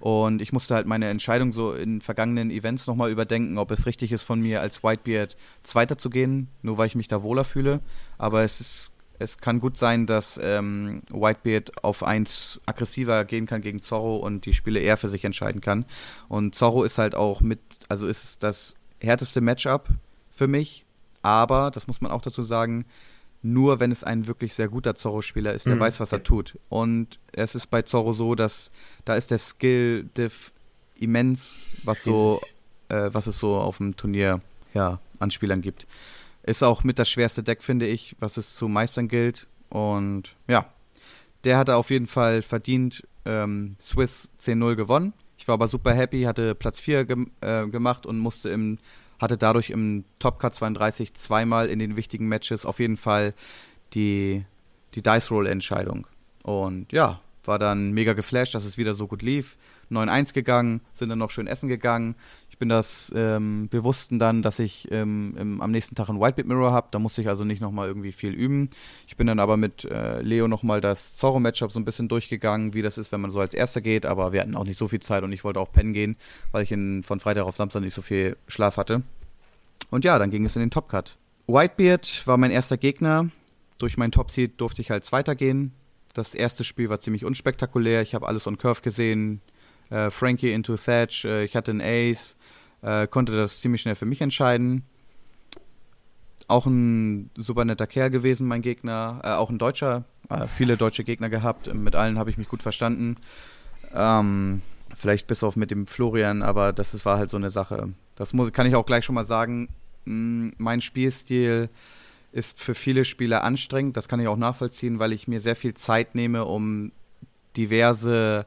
[SPEAKER 3] und ich musste halt meine Entscheidung so in vergangenen Events nochmal überdenken, ob es richtig ist von mir als Whitebeard Zweiter zu gehen, nur weil ich mich da wohler fühle. Aber es ist, es kann gut sein, dass ähm, Whitebeard auf eins aggressiver gehen kann gegen Zorro und die Spiele eher für sich entscheiden kann. Und Zorro ist halt auch mit, also ist das härteste Matchup für mich. Aber, das muss man auch dazu sagen, nur wenn es ein wirklich sehr guter Zorro-Spieler ist, der mhm. weiß, was er tut. Und es ist bei Zorro so, dass da ist der Skill-Diff immens, was so, äh, was es so auf dem Turnier ja, an Spielern gibt. Ist auch mit das schwerste Deck, finde ich, was es zu meistern gilt. Und ja, der hatte auf jeden Fall verdient ähm, Swiss 10-0 gewonnen. Ich war aber super happy, hatte Platz 4 gem äh, gemacht und musste im hatte dadurch im Top Cut 32 zweimal in den wichtigen Matches auf jeden Fall die, die Dice Roll Entscheidung. Und ja, war dann mega geflasht, dass es wieder so gut lief. 9-1 gegangen, sind dann noch schön essen gegangen. Ich bin das ähm, Bewussten dann, dass ich ähm, im, am nächsten Tag ein Whitebit Mirror habe. Da musste ich also nicht nochmal irgendwie viel üben. Ich bin dann aber mit äh, Leo nochmal das Zorro-Matchup so ein bisschen durchgegangen, wie das ist, wenn man so als Erster geht. Aber wir hatten auch nicht so viel Zeit und ich wollte auch pennen gehen, weil ich in, von Freitag auf Samstag nicht so viel Schlaf hatte. Und ja, dann ging es in den Top-Cut. Whitebeard war mein erster Gegner. Durch meinen Top-Seed durfte ich halt weitergehen. Das erste Spiel war ziemlich unspektakulär. Ich habe alles on Curve gesehen. Äh, Frankie into Thatch. Äh, ich hatte einen Ace äh, konnte das ziemlich schnell für mich entscheiden. Auch ein super netter Kerl gewesen, mein Gegner. Äh, auch ein Deutscher. Äh, viele deutsche Gegner gehabt. Mit allen habe ich mich gut verstanden. Ähm, Vielleicht bis auf mit dem Florian, aber das, das war halt so eine Sache. Das muss, kann ich auch gleich schon mal sagen. Hm, mein Spielstil ist für viele Spieler anstrengend. Das kann ich auch nachvollziehen, weil ich mir sehr viel Zeit nehme, um diverse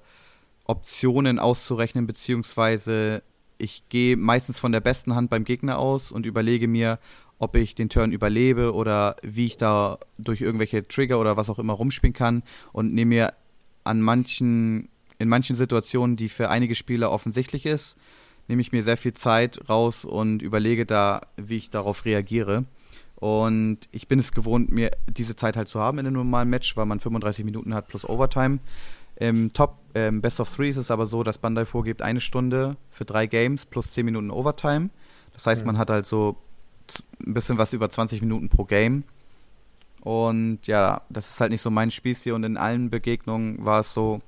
[SPEAKER 3] Optionen auszurechnen, beziehungsweise ich gehe meistens von der besten Hand beim Gegner aus und überlege mir, ob ich den Turn überlebe oder wie ich da durch irgendwelche Trigger oder was auch immer rumspielen kann und nehme mir an manchen, in manchen Situationen, die für einige Spieler offensichtlich ist, nehme ich mir sehr viel Zeit raus und überlege da, wie ich darauf reagiere. Und ich bin es gewohnt, mir diese Zeit halt zu haben in einem normalen Match, weil man 35 Minuten hat plus Overtime. Im Top, ähm, Best of Three ist es aber so, dass Bandai vorgibt eine Stunde für drei Games plus 10 Minuten Overtime. Das heißt, mhm. man hat halt so ein bisschen was über 20 Minuten pro Game. Und ja, das ist halt nicht so mein Spielstil und in allen Begegnungen war es so,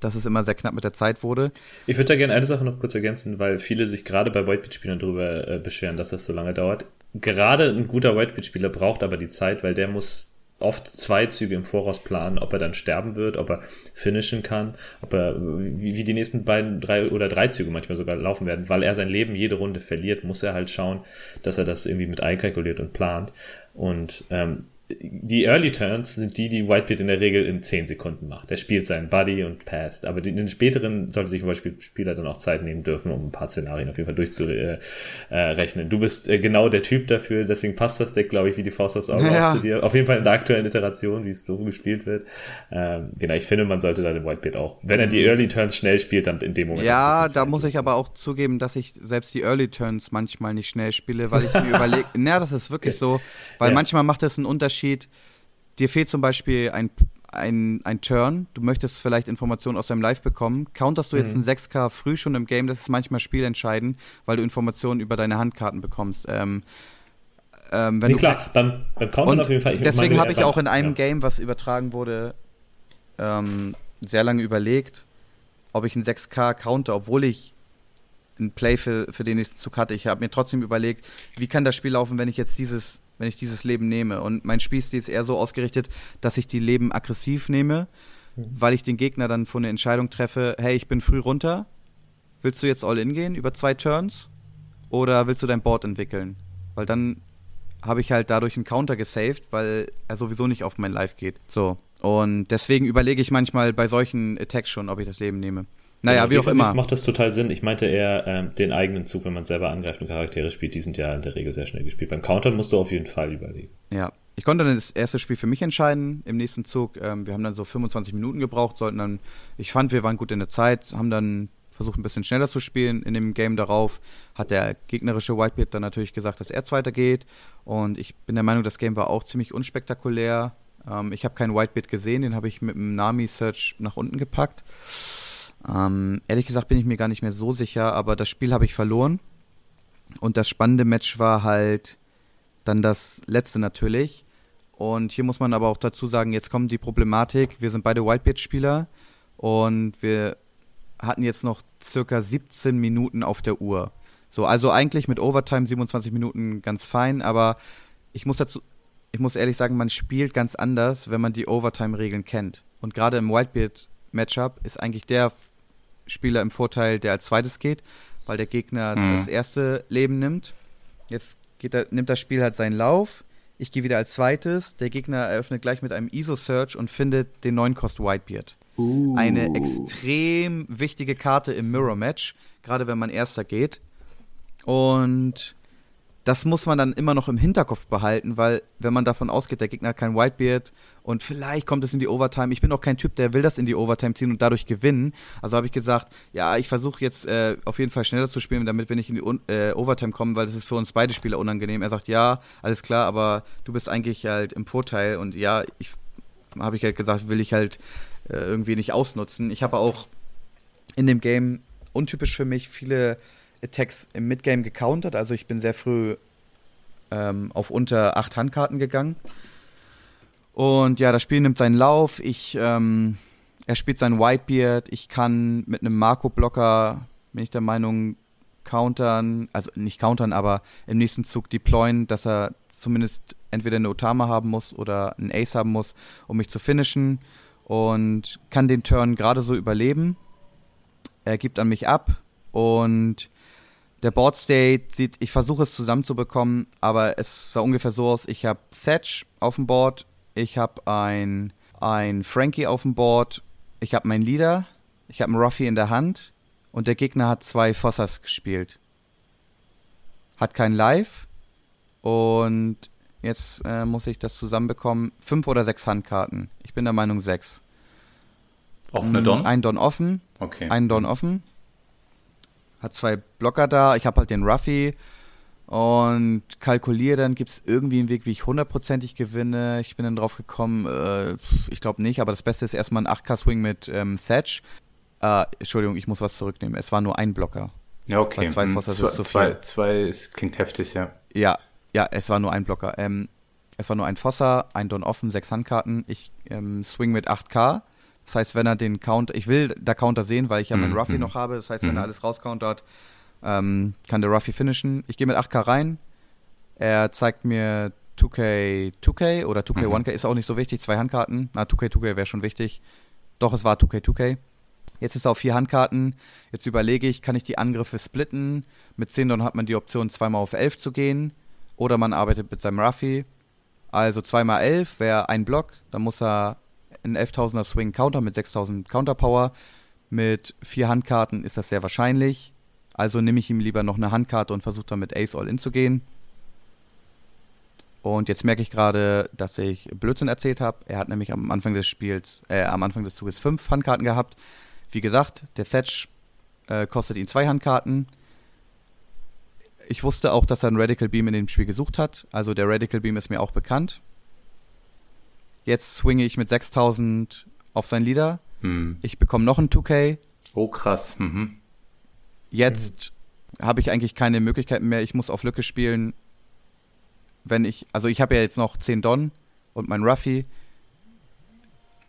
[SPEAKER 3] dass es immer sehr knapp mit der Zeit wurde.
[SPEAKER 1] Ich würde da gerne eine Sache noch kurz ergänzen, weil viele sich gerade bei Whitebeat-Spielern darüber äh, beschweren, dass das so lange dauert. Gerade ein guter Whitebeat-Spieler braucht aber die Zeit, weil der muss oft zwei Züge im Voraus planen, ob er dann sterben wird, ob er finishen kann, ob er, wie, wie die nächsten beiden, drei oder drei Züge manchmal sogar laufen werden, weil er sein Leben jede Runde verliert, muss er halt schauen, dass er das irgendwie mit einkalkuliert und plant. Und ähm, die Early Turns sind die, die Whitebeard in der Regel in 10 Sekunden macht. Er spielt seinen Buddy und passt. Aber in den späteren sollte sich zum Beispiel Spieler dann auch Zeit nehmen dürfen, um ein paar Szenarien auf jeden Fall durchzurechnen. Du bist äh, genau der Typ dafür, deswegen passt das Deck, glaube ich, wie die Faust aufs Auge ja. zu dir. Auf jeden Fall in der aktuellen Iteration, wie es so gespielt wird. Ähm, genau, ich finde, man sollte da den Whitebeard auch, wenn er die Early Turns schnell spielt, dann in dem Moment.
[SPEAKER 3] Ja, da muss ich aber auch zugeben, dass ich selbst die Early Turns manchmal nicht schnell spiele, weil ich mir überlege, naja, das ist wirklich so, weil ja. manchmal macht es einen Unterschied, Unterschied. Dir fehlt zum Beispiel ein, ein, ein Turn, du möchtest vielleicht Informationen aus deinem Live bekommen. Counterst du jetzt mhm. einen 6K früh schon im Game, das ist manchmal spielentscheidend, weil du Informationen über deine Handkarten bekommst. Ähm,
[SPEAKER 1] ähm, nee, klar, beim, beim Countern
[SPEAKER 3] auf jeden Fall. Ich deswegen habe ich auch in einem ja. Game, was übertragen wurde, ähm, sehr lange überlegt, ob ich einen 6K counter, obwohl ich einen Play für, für den nächsten Zug hatte. Ich habe mir trotzdem überlegt, wie kann das Spiel laufen, wenn ich jetzt dieses wenn ich dieses Leben nehme. Und mein Spielstil ist eher so ausgerichtet, dass ich die Leben aggressiv nehme, mhm. weil ich den Gegner dann vor eine Entscheidung treffe, hey, ich bin früh runter, willst du jetzt all in gehen über zwei Turns oder willst du dein Board entwickeln? Weil dann habe ich halt dadurch einen Counter gesaved, weil er sowieso nicht auf mein Live geht. So. Und deswegen überlege ich manchmal bei solchen Attacks schon, ob ich das Leben nehme. Naja, ja, wie auch immer.
[SPEAKER 1] macht das total Sinn. Ich meinte eher ähm, den eigenen Zug, wenn man selber angreift und Charaktere spielt, die sind ja in der Regel sehr schnell gespielt. Beim Countern musst du auf jeden Fall überlegen.
[SPEAKER 3] Ja. Ich konnte dann das erste Spiel für mich entscheiden im nächsten Zug. Ähm, wir haben dann so 25 Minuten gebraucht, sollten dann, ich fand, wir waren gut in der Zeit, haben dann versucht ein bisschen schneller zu spielen. In dem Game darauf hat der gegnerische Whitebeard dann natürlich gesagt, dass er zweiter geht. Und ich bin der Meinung, das Game war auch ziemlich unspektakulär. Ähm, ich habe keinen Whitebeard gesehen, den habe ich mit dem Nami-Search nach unten gepackt. Ähm, ehrlich gesagt bin ich mir gar nicht mehr so sicher, aber das Spiel habe ich verloren. Und das spannende Match war halt dann das letzte natürlich. Und hier muss man aber auch dazu sagen, jetzt kommt die Problematik. Wir sind beide Whitebeard-Spieler und wir hatten jetzt noch circa 17 Minuten auf der Uhr. So, also eigentlich mit Overtime 27 Minuten ganz fein, aber ich muss dazu, ich muss ehrlich sagen, man spielt ganz anders, wenn man die Overtime-Regeln kennt. Und gerade im Whitebeard-Matchup ist eigentlich der Spieler im Vorteil, der als zweites geht, weil der Gegner mhm. das erste Leben nimmt. Jetzt er, nimmt das Spiel halt seinen Lauf. Ich gehe wieder als zweites. Der Gegner eröffnet gleich mit einem ISO-Search und findet den neuen Cost Whitebeard. Uh. Eine extrem wichtige Karte im Mirror-Match, gerade wenn man erster geht. Und das muss man dann immer noch im Hinterkopf behalten, weil wenn man davon ausgeht, der Gegner hat kein Whitebeard und vielleicht kommt es in die Overtime. Ich bin auch kein Typ, der will das in die Overtime ziehen und dadurch gewinnen. Also habe ich gesagt, ja, ich versuche jetzt äh, auf jeden Fall schneller zu spielen, damit wir nicht in die äh, Overtime kommen, weil das ist für uns beide Spieler unangenehm. Er sagt, ja, alles klar, aber du bist eigentlich halt im Vorteil und ja, ich habe ich halt gesagt, will ich halt äh, irgendwie nicht ausnutzen. Ich habe auch in dem Game untypisch für mich viele Attacks im Midgame gecountert. Also ich bin sehr früh ähm, auf unter acht Handkarten gegangen. Und ja, das Spiel nimmt seinen Lauf. Ich, ähm, er spielt seinen Whitebeard. Ich kann mit einem Marco-Blocker, bin ich der Meinung, countern, also nicht countern, aber im nächsten Zug deployen, dass er zumindest entweder eine Otama haben muss oder einen Ace haben muss, um mich zu finishen. Und kann den Turn gerade so überleben. er gibt an mich ab und der Board State sieht, ich versuche es zusammenzubekommen, aber es sah ungefähr so aus, ich habe Thatch auf dem Board, ich habe ein, ein Frankie auf dem Board, ich habe meinen Leader, ich habe einen Ruffy in der Hand und der Gegner hat zwei Fossas gespielt. Hat kein Live und jetzt äh, muss ich das zusammenbekommen. Fünf oder sechs Handkarten. Ich bin der Meinung sechs.
[SPEAKER 2] Offene Don?
[SPEAKER 3] Ein Don offen.
[SPEAKER 2] Okay.
[SPEAKER 3] Ein Don offen. Hat zwei Blocker da. Ich habe halt den Ruffy und kalkuliere dann, gibt es irgendwie einen Weg, wie ich hundertprozentig gewinne. Ich bin dann drauf gekommen, äh, ich glaube nicht, aber das Beste ist erstmal ein 8K-Swing mit ähm, Thatch. Äh, Entschuldigung, ich muss was zurücknehmen. Es war nur ein Blocker.
[SPEAKER 2] Ja, okay.
[SPEAKER 3] Bei zwei hm, Fossers
[SPEAKER 2] zwei, ist zu zwei, viel. zwei ist, klingt heftig, ja.
[SPEAKER 3] Ja, ja, es war nur ein Blocker. Ähm, es war nur ein Fosser, ein Don offen, sechs Handkarten. Ich ähm, swing mit 8K. Das heißt, wenn er den Count, ich will da Counter sehen, weil ich ja meinen mhm. Ruffy mhm. noch habe. Das heißt, wenn mhm. er alles rauscountert, ähm, kann der Ruffy finishen. Ich gehe mit 8K rein. Er zeigt mir 2K 2K oder 2K mhm. 1K ist auch nicht so wichtig. Zwei Handkarten. Na, 2K 2K wäre schon wichtig. Doch, es war 2K 2K. Jetzt ist er auf vier Handkarten. Jetzt überlege ich, kann ich die Angriffe splitten? Mit 10 Don hat man die Option, zweimal auf 11 zu gehen. Oder man arbeitet mit seinem Ruffy. Also zweimal 11 wäre ein Block. Dann muss er einen 11.000er Swing Counter mit 6.000 Counter Power. Mit vier Handkarten ist das sehr wahrscheinlich. Also nehme ich ihm lieber noch eine Handkarte und versuche dann mit Ace All-In zu gehen. Und jetzt merke ich gerade, dass ich Blödsinn erzählt habe. Er hat nämlich am Anfang des Spiels, äh, am Anfang des Zuges fünf Handkarten gehabt. Wie gesagt, der Thatch äh, kostet ihn zwei Handkarten. Ich wusste auch, dass er einen Radical Beam in dem Spiel gesucht hat. Also der Radical Beam ist mir auch bekannt. Jetzt swinge ich mit 6000 auf sein Leader. Hm. Ich bekomme noch ein 2K.
[SPEAKER 2] Oh, krass. Mhm.
[SPEAKER 3] Jetzt mhm. habe ich eigentlich keine Möglichkeiten mehr. Ich muss auf Lücke spielen. Wenn ich, also ich habe ja jetzt noch 10 Don und mein Ruffy.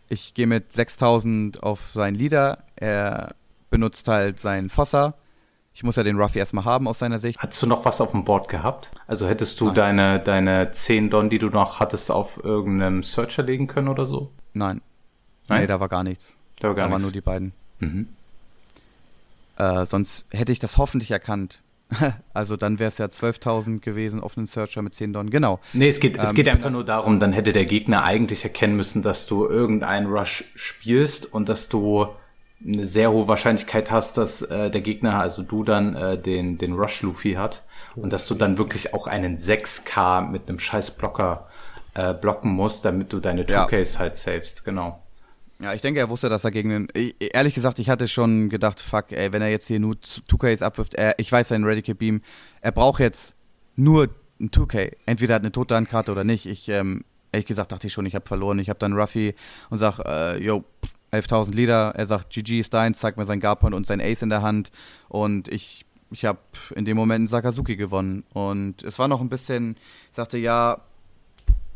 [SPEAKER 3] Ich gehe mit 6000 auf seinen Leader. Er benutzt halt seinen Fosser. Ich muss ja den Ruffy erstmal haben aus seiner Sicht.
[SPEAKER 2] Hattest du noch was auf dem Board gehabt? Also hättest du Nein. deine, deine 10 Don, die du noch hattest, auf irgendeinem Searcher legen können oder so?
[SPEAKER 3] Nein. Nein, nee, da war gar nichts. Da war gar da nichts. waren nur die beiden. Mhm. Äh, sonst hätte ich das hoffentlich erkannt. also dann wäre es ja 12.000 gewesen auf einem Searcher mit 10 Don. Genau.
[SPEAKER 2] Nee, es geht, ähm, es geht einfach nur darum, dann hätte der Gegner eigentlich erkennen müssen, dass du irgendeinen Rush spielst und dass du eine sehr hohe Wahrscheinlichkeit hast, dass äh, der Gegner, also du dann äh, den, den Rush Luffy hat und dass du dann wirklich auch einen 6K mit einem scheiß Blocker äh, blocken musst, damit du deine 2Ks ja. halt savest, genau.
[SPEAKER 3] Ja, ich denke, er wusste, dass er gegen den. Ehrlich gesagt, ich hatte schon gedacht, fuck, ey, wenn er jetzt hier nur 2Ks abwirft, er, ich weiß, sein Radical Beam, er braucht jetzt nur ein 2K. Entweder hat eine tote Handkarte oder nicht. Ich, ähm, ehrlich gesagt, dachte ich schon, ich habe verloren. Ich habe dann Ruffy und sag, äh, yo, 11.000 Liter. Er sagt, GG ist deins, zeigt mir sein Garpon und sein Ace in der Hand. Und ich, ich habe in dem Moment einen Sakazuki gewonnen. Und es war noch ein bisschen, ich sagte, ja,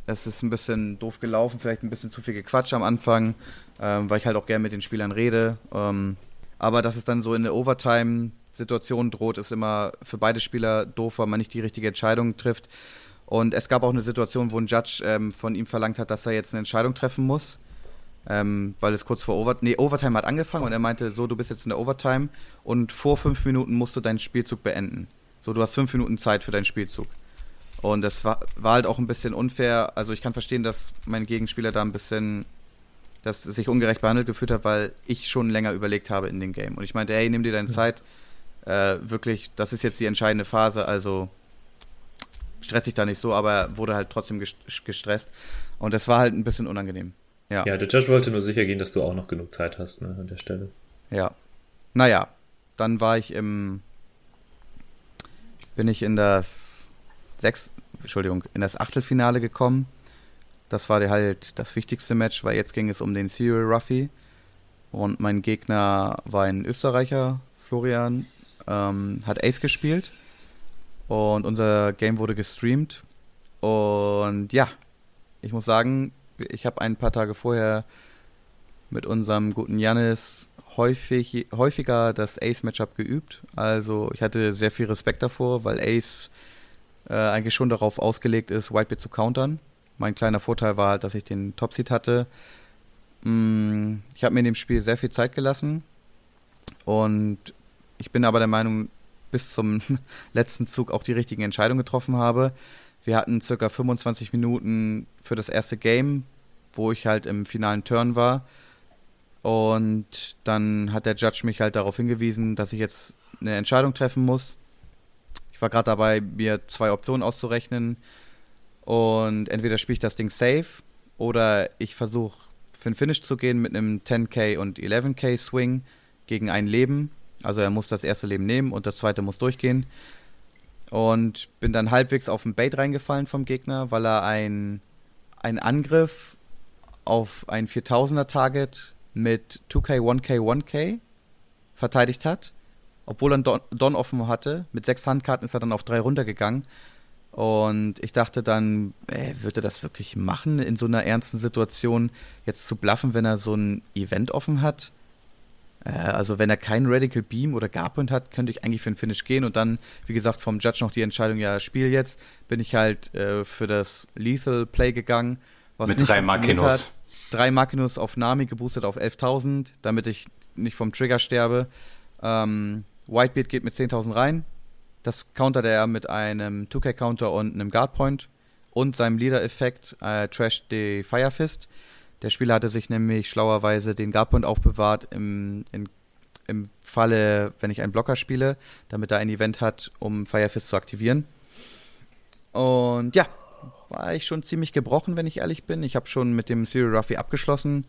[SPEAKER 3] es ist ein bisschen doof gelaufen, vielleicht ein bisschen zu viel Gequatsch am Anfang, ähm, weil ich halt auch gerne mit den Spielern rede. Ähm, aber dass es dann so in der Overtime-Situation droht, ist immer für beide Spieler doof, weil man nicht die richtige Entscheidung trifft. Und es gab auch eine Situation, wo ein Judge ähm, von ihm verlangt hat, dass er jetzt eine Entscheidung treffen muss ähm, weil es kurz vor Overtime, nee, Overtime hat angefangen und er meinte, so, du bist jetzt in der Overtime und vor fünf Minuten musst du deinen Spielzug beenden. So, du hast fünf Minuten Zeit für deinen Spielzug. Und das war, war halt auch ein bisschen unfair. Also ich kann verstehen, dass mein Gegenspieler da ein bisschen, dass sich ungerecht behandelt gefühlt hat, weil ich schon länger überlegt habe in dem Game. Und ich meinte, hey, nimm dir deine mhm. Zeit. Äh, wirklich, das ist jetzt die entscheidende Phase, also stress dich da nicht so, aber wurde halt trotzdem gestresst. Und das war halt ein bisschen unangenehm.
[SPEAKER 1] Ja. ja, der Judge wollte nur sicher gehen, dass du auch noch genug Zeit hast ne, an der Stelle.
[SPEAKER 3] Ja. Naja, dann war ich im. Bin ich in das sechs, Entschuldigung, in das Achtelfinale gekommen. Das war halt das wichtigste Match, weil jetzt ging es um den Serial Ruffy. Und mein Gegner war ein Österreicher, Florian, ähm, hat Ace gespielt. Und unser Game wurde gestreamt. Und ja, ich muss sagen, ich habe ein paar Tage vorher mit unserem guten Janis häufig, häufiger das Ace-Matchup geübt. Also ich hatte sehr viel Respekt davor, weil Ace äh, eigentlich schon darauf ausgelegt ist, Whitebeard zu countern. Mein kleiner Vorteil war halt, dass ich den Topseed hatte. Mm, ich habe mir in dem Spiel sehr viel Zeit gelassen. Und ich bin aber der Meinung, bis zum letzten Zug auch die richtigen Entscheidungen getroffen habe. Wir hatten circa 25 Minuten für das erste Game, wo ich halt im finalen Turn war. Und dann hat der Judge mich halt darauf hingewiesen, dass ich jetzt eine Entscheidung treffen muss. Ich war gerade dabei, mir zwei Optionen auszurechnen. Und entweder spiele ich das Ding safe oder ich versuche für ein Finish zu gehen mit einem 10k und 11k Swing gegen ein Leben. Also er muss das erste Leben nehmen und das zweite muss durchgehen. Und bin dann halbwegs auf ein Bait reingefallen vom Gegner, weil er ein, einen Angriff auf ein 4000er Target mit 2k, 1k, 1k verteidigt hat. Obwohl er Don, Don offen hatte. Mit sechs Handkarten ist er dann auf drei runtergegangen. Und ich dachte dann, ey, wird er das wirklich machen, in so einer ernsten Situation jetzt zu bluffen, wenn er so ein Event offen hat? Äh, also wenn er keinen Radical Beam oder Garpoint hat, könnte ich eigentlich für den Finish gehen und dann, wie gesagt, vom Judge noch die Entscheidung, ja, spiel jetzt, bin ich halt äh, für das Lethal Play gegangen.
[SPEAKER 2] Was Mit drei Makinos. Hat.
[SPEAKER 3] Drei Makinos auf Nami, geboostet auf 11.000, damit ich nicht vom Trigger sterbe. Ähm, Whitebeard geht mit 10.000 rein. Das countert er mit einem 2K-Counter und einem Guardpoint und seinem Leader-Effekt äh, Trash the Firefist. Der Spieler hatte sich nämlich schlauerweise den Guardpoint aufbewahrt im, in, im Falle, wenn ich einen Blocker spiele, damit er ein Event hat, um Firefist zu aktivieren. Und ja, war ich schon ziemlich gebrochen, wenn ich ehrlich bin. Ich habe schon mit dem Serial Ruffy abgeschlossen,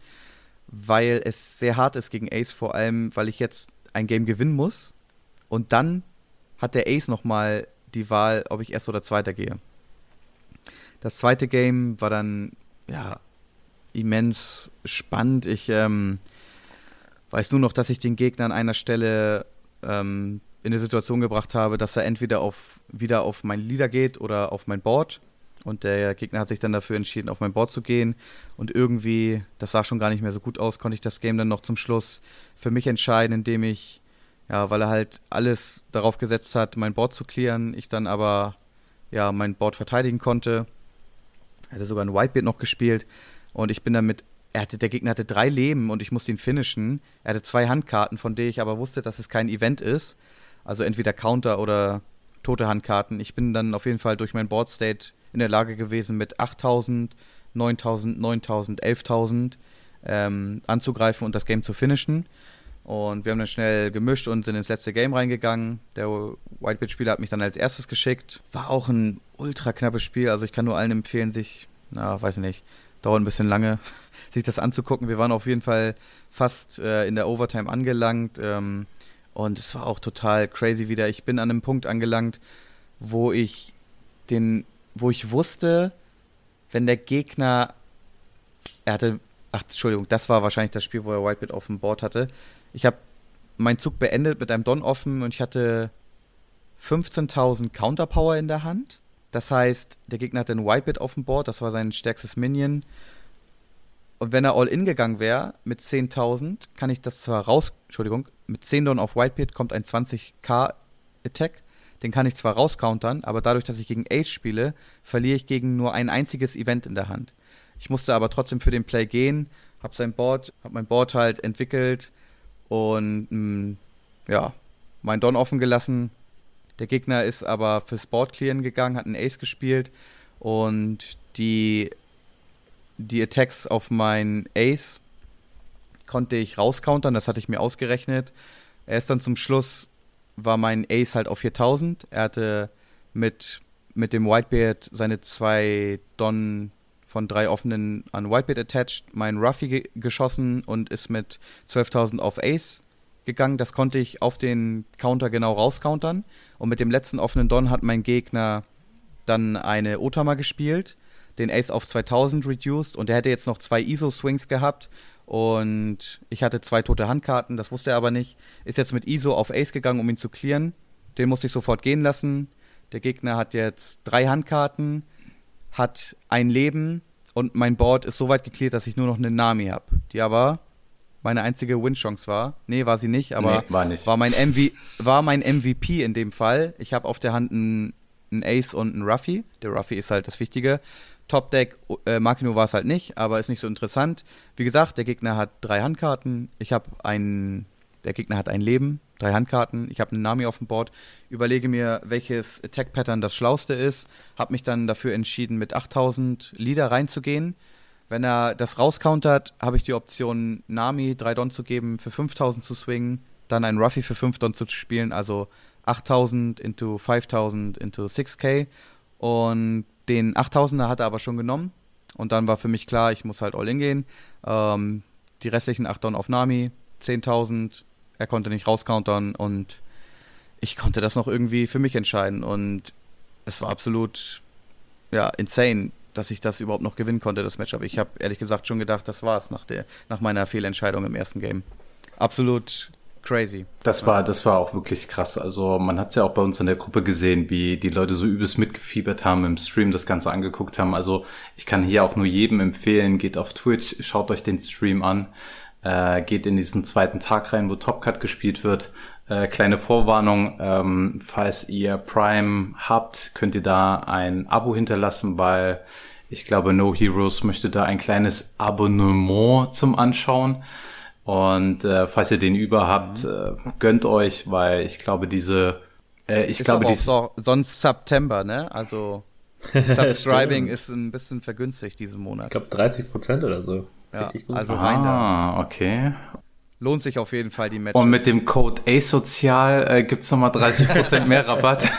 [SPEAKER 3] weil es sehr hart ist gegen Ace, vor allem, weil ich jetzt ein Game gewinnen muss. Und dann hat der Ace nochmal die Wahl, ob ich erst oder zweiter gehe. Das zweite Game war dann, ja, immens spannend. Ich ähm, weiß nur noch, dass ich den Gegner an einer Stelle ähm, in eine Situation gebracht habe, dass er entweder auf, wieder auf mein Leader geht oder auf mein Board. Und der Gegner hat sich dann dafür entschieden, auf mein Board zu gehen. Und irgendwie, das sah schon gar nicht mehr so gut aus, konnte ich das Game dann noch zum Schluss für mich entscheiden, indem ich, ja, weil er halt alles darauf gesetzt hat, mein Board zu clearen, ich dann aber, ja, mein Board verteidigen konnte. Er hatte sogar ein Whitebeard noch gespielt. Und ich bin damit, er hatte, der Gegner hatte drei Leben und ich musste ihn finishen. Er hatte zwei Handkarten, von denen ich aber wusste, dass es kein Event ist. Also entweder Counter oder tote Handkarten. Ich bin dann auf jeden Fall durch mein Board State in der Lage gewesen, mit 8000, 9000, 9000, 11000 ähm, anzugreifen und das Game zu finishen. Und wir haben dann schnell gemischt und sind ins letzte Game reingegangen. Der Whitebit-Spieler hat mich dann als erstes geschickt. War auch ein ultra knappes Spiel. Also ich kann nur allen empfehlen, sich, na, weiß nicht, dauert ein bisschen lange, sich das anzugucken. Wir waren auf jeden Fall fast äh, in der Overtime angelangt ähm, und es war auch total crazy wieder. Ich bin an einem Punkt angelangt, wo ich den, wo ich wusste, wenn der Gegner, er hatte, ach Entschuldigung, das war wahrscheinlich das Spiel, wo er Whitebit auf dem Board hatte. Ich habe meinen Zug beendet mit einem Don offen und ich hatte 15.000 Counterpower in der Hand das heißt, der Gegner hatte ein Whitebit auf dem Board, das war sein stärkstes Minion. Und wenn er All-In gegangen wäre mit 10.000, kann ich das zwar raus, Entschuldigung, mit 10 Down auf Whitepit kommt ein 20k Attack. Den kann ich zwar rauscountern, aber dadurch, dass ich gegen Ace spiele, verliere ich gegen nur ein einziges Event in der Hand. Ich musste aber trotzdem für den Play gehen, hab sein Board, hab mein Board halt entwickelt und mh, mm, ja, mein Don offen gelassen, der Gegner ist aber fürs Board clearen gegangen, hat einen Ace gespielt und die, die Attacks auf mein Ace konnte ich rauscountern, das hatte ich mir ausgerechnet. Er ist dann zum Schluss, war mein Ace halt auf 4000. Er hatte mit, mit dem Whitebeard seine zwei Don von drei offenen an Whitebeard attached, meinen Ruffy ge geschossen und ist mit 12.000 auf Ace gegangen. Das konnte ich auf den Counter genau rauscountern. Und mit dem letzten offenen Don hat mein Gegner dann eine Otama gespielt, den Ace auf 2000 reduced und er hätte jetzt noch zwei ISO-Swings gehabt. Und ich hatte zwei tote Handkarten, das wusste er aber nicht. Ist jetzt mit ISO auf Ace gegangen, um ihn zu clearen. Den musste ich sofort gehen lassen. Der Gegner hat jetzt drei Handkarten, hat ein Leben und mein Board ist so weit geklärt, dass ich nur noch eine Nami habe, die aber meine einzige Win-Chance war. Nee, war sie nicht, aber nee, war, nicht. war, mein MV war mein MVP in dem Fall. Ich habe auf der Hand einen, einen Ace und einen Ruffy. Der Ruffy ist halt das Wichtige. Top-Deck, äh, Makino war es halt nicht, aber ist nicht so interessant. Wie gesagt, der Gegner hat drei Handkarten. Ich habe einen der Gegner hat ein Leben, drei Handkarten, ich habe einen Nami auf dem Board, überlege mir, welches Attack-Pattern das schlauste ist, habe mich dann dafür entschieden, mit 8000 Leader reinzugehen. Wenn er das rauscountert, habe ich die Option, Nami 3 Don zu geben, für 5000 zu swingen, dann einen Ruffy für 5 Don zu spielen, also 8000 into 5000 into 6k. Und den 8000er hat er aber schon genommen. Und dann war für mich klar, ich muss halt all in gehen. Ähm, die restlichen 8 Don auf Nami, 10.000. Er konnte nicht rauscountern und ich konnte das noch irgendwie für mich entscheiden. Und es war absolut, ja, insane, dass ich das überhaupt noch gewinnen konnte, das Matchup. Ich habe ehrlich gesagt schon gedacht, das war's nach, nach meiner Fehlentscheidung im ersten Game. Absolut crazy.
[SPEAKER 2] Das war, das war auch wirklich krass. Also man hat es ja auch bei uns in der Gruppe gesehen, wie die Leute so übelst mitgefiebert haben, im Stream das Ganze angeguckt haben. Also ich kann hier auch nur jedem empfehlen, geht auf Twitch, schaut euch den Stream an, äh, geht in diesen zweiten Tag rein, wo Top Cut gespielt wird. Äh, kleine Vorwarnung, ähm, falls ihr Prime habt, könnt ihr da ein Abo hinterlassen, weil ich glaube, No Heroes möchte da ein kleines Abonnement zum Anschauen. Und äh, falls ihr den über habt, äh, gönnt euch, weil ich glaube, diese, äh, ich
[SPEAKER 3] ist
[SPEAKER 2] glaube,
[SPEAKER 3] die sonst September, ne? Also Subscribing ist ein bisschen vergünstigt diesen Monat.
[SPEAKER 1] Ich glaube 30 Prozent oder so.
[SPEAKER 3] Ja, also rein
[SPEAKER 2] ah, da. okay.
[SPEAKER 3] Lohnt sich auf jeden Fall die Matches.
[SPEAKER 2] Und mit dem Code ASOZIAL äh, gibt's nochmal 30% mehr Rabatt.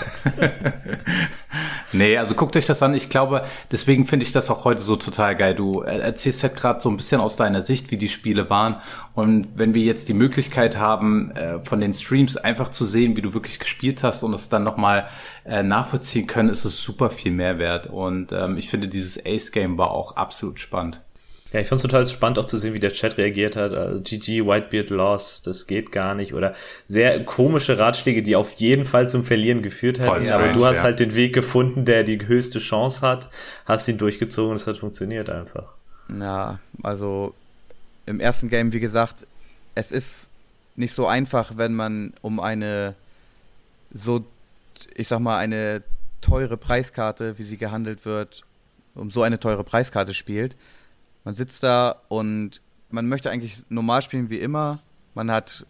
[SPEAKER 2] nee, also guckt euch das an. Ich glaube, deswegen finde ich das auch heute so total geil. Du erzählst halt gerade so ein bisschen aus deiner Sicht, wie die Spiele waren. Und wenn wir jetzt die Möglichkeit haben, äh, von den Streams einfach zu sehen, wie du wirklich gespielt hast und es dann nochmal äh, nachvollziehen können, ist es super viel Mehrwert. Und ähm, ich finde, dieses Ace-Game war auch absolut spannend.
[SPEAKER 1] Ja, ich fand es total spannend auch zu sehen, wie der Chat reagiert hat. Also, GG, Whitebeard lost, das geht gar nicht. Oder sehr komische Ratschläge, die auf jeden Fall zum Verlieren geführt hätten. Aber du hast ja. halt den Weg gefunden, der die höchste Chance hat, hast ihn durchgezogen und es hat funktioniert einfach.
[SPEAKER 3] Ja, also im ersten Game, wie gesagt, es ist nicht so einfach, wenn man um eine so, ich sag mal, eine teure Preiskarte, wie sie gehandelt wird, um so eine teure Preiskarte spielt. Man sitzt da und man möchte eigentlich normal spielen wie immer. Man hat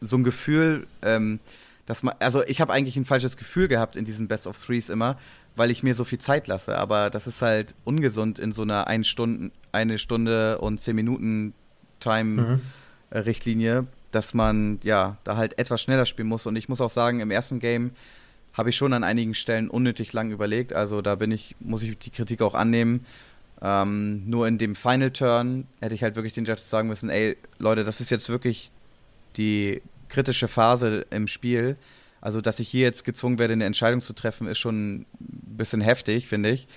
[SPEAKER 3] so ein Gefühl, ähm, dass man, also ich habe eigentlich ein falsches Gefühl gehabt in diesen Best of Threes immer, weil ich mir so viel Zeit lasse. Aber das ist halt ungesund in so einer ein Stunden, eine Stunde und zehn Minuten Time-Richtlinie, mhm. dass man ja da halt etwas schneller spielen muss. Und ich muss auch sagen, im ersten Game habe ich schon an einigen Stellen unnötig lang überlegt. Also da bin ich, muss ich die Kritik auch annehmen. Ähm, nur in dem Final Turn hätte ich halt wirklich den Judges sagen müssen, ey, Leute, das ist jetzt wirklich die kritische Phase im Spiel. Also, dass ich hier jetzt gezwungen werde, eine Entscheidung zu treffen, ist schon ein bisschen heftig, finde ich.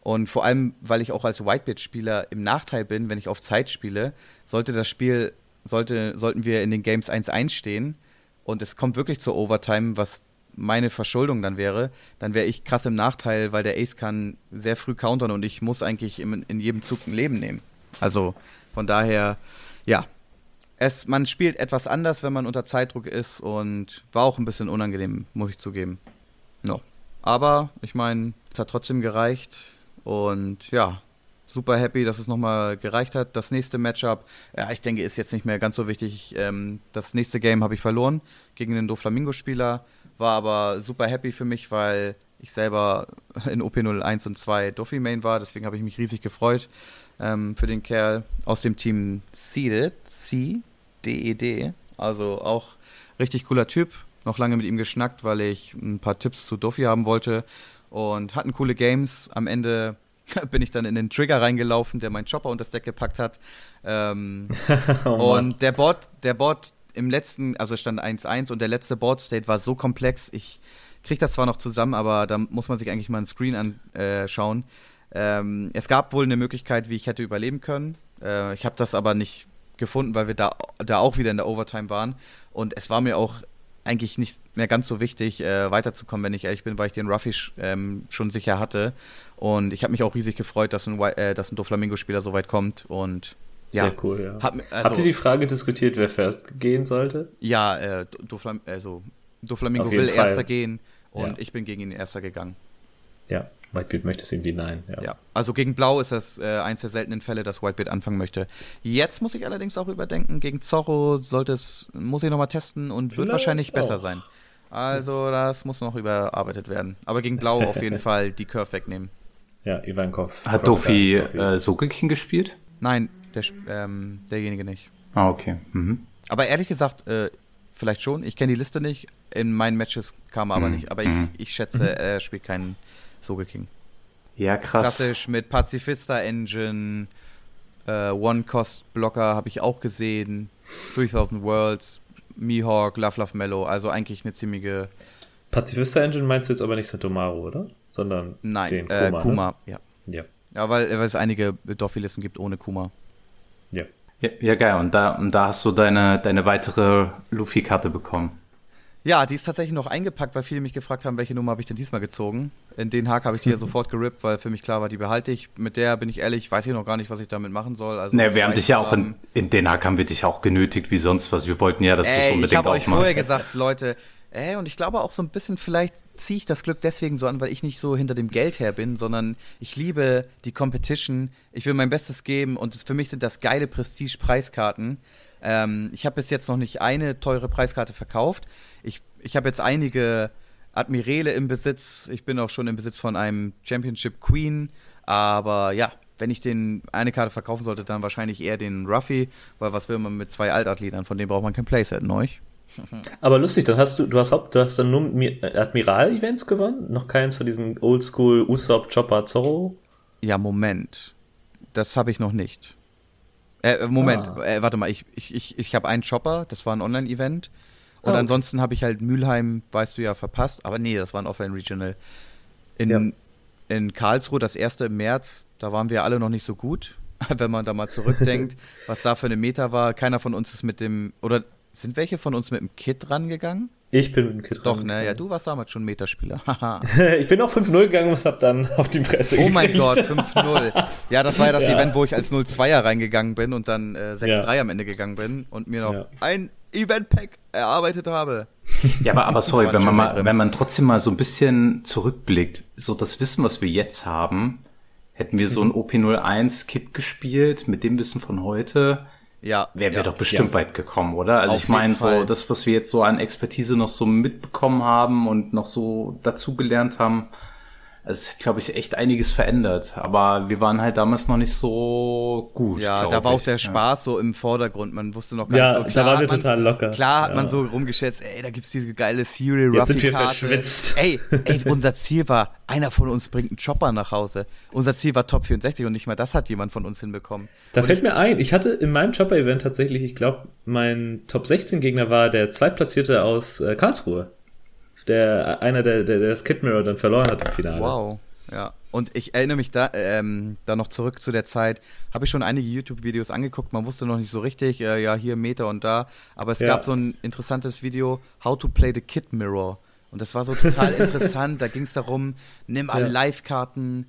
[SPEAKER 3] Und vor allem, weil ich auch als Whitebeard-Spieler im Nachteil bin, wenn ich auf Zeit spiele, sollte das Spiel, sollte, sollten wir in den Games 1-1 stehen und es kommt wirklich zur Overtime, was meine Verschuldung dann wäre, dann wäre ich krass im Nachteil, weil der Ace kann sehr früh countern und ich muss eigentlich in, in jedem Zug ein Leben nehmen. Also von daher, ja. Es, man spielt etwas anders, wenn man unter Zeitdruck ist und war auch ein bisschen unangenehm, muss ich zugeben. No. Aber ich meine, es hat trotzdem gereicht und ja, super happy, dass es nochmal gereicht hat. Das nächste Matchup, ja, ich denke, ist jetzt nicht mehr ganz so wichtig. Ähm, das nächste Game habe ich verloren gegen den Doflamingo-Spieler. War aber super happy für mich, weil ich selber in OP01 und 2 Duffy Main war. Deswegen habe ich mich riesig gefreut ähm, für den Kerl aus dem Team Seeded, C-D-E-D. Also auch richtig cooler Typ. Noch lange mit ihm geschnackt, weil ich ein paar Tipps zu Duffy haben wollte. Und hatten coole Games. Am Ende bin ich dann in den Trigger reingelaufen, der meinen Chopper unter das Deck gepackt hat. Ähm, oh und der Bot, der Bot im letzten, also stand 1-1 und der letzte Board State war so komplex. Ich kriege das zwar noch zusammen, aber da muss man sich eigentlich mal einen Screen anschauen. Ähm, es gab wohl eine Möglichkeit, wie ich hätte überleben können. Äh, ich habe das aber nicht gefunden, weil wir da, da auch wieder in der Overtime waren. Und es war mir auch eigentlich nicht mehr ganz so wichtig, äh, weiterzukommen, wenn ich ehrlich bin, weil ich den Ruffy ähm, schon sicher hatte. Und ich habe mich auch riesig gefreut, dass ein, äh, dass ein Doflamingo-Spieler so weit kommt. Und
[SPEAKER 1] ja. Sehr cool, ja. Hab, also, Habt ihr die Frage diskutiert, wer first gehen sollte?
[SPEAKER 3] Ja, äh, Doflam also, Doflamingo will Fall. erster gehen und ja. ich bin gegen ihn erster gegangen.
[SPEAKER 1] Ja, Whitebeard möchte es ihm denyen, ja.
[SPEAKER 3] ja. Also gegen Blau ist das äh, eins der seltenen Fälle, dass Whitebeard anfangen möchte. Jetzt muss ich allerdings auch überdenken, gegen Zorro sollte es, muss ich nochmal testen und wird wahrscheinlich besser auch. sein. Also das muss noch überarbeitet werden. Aber gegen Blau auf jeden Fall die Curve wegnehmen.
[SPEAKER 1] Ja, Ivankov.
[SPEAKER 2] Hat Dofi äh, Sogekin gespielt?
[SPEAKER 3] Nein, der, ähm, derjenige nicht.
[SPEAKER 2] Ah, okay. Mhm.
[SPEAKER 3] Aber ehrlich gesagt, äh, vielleicht schon. Ich kenne die Liste nicht. In meinen Matches kam er aber mhm. nicht. Aber ich, mhm. ich schätze, mhm. er spielt keinen Sogeking.
[SPEAKER 2] Ja, krass.
[SPEAKER 3] Klassisch mit Pazifista Engine, äh, One-Cost-Blocker habe ich auch gesehen, 3000 Worlds, Mihawk, Love Love Mellow, also eigentlich eine ziemliche.
[SPEAKER 1] Pazifista Engine meinst du jetzt aber nicht Satomaru, oder? Sondern
[SPEAKER 3] Nein, den Kuma, äh, Kuma ne? ja.
[SPEAKER 1] Ja.
[SPEAKER 3] Ja, weil, weil es einige Dorfi-Listen gibt ohne Kuma.
[SPEAKER 2] Ja. ja. Ja, geil. Und da, und da hast du deine, deine weitere Luffy-Karte bekommen.
[SPEAKER 3] Ja, die ist tatsächlich noch eingepackt, weil viele mich gefragt haben, welche Nummer habe ich denn diesmal gezogen. In Den Haag habe ich die ja sofort gerippt, weil für mich klar war, die behalte ich. Mit der bin ich ehrlich, weiß ich noch gar nicht, was ich damit machen soll. Also
[SPEAKER 2] nee, wir haben dich ja auch in, in Den Haag haben wir dich auch genötigt wie sonst was. Wir wollten ja, dass du es unbedingt
[SPEAKER 3] Ich habe euch vorher gesagt, Leute, äh, und ich glaube auch so ein bisschen, vielleicht ziehe ich das Glück deswegen so an, weil ich nicht so hinter dem Geld her bin, sondern ich liebe die Competition. Ich will mein Bestes geben und für mich sind das geile Prestige-Preiskarten. Ähm, ich habe bis jetzt noch nicht eine teure Preiskarte verkauft. Ich, ich habe jetzt einige Admirale im Besitz. Ich bin auch schon im Besitz von einem Championship Queen. Aber ja, wenn ich den eine Karte verkaufen sollte, dann wahrscheinlich eher den Ruffy, weil was will man mit zwei Altathleten? Von denen braucht man kein Playset, neu.
[SPEAKER 1] Aber lustig, dann hast du, du hast, du hast dann nur Admiral-Events gewonnen? Noch keins von diesen Oldschool Usopp, Chopper, Zorro?
[SPEAKER 3] Ja, Moment. Das habe ich noch nicht. Äh, Moment, ah. äh, warte mal, ich, ich, ich, ich habe einen Chopper, das war ein Online-Event. Und ah, okay. ansonsten habe ich halt Mülheim, weißt du ja, verpasst. Aber nee, das war ein Offline-Regional. In, ja. in Karlsruhe, das erste im März, da waren wir alle noch nicht so gut. Wenn man da mal zurückdenkt, was da für eine Meta war. Keiner von uns ist mit dem, oder sind welche von uns mit dem Kit rangegangen?
[SPEAKER 1] Ich bin mit dem Kit
[SPEAKER 3] Doch, ne, ja, du warst damals schon Metaspieler.
[SPEAKER 1] ich bin auch 5-0 gegangen und hab dann auf die Presse
[SPEAKER 3] Oh mein Gott, 5-0. Ja, das war ja das ja. Event, wo ich als 0-2er reingegangen bin und dann äh, 6-3 ja. am Ende gegangen bin und mir noch ja. ein Event-Pack erarbeitet habe.
[SPEAKER 2] Ja, aber, aber sorry, wenn man, mal, wenn man trotzdem mal so ein bisschen zurückblickt, so das Wissen, was wir jetzt haben, hätten wir so ein mhm. OP01-Kit gespielt mit dem Wissen von heute, ja, wären wir ja, doch bestimmt ja. weit gekommen, oder? Also Auf ich meine, so das, was wir jetzt so an Expertise noch so mitbekommen haben und noch so dazugelernt haben, es hat, glaube ich, echt einiges verändert. Aber wir waren halt damals noch nicht so gut.
[SPEAKER 3] Ja, da war ich. auch der Spaß ja. so im Vordergrund. Man wusste noch
[SPEAKER 1] gar ja, nicht so. Klar, da waren wir man, total locker.
[SPEAKER 3] Klar hat ja. man so rumgeschätzt, ey, da gibt's diese geile Serial
[SPEAKER 1] Ruffy Jetzt sind wir verschwitzt.
[SPEAKER 3] Ey, ey, unser Ziel war, einer von uns bringt einen Chopper nach Hause. Unser Ziel war Top 64 und nicht mal das hat jemand von uns hinbekommen.
[SPEAKER 1] Da
[SPEAKER 3] und
[SPEAKER 1] fällt ich, mir ein, ich hatte in meinem Chopper-Event tatsächlich, ich glaube, mein Top 16 Gegner war der Zweitplatzierte aus äh, Karlsruhe der einer, der, der, der das Kid Mirror dann verloren hat im Finale.
[SPEAKER 3] Wow. Ja, und ich erinnere mich da, ähm, da noch zurück zu der Zeit, habe ich schon einige YouTube-Videos angeguckt, man wusste noch nicht so richtig, äh, ja, hier Meter und da, aber es ja. gab so ein interessantes Video, How to Play the Kid Mirror. Und das war so total interessant, da ging es darum, nimm alle ja. Live-Karten,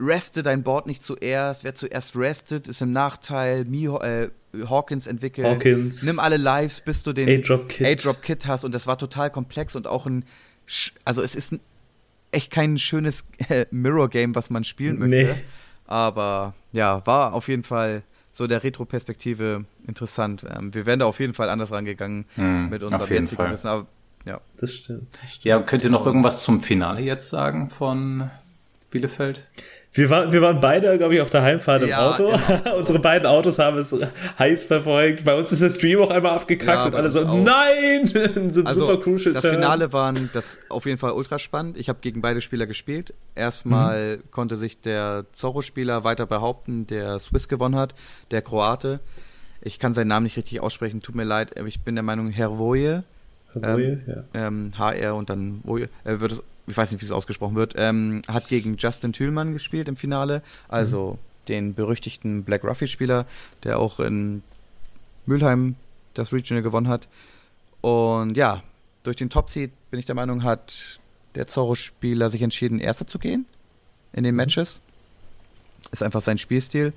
[SPEAKER 3] reste dein Board nicht zuerst, wer zuerst restet, ist im Nachteil, Miho, äh, Hawkins entwickelt,
[SPEAKER 1] Hawkins.
[SPEAKER 3] nimm alle Lives, bis du den
[SPEAKER 1] A-Drop-Kit
[SPEAKER 3] hast und das war total komplex und auch ein, also es ist ein echt kein schönes äh, Mirror-Game, was man spielen möchte. Nee. Aber ja, war auf jeden Fall so der Retro-Perspektive interessant. Ähm, wir wären da auf jeden Fall anders rangegangen hm, mit unserem jetzigen Wissen. Aber,
[SPEAKER 1] ja. Das stimmt,
[SPEAKER 2] das stimmt. Ja, könnt ihr noch irgendwas zum Finale jetzt sagen von Bielefeld?
[SPEAKER 1] Wir, war, wir waren beide, glaube ich, auf der Heimfahrt im ja, Auto. Genau. Unsere beiden Autos haben es heiß verfolgt. Bei uns ist der Stream auch einmal abgekackt ja, und alle so, auch. nein!
[SPEAKER 3] Sind also, super crucial Das Finale waren das auf jeden Fall ultra spannend. Ich habe gegen beide Spieler gespielt. Erstmal mhm. konnte sich der Zorro-Spieler weiter behaupten, der Swiss gewonnen hat, der Kroate. Ich kann seinen Namen nicht richtig aussprechen, tut mir leid. Ich bin der Meinung, Herr Woje.
[SPEAKER 1] Ähm,
[SPEAKER 3] ja. Ähm, HR und dann Woje. Er wird ich weiß nicht, wie es ausgesprochen wird, ähm, hat gegen Justin Thülmann gespielt im Finale, also mhm. den berüchtigten Black Ruffy-Spieler, der auch in Mülheim das Regional gewonnen hat. Und ja, durch den Top-Seed bin ich der Meinung, hat der Zorro-Spieler sich entschieden, Erster zu gehen in den mhm. Matches. Ist einfach sein Spielstil.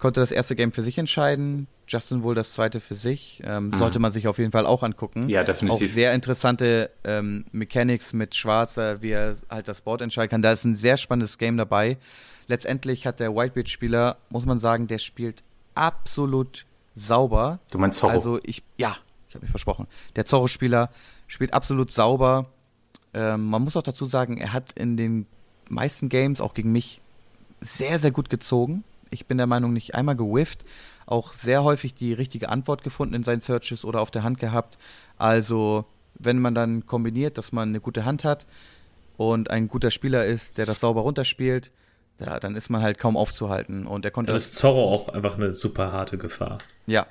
[SPEAKER 3] Konnte das erste Game für sich entscheiden. Justin wohl das zweite für sich. Ähm, mhm. Sollte man sich auf jeden Fall auch angucken.
[SPEAKER 2] Ja, definitiv.
[SPEAKER 3] Auch sehr interessante ähm, Mechanics mit Schwarzer, wie er halt das Board entscheiden kann. Da ist ein sehr spannendes Game dabei. Letztendlich hat der Whitebeard-Spieler, muss man sagen, der spielt absolut sauber.
[SPEAKER 2] Du meinst Zorro?
[SPEAKER 3] Also ich, ja, ich habe mich versprochen. Der Zorro-Spieler spielt absolut sauber. Ähm, man muss auch dazu sagen, er hat in den meisten Games, auch gegen mich, sehr, sehr gut gezogen. Ich bin der Meinung, nicht einmal gewifft. Auch sehr häufig die richtige Antwort gefunden in seinen Searches oder auf der Hand gehabt. Also, wenn man dann kombiniert, dass man eine gute Hand hat und ein guter Spieler ist, der das sauber runterspielt, ja, dann ist man halt kaum aufzuhalten. Und er konnte.
[SPEAKER 1] Dann ist Zorro auch einfach eine super harte Gefahr.
[SPEAKER 3] Ja.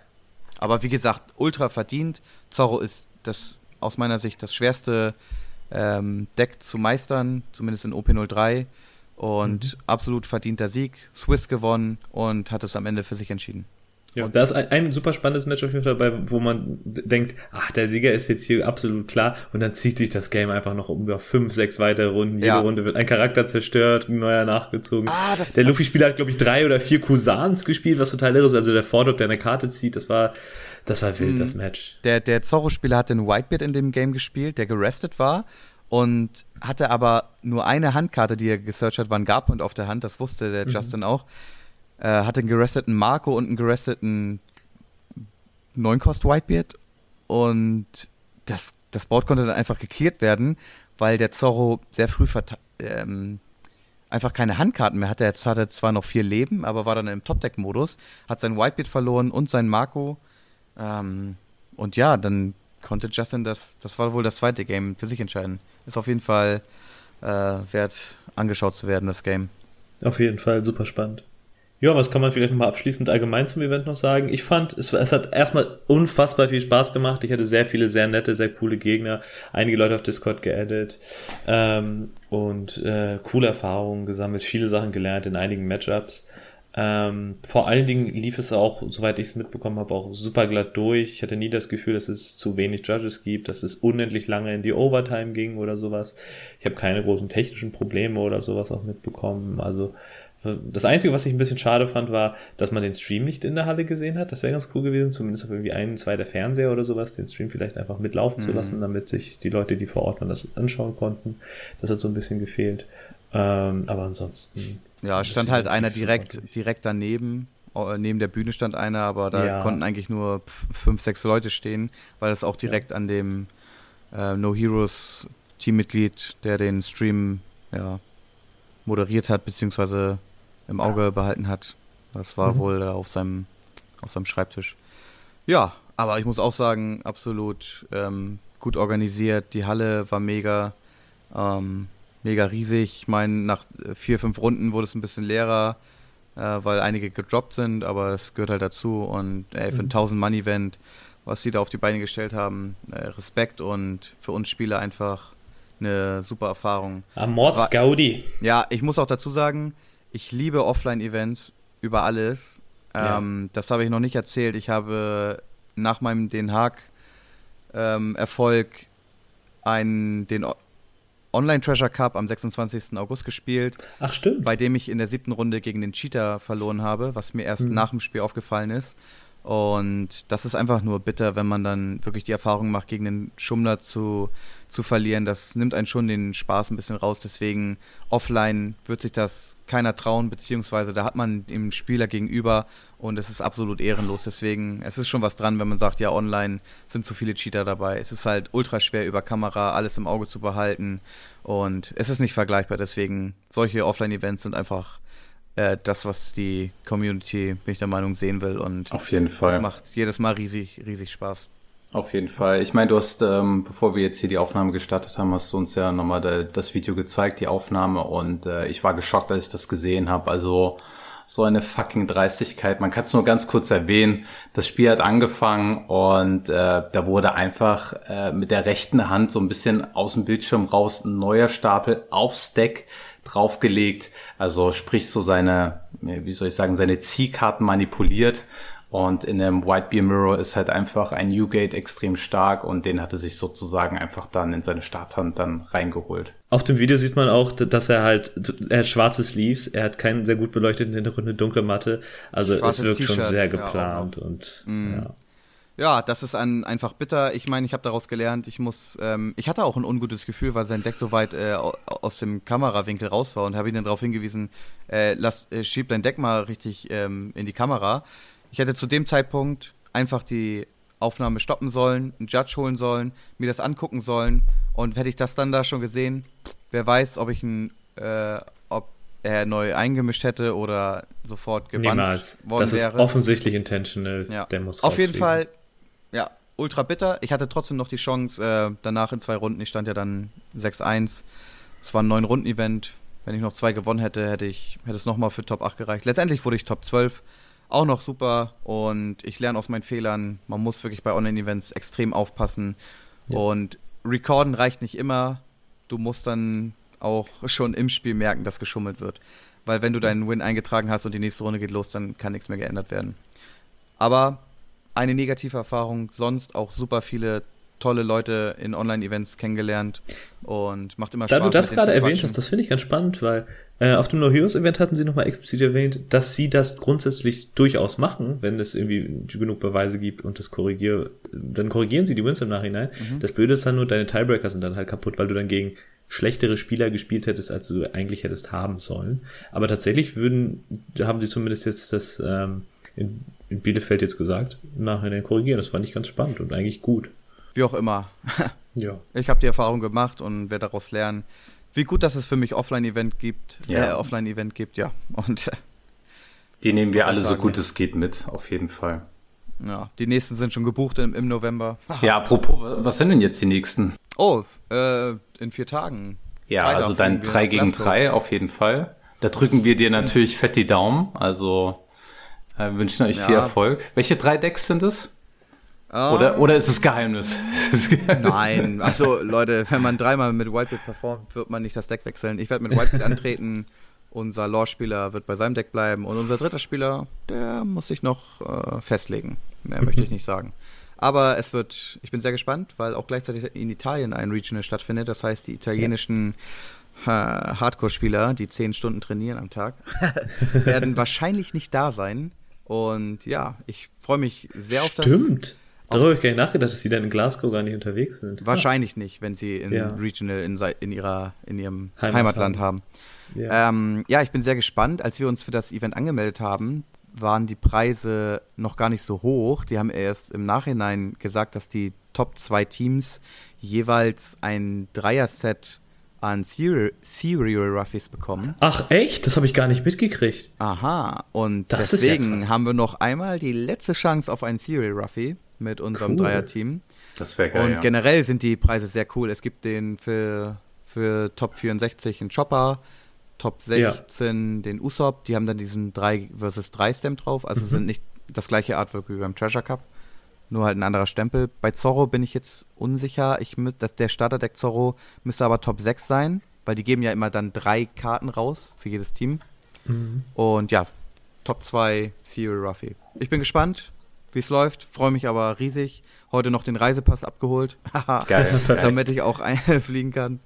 [SPEAKER 3] Aber wie gesagt, ultra verdient. Zorro ist das aus meiner Sicht das schwerste ähm, Deck zu meistern, zumindest in OP03. Und mhm. absolut verdienter Sieg. Swiss gewonnen und hat es am Ende für sich entschieden.
[SPEAKER 1] Ja, und da ist ein, ein, super spannendes Match auf jeden Fall dabei, wo man denkt, ach, der Sieger ist jetzt hier absolut klar und dann zieht sich das Game einfach noch um über fünf, sechs weitere Runden. Jede ja. Runde wird ein Charakter zerstört, ein neuer nachgezogen. Ah, der Luffy-Spieler hat, glaube ich, drei oder vier Cousins gespielt, was total irre ist. Also der Vordog, der eine Karte zieht, das war, das war wild, mhm. das Match.
[SPEAKER 3] Der, der Zorro-Spieler hat den Whitebeard in dem Game gespielt, der gerestet war und hatte aber nur eine Handkarte, die er gesearched hat, war ein Garpoint auf der Hand, das wusste der mhm. Justin auch. Äh, hatte einen geresteten Marco und einen geresteten Neunkost Whitebeard und das, das Board konnte dann einfach geklärt werden, weil der Zorro sehr früh ähm, einfach keine Handkarten mehr hatte. Jetzt hatte er zwar noch vier Leben, aber war dann im Top-Deck-Modus, hat sein Whitebeard verloren und sein Marco. Ähm, und ja, dann konnte Justin das, das war wohl das zweite Game für sich entscheiden. Ist auf jeden Fall äh, wert, angeschaut zu werden, das Game.
[SPEAKER 1] Auf jeden Fall, super spannend. Ja, was kann man vielleicht nochmal abschließend allgemein zum Event noch sagen? Ich fand, es, es hat erstmal unfassbar viel Spaß gemacht. Ich hatte sehr viele sehr nette, sehr coole Gegner, einige Leute auf Discord geaddet ähm, und äh, coole Erfahrungen gesammelt, viele Sachen gelernt in einigen Matchups. Ähm, vor allen Dingen lief es auch, soweit ich es mitbekommen habe, auch super glatt durch. Ich hatte nie das Gefühl, dass es zu wenig Judges gibt, dass es unendlich lange in die Overtime ging oder sowas. Ich habe keine großen technischen Probleme oder sowas auch mitbekommen. Also das Einzige, was ich ein bisschen schade fand, war, dass man den Stream nicht in der Halle gesehen hat. Das wäre ganz cool gewesen, zumindest auf irgendwie ein, zwei der Fernseher oder sowas, den Stream vielleicht einfach mitlaufen mhm. zu lassen, damit sich die Leute, die vor Ort waren, das anschauen konnten. Das hat so ein bisschen gefehlt. Ähm, aber ansonsten.
[SPEAKER 3] Ja, stand halt einer direkt, direkt daneben. Äh, neben der Bühne stand einer, aber da ja. konnten eigentlich nur fünf, sechs Leute stehen, weil das auch direkt ja. an dem äh, No Heroes Teammitglied, der den Stream ja, moderiert hat, beziehungsweise im Auge ja. behalten hat. Das war mhm. wohl auf seinem, auf seinem Schreibtisch. Ja, aber ich muss auch sagen, absolut ähm, gut organisiert. Die Halle war mega, ähm, mega riesig. Ich meine, nach vier, fünf Runden wurde es ein bisschen leerer, äh, weil einige gedroppt sind, aber es gehört halt dazu. Und ey, für ein 1000-Mann-Event, mhm. was sie da auf die Beine gestellt haben, äh, Respekt und für uns Spieler einfach eine super Erfahrung.
[SPEAKER 1] Amords Gaudi.
[SPEAKER 3] Ja, ich muss auch dazu sagen, ich liebe Offline-Events über alles. Ähm, ja. Das habe ich noch nicht erzählt. Ich habe nach meinem Den Haag-Erfolg ähm, einen, den Online Treasure Cup am 26. August gespielt.
[SPEAKER 1] Ach, stimmt.
[SPEAKER 3] Bei dem ich in der siebten Runde gegen den Cheater verloren habe, was mir erst mhm. nach dem Spiel aufgefallen ist. Und das ist einfach nur bitter, wenn man dann wirklich die Erfahrung macht, gegen den Schummler zu, zu verlieren. Das nimmt einen schon den Spaß ein bisschen raus. Deswegen offline wird sich das keiner trauen, beziehungsweise da hat man dem Spieler gegenüber und es ist absolut ehrenlos. Deswegen, es ist schon was dran, wenn man sagt, ja, online sind zu viele Cheater dabei. Es ist halt ultra schwer über Kamera alles im Auge zu behalten und es ist nicht vergleichbar. Deswegen, solche Offline-Events sind einfach äh, das, was die Community, bin ich der Meinung, sehen will. Und
[SPEAKER 2] auf jeden Fall.
[SPEAKER 3] Das macht jedes Mal riesig, riesig Spaß.
[SPEAKER 2] Auf jeden Fall. Ich meine, du hast, ähm, bevor wir jetzt hier die Aufnahme gestartet haben, hast du uns ja nochmal da, das Video gezeigt, die Aufnahme, und äh, ich war geschockt, als ich das gesehen habe. Also so eine fucking Dreistigkeit. Man kann es nur ganz kurz erwähnen. Das Spiel hat angefangen und äh, da wurde einfach äh, mit der rechten Hand so ein bisschen aus dem Bildschirm raus ein neuer Stapel aufs Deck draufgelegt. Also sprich so seine, wie soll ich sagen, seine Ziehkarten manipuliert. Und in dem White Beer Mirror ist halt einfach ein Newgate extrem stark und den hatte sich sozusagen einfach dann in seine Starthand dann reingeholt.
[SPEAKER 1] Auf dem Video sieht man auch, dass er halt, er hat schwarze Sleeves, er hat keinen sehr gut beleuchteten Hintergrund, eine dunkle Matte. Also es wirkt schon sehr geplant ja, und mm. ja.
[SPEAKER 3] Ja, das ist ein, einfach bitter. Ich meine, ich habe daraus gelernt, ich muss, ähm, ich hatte auch ein ungutes Gefühl, weil sein Deck so weit äh, aus dem Kamerawinkel raus war und habe ihn dann darauf hingewiesen, äh, lass, äh, schieb dein Deck mal richtig ähm, in die Kamera. Ich hätte zu dem Zeitpunkt einfach die Aufnahme stoppen sollen, einen Judge holen sollen, mir das angucken sollen und hätte ich das dann da schon gesehen, wer weiß, ob ich ein, äh, ob er neu eingemischt hätte oder sofort gebannt
[SPEAKER 1] Niemals. worden das wäre. Das ist offensichtlich intentional.
[SPEAKER 3] Ja. Der muss Auf jeden Fall ja, ultra bitter. Ich hatte trotzdem noch die Chance, äh, danach in zwei Runden, ich stand ja dann 6-1. Es war ein neun Runden Event. Wenn ich noch zwei gewonnen hätte, hätte ich hätte es nochmal für Top 8 gereicht. Letztendlich wurde ich Top 12. Auch noch super und ich lerne aus meinen Fehlern. Man muss wirklich bei Online-Events extrem aufpassen. Ja. Und Recorden reicht nicht immer. Du musst dann auch schon im Spiel merken, dass geschummelt wird. Weil wenn du deinen Win eingetragen hast und die nächste Runde geht los, dann kann nichts mehr geändert werden. Aber eine negative Erfahrung, sonst auch super viele tolle Leute in Online-Events kennengelernt und macht immer
[SPEAKER 1] Spaß. Da du das gerade erwähnt hast, das finde ich ganz spannend, weil äh, auf dem No Heroes Event hatten sie nochmal explizit erwähnt, dass sie das grundsätzlich durchaus machen, wenn es irgendwie genug Beweise gibt und das korrigiert, dann korrigieren sie die Wins im Nachhinein. Mhm. Das Blöde ist dann nur, deine Tiebreaker sind dann halt kaputt, weil du dann gegen schlechtere Spieler gespielt hättest, als du eigentlich hättest haben sollen. Aber tatsächlich würden, haben sie zumindest jetzt das ähm, in in Bielefeld jetzt gesagt, nachher korrigieren. Das fand ich ganz spannend und eigentlich gut.
[SPEAKER 3] Wie auch immer.
[SPEAKER 1] ja.
[SPEAKER 3] Ich habe die Erfahrung gemacht und werde daraus lernen. Wie gut, dass es für mich Offline-Event gibt, ja. äh, Offline-Event gibt, ja. Und äh,
[SPEAKER 2] die nehmen wir alle so gut es geht mit, auf jeden Fall.
[SPEAKER 3] Ja, die nächsten sind schon gebucht im, im November.
[SPEAKER 2] ja, apropos, was sind denn jetzt die nächsten?
[SPEAKER 3] Oh, äh, in vier Tagen.
[SPEAKER 2] Ja, Freitag also dein 3 gegen 3 auf jeden Fall. Da drücken wir dir natürlich fett die Daumen. Also wir wünschen euch ja. viel Erfolg. Welche drei Decks sind es? Um, oder, ähm, oder ist es Geheimnis?
[SPEAKER 3] Nein, also Leute, wenn man dreimal mit Whitebeard performt, wird man nicht das Deck wechseln. Ich werde mit Whitebeard antreten, unser Lore-Spieler wird bei seinem Deck bleiben und unser dritter Spieler, der muss sich noch äh, festlegen. Mehr möchte ich nicht sagen. Aber es wird, ich bin sehr gespannt, weil auch gleichzeitig in Italien ein Regional stattfindet. Das heißt, die italienischen Hardcore-Spieler, die zehn Stunden trainieren am Tag, werden wahrscheinlich nicht da sein. Und ja, ich freue mich sehr
[SPEAKER 1] auf das. Stimmt. Darüber habe ich gar nicht nachgedacht, dass sie dann in Glasgow gar nicht unterwegs sind.
[SPEAKER 3] Wahrscheinlich nicht, wenn sie in ja. Regional in, in, ihrer, in ihrem Heimat Heimatland haben. Ja. Ähm, ja, ich bin sehr gespannt. Als wir uns für das Event angemeldet haben, waren die Preise noch gar nicht so hoch. Die haben erst im Nachhinein gesagt, dass die Top 2 Teams jeweils ein Dreier-Set an Serial, Serial Ruffies bekommen.
[SPEAKER 1] Ach echt? Das habe ich gar nicht mitgekriegt.
[SPEAKER 3] Aha, und das deswegen ja haben wir noch einmal die letzte Chance auf einen Serial Ruffy mit unserem cool. Dreier-Team.
[SPEAKER 2] Das wäre geil.
[SPEAKER 3] Und
[SPEAKER 2] ja.
[SPEAKER 3] generell sind die Preise sehr cool. Es gibt den für, für Top 64 einen Chopper, Top 16 ja. den Usopp. Die haben dann diesen 3 vs 3 Stamp drauf, also mhm. sind nicht das gleiche Artwork wie beim Treasure Cup nur halt ein anderer Stempel. Bei Zorro bin ich jetzt unsicher. Ich mü der Starterdeck Zorro müsste aber Top 6 sein, weil die geben ja immer dann drei Karten raus für jedes Team. Mhm. Und ja, Top 2 Serial Ruffy. Ich bin gespannt, wie es läuft, freue mich aber riesig. Heute noch den Reisepass abgeholt. Geil. damit ich auch fliegen kann.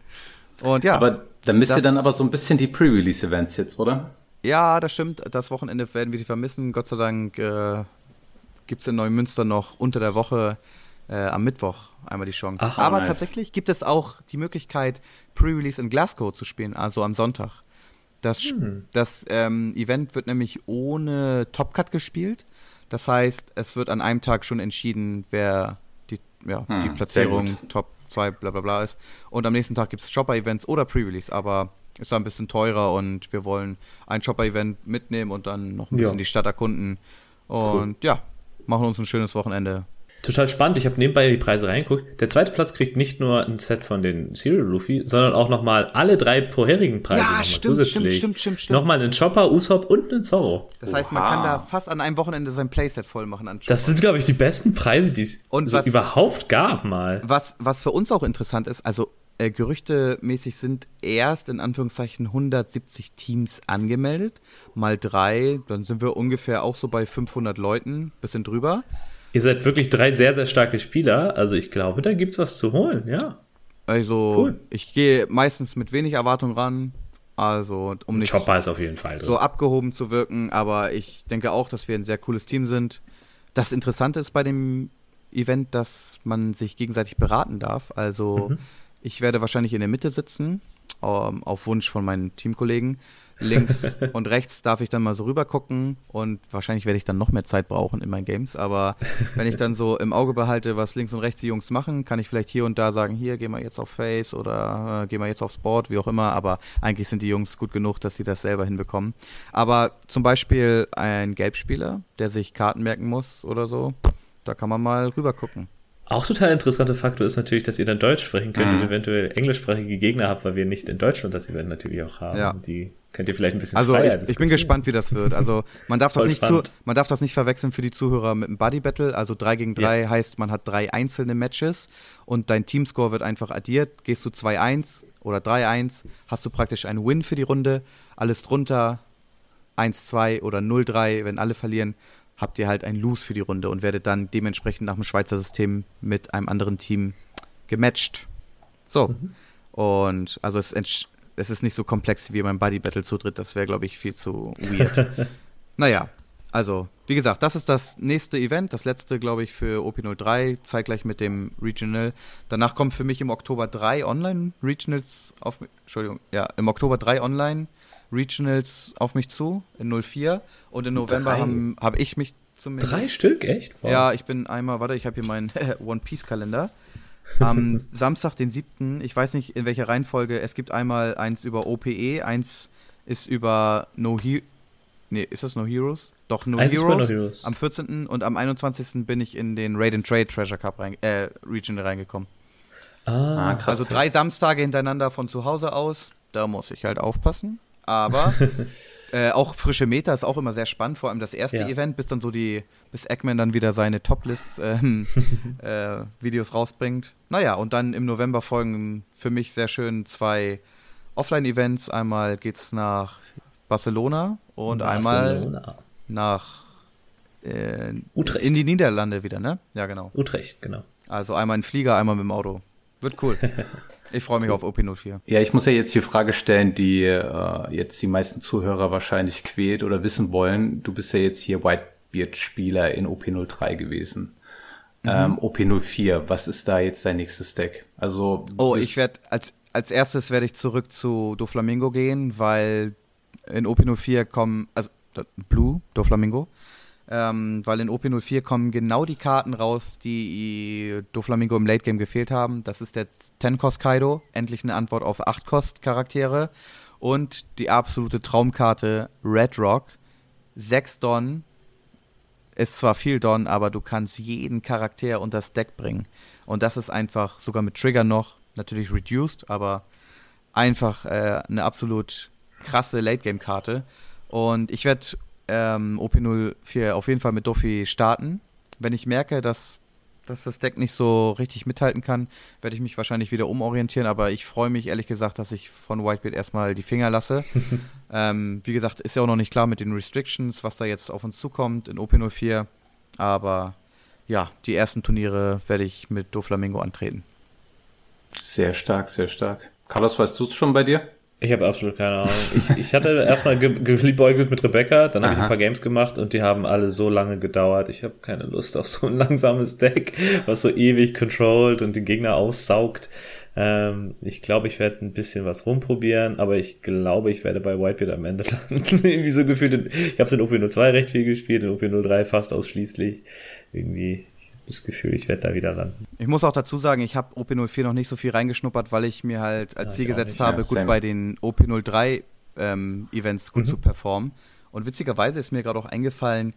[SPEAKER 3] Und ja.
[SPEAKER 2] Aber dann müsst ihr dann aber so ein bisschen die Pre-Release-Events jetzt, oder?
[SPEAKER 3] Ja, das stimmt. Das Wochenende werden wir die vermissen. Gott sei Dank äh, gibt es in Neumünster noch unter der Woche äh, am Mittwoch einmal die Chance. Ach, Aber nice. tatsächlich gibt es auch die Möglichkeit, Pre-Release in Glasgow zu spielen, also am Sonntag. Das, hm. das ähm, Event wird nämlich ohne Topcut gespielt. Das heißt, es wird an einem Tag schon entschieden, wer die, ja, hm, die Platzierung Top 2 bla bla bla ist. Und am nächsten Tag gibt es Shopper-Events oder Pre-Release, aber ist da ein bisschen teurer und wir wollen ein Shopper-Event mitnehmen und dann noch ein bisschen ja. die Stadt erkunden. Und cool. ja, machen uns ein schönes Wochenende.
[SPEAKER 1] Total spannend. Ich habe nebenbei die Preise reingeguckt. Der zweite Platz kriegt nicht nur ein Set von den Serial Luffy, sondern auch nochmal alle drei vorherigen Preise ja,
[SPEAKER 3] stimmt, zusätzlich. Stimmt, stimmt, stimmt,
[SPEAKER 1] Nochmal einen Chopper, Usopp und einen Zorro.
[SPEAKER 3] Das heißt, man kann da fast an einem Wochenende sein Playset voll machen an
[SPEAKER 1] Das sind, glaube ich, die besten Preise, die es so überhaupt gab mal.
[SPEAKER 3] Was, was für uns auch interessant ist, also äh, gerüchtemäßig sind erst in Anführungszeichen 170 Teams angemeldet. Mal drei, dann sind wir ungefähr auch so bei 500 Leuten, bisschen drüber.
[SPEAKER 1] Ihr seid wirklich drei sehr, sehr starke Spieler. Also ich glaube, da gibt es was zu holen, ja.
[SPEAKER 3] Also cool. ich gehe meistens mit wenig Erwartung ran. Also um nicht
[SPEAKER 1] Chopper ist auf jeden Fall
[SPEAKER 3] drin. so abgehoben zu wirken, aber ich denke auch, dass wir ein sehr cooles Team sind. Das Interessante ist bei dem Event, dass man sich gegenseitig beraten darf. Also mhm. Ich werde wahrscheinlich in der Mitte sitzen, ähm, auf Wunsch von meinen Teamkollegen links und rechts darf ich dann mal so rüber gucken und wahrscheinlich werde ich dann noch mehr Zeit brauchen in meinen Games. Aber wenn ich dann so im Auge behalte, was links und rechts die Jungs machen, kann ich vielleicht hier und da sagen, hier, geh mal jetzt auf Face oder äh, geh mal jetzt auf Sport, wie auch immer. Aber eigentlich sind die Jungs gut genug, dass sie das selber hinbekommen. Aber zum Beispiel ein Gelbspieler, der sich Karten merken muss oder so, da kann man mal rüber gucken.
[SPEAKER 1] Auch total interessanter Faktor ist natürlich, dass ihr dann Deutsch sprechen könnt mhm. und eventuell englischsprachige Gegner habt, weil wir nicht in Deutschland das Event natürlich auch haben. Ja. Die könnt ihr vielleicht ein bisschen
[SPEAKER 3] Also ich, ich bin gespannt, wie das wird. Also man darf das nicht zu, man darf das nicht verwechseln für die Zuhörer mit einem Buddy Battle. Also 3 gegen 3 ja. heißt, man hat drei einzelne Matches und dein Teamscore wird einfach addiert. Gehst du 2-1 oder 3-1, hast du praktisch einen Win für die Runde. Alles drunter 1-2 oder 0-3, wenn alle verlieren, habt ihr halt ein Lose für die Runde und werdet dann dementsprechend nach dem Schweizer System mit einem anderen Team gematcht. So. Mhm. Und also es, es ist nicht so komplex wie beim Buddy Battle zu dritt. Das wäre, glaube ich, viel zu weird. naja, also, wie gesagt, das ist das nächste Event, das letzte, glaube ich, für OP03, zeitgleich mit dem Regional. Danach kommt für mich im Oktober drei Online-Regionals auf Entschuldigung, ja, im Oktober drei Online Regionals auf mich zu in 04 und im November habe hab ich mich zumindest.
[SPEAKER 1] Drei Stück, echt?
[SPEAKER 3] Wow. Ja, ich bin einmal, warte, ich habe hier meinen One Piece Kalender. Am Samstag, den 7., ich weiß nicht in welcher Reihenfolge, es gibt einmal eins über OPE, eins ist über No Heroes. Nee, ist das No Heroes? Doch, No Heroes, no Heroes. Am 14. und am 21. bin ich in den Raid and Trade Treasure Cup rein, äh, Region reingekommen. Ah, ah, krass. Also drei Samstage hintereinander von zu Hause aus. Da muss ich halt aufpassen. Aber äh, auch frische Meter ist auch immer sehr spannend, vor allem das erste ja. Event, bis dann so die, bis Eggman dann wieder seine Toplist-Videos ähm, äh, rausbringt. Naja, und dann im November folgen für mich sehr schön zwei Offline-Events. Einmal geht's nach Barcelona und Barcelona. einmal nach äh, Utrecht. in die Niederlande wieder, ne? Ja, genau.
[SPEAKER 1] Utrecht, genau.
[SPEAKER 3] Also einmal in Flieger, einmal mit dem Auto. Wird cool. Ich freue mich auf OP04.
[SPEAKER 2] Ja, ich muss ja jetzt die Frage stellen, die äh, jetzt die meisten Zuhörer wahrscheinlich quält oder wissen wollen. Du bist ja jetzt hier Whitebeard-Spieler in OP03 gewesen. Mhm. Ähm, OP04, was ist da jetzt dein nächstes Deck? Also
[SPEAKER 3] Oh, ich werde als als erstes werde ich zurück zu Doflamingo gehen, weil in OP04 kommen also Blue Doflamingo ähm, weil in OP04 kommen genau die Karten raus, die Doflamingo im Late Game gefehlt haben. Das ist der 10-Cost Kaido, endlich eine Antwort auf 8-Cost Charaktere und die absolute Traumkarte Red Rock. 6 Don ist zwar viel Don, aber du kannst jeden Charakter unter das Deck bringen. Und das ist einfach, sogar mit Trigger noch, natürlich reduced, aber einfach äh, eine absolut krasse Late-Game-Karte. Und ich werde ähm, OP04 auf jeden Fall mit Doffy starten. Wenn ich merke, dass, dass das Deck nicht so richtig mithalten kann, werde ich mich wahrscheinlich wieder umorientieren. Aber ich freue mich ehrlich gesagt, dass ich von Whitebeard erstmal die Finger lasse. ähm, wie gesagt, ist ja auch noch nicht klar mit den Restrictions, was da jetzt auf uns zukommt in OP04. Aber ja, die ersten Turniere werde ich mit Doflamingo antreten.
[SPEAKER 2] Sehr stark, sehr stark. Carlos, weißt du es schon bei dir?
[SPEAKER 1] Ich habe absolut keine Ahnung. Ich, ich hatte erstmal geliebäugelt mit Rebecca, dann habe ich ein paar Games gemacht und die haben alle so lange gedauert. Ich habe keine Lust auf so ein langsames Deck, was so ewig controlled und den Gegner aussaugt. Ähm, ich glaube, ich werde ein bisschen was rumprobieren, aber ich glaube, ich werde bei Whitebeard am Ende landen. Irgendwie so gefühlt, ich habe es in OP02 recht viel gespielt, in OP03 fast ausschließlich. Irgendwie das Gefühl, ich werde da wieder landen.
[SPEAKER 3] Ich muss auch dazu sagen, ich habe OP04 noch nicht so viel reingeschnuppert, weil ich mir halt als ja, Ziel gesetzt habe, ja, gut same. bei den OP03 ähm, Events gut mhm. zu performen. Und witzigerweise ist mir gerade auch eingefallen,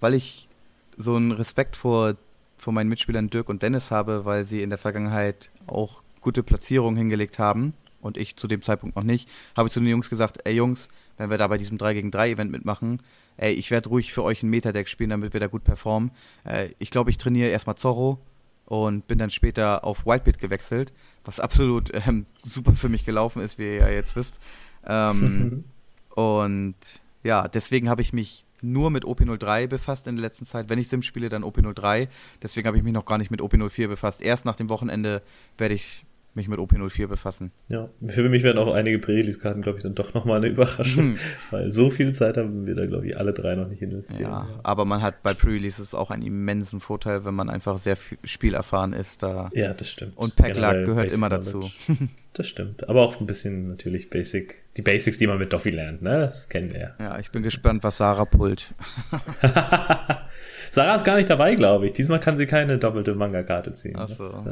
[SPEAKER 3] weil ich so einen Respekt vor, vor meinen Mitspielern Dirk und Dennis habe, weil sie in der Vergangenheit auch gute Platzierungen hingelegt haben und ich zu dem Zeitpunkt noch nicht, habe ich zu den Jungs gesagt, ey Jungs, wenn wir da bei diesem 3 gegen 3 Event mitmachen, ey, ich werde ruhig für euch ein Metadeck spielen, damit wir da gut performen. Äh, ich glaube, ich trainiere erstmal Zorro, und bin dann später auf Whitebit gewechselt, was absolut ähm, super für mich gelaufen ist, wie ihr ja jetzt wisst. Ähm, und ja, deswegen habe ich mich nur mit OP03 befasst in der letzten Zeit. Wenn ich Sim spiele, dann OP03. Deswegen habe ich mich noch gar nicht mit OP04 befasst. Erst nach dem Wochenende werde ich mich mit OP04 befassen.
[SPEAKER 1] Ja, für mich werden auch einige Pre-Release-Karten, glaube ich, dann doch nochmal eine Überraschung, mhm. weil so viel Zeit haben wir da, glaube ich, alle drei noch nicht investiert.
[SPEAKER 3] Ja, ja. aber man hat bei Pre-Releases auch einen immensen Vorteil, wenn man einfach sehr spielerfahren ist. Da.
[SPEAKER 1] Ja, das stimmt.
[SPEAKER 3] Und Packluck gehört Basic immer dazu.
[SPEAKER 1] Das stimmt. Aber auch ein bisschen natürlich Basic, die Basics, die man mit Doffy lernt, ne? Das kennen wir ja.
[SPEAKER 3] Ja, ich bin gespannt, was Sarah pullt.
[SPEAKER 1] Sarah ist gar nicht dabei, glaube ich. Diesmal kann sie keine doppelte Manga-Karte ziehen. Ach so.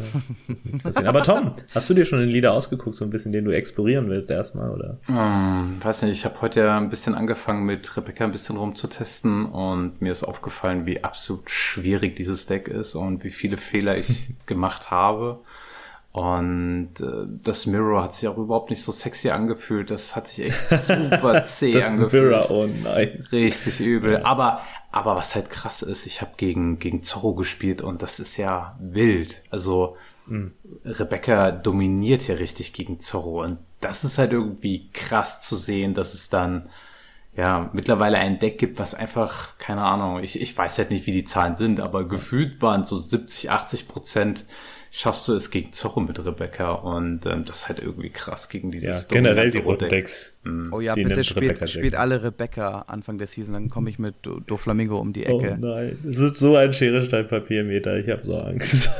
[SPEAKER 1] Das, äh, Aber Tom, hast du dir schon den Lieder ausgeguckt, so ein bisschen, den du explorieren willst erstmal, oder?
[SPEAKER 2] Hm, weiß nicht, ich habe heute ja ein bisschen angefangen mit Rebecca ein bisschen rumzutesten und mir ist aufgefallen, wie absolut schwierig dieses Deck ist und wie viele Fehler ich gemacht habe. Und äh, das Mirror hat sich auch überhaupt nicht so sexy angefühlt. Das hat sich echt super zäh das angefühlt. Mirror, oh nein. Richtig übel. Ja. Aber aber was halt krass ist, ich habe gegen, gegen Zorro gespielt und das ist ja wild. Also mhm. Rebecca dominiert ja richtig gegen Zorro und das ist halt irgendwie krass zu sehen, dass es dann ja mittlerweile ein Deck gibt, was einfach, keine Ahnung, ich, ich weiß halt nicht, wie die Zahlen sind, aber gefühlt waren so 70, 80 Prozent schaffst du es gegen Zorro mit Rebecca und ähm, das ist halt irgendwie krass gegen dieses
[SPEAKER 1] ja, generell die roten Decks.
[SPEAKER 3] Mhm. Oh ja, bitte spielt, spielt alle Rebecca Anfang der Season, dann komme ich mit Do, Do, Flamingo um die Ecke.
[SPEAKER 1] Oh nein, es ist so ein Schere Stein Papier Meter, ich habe so Angst.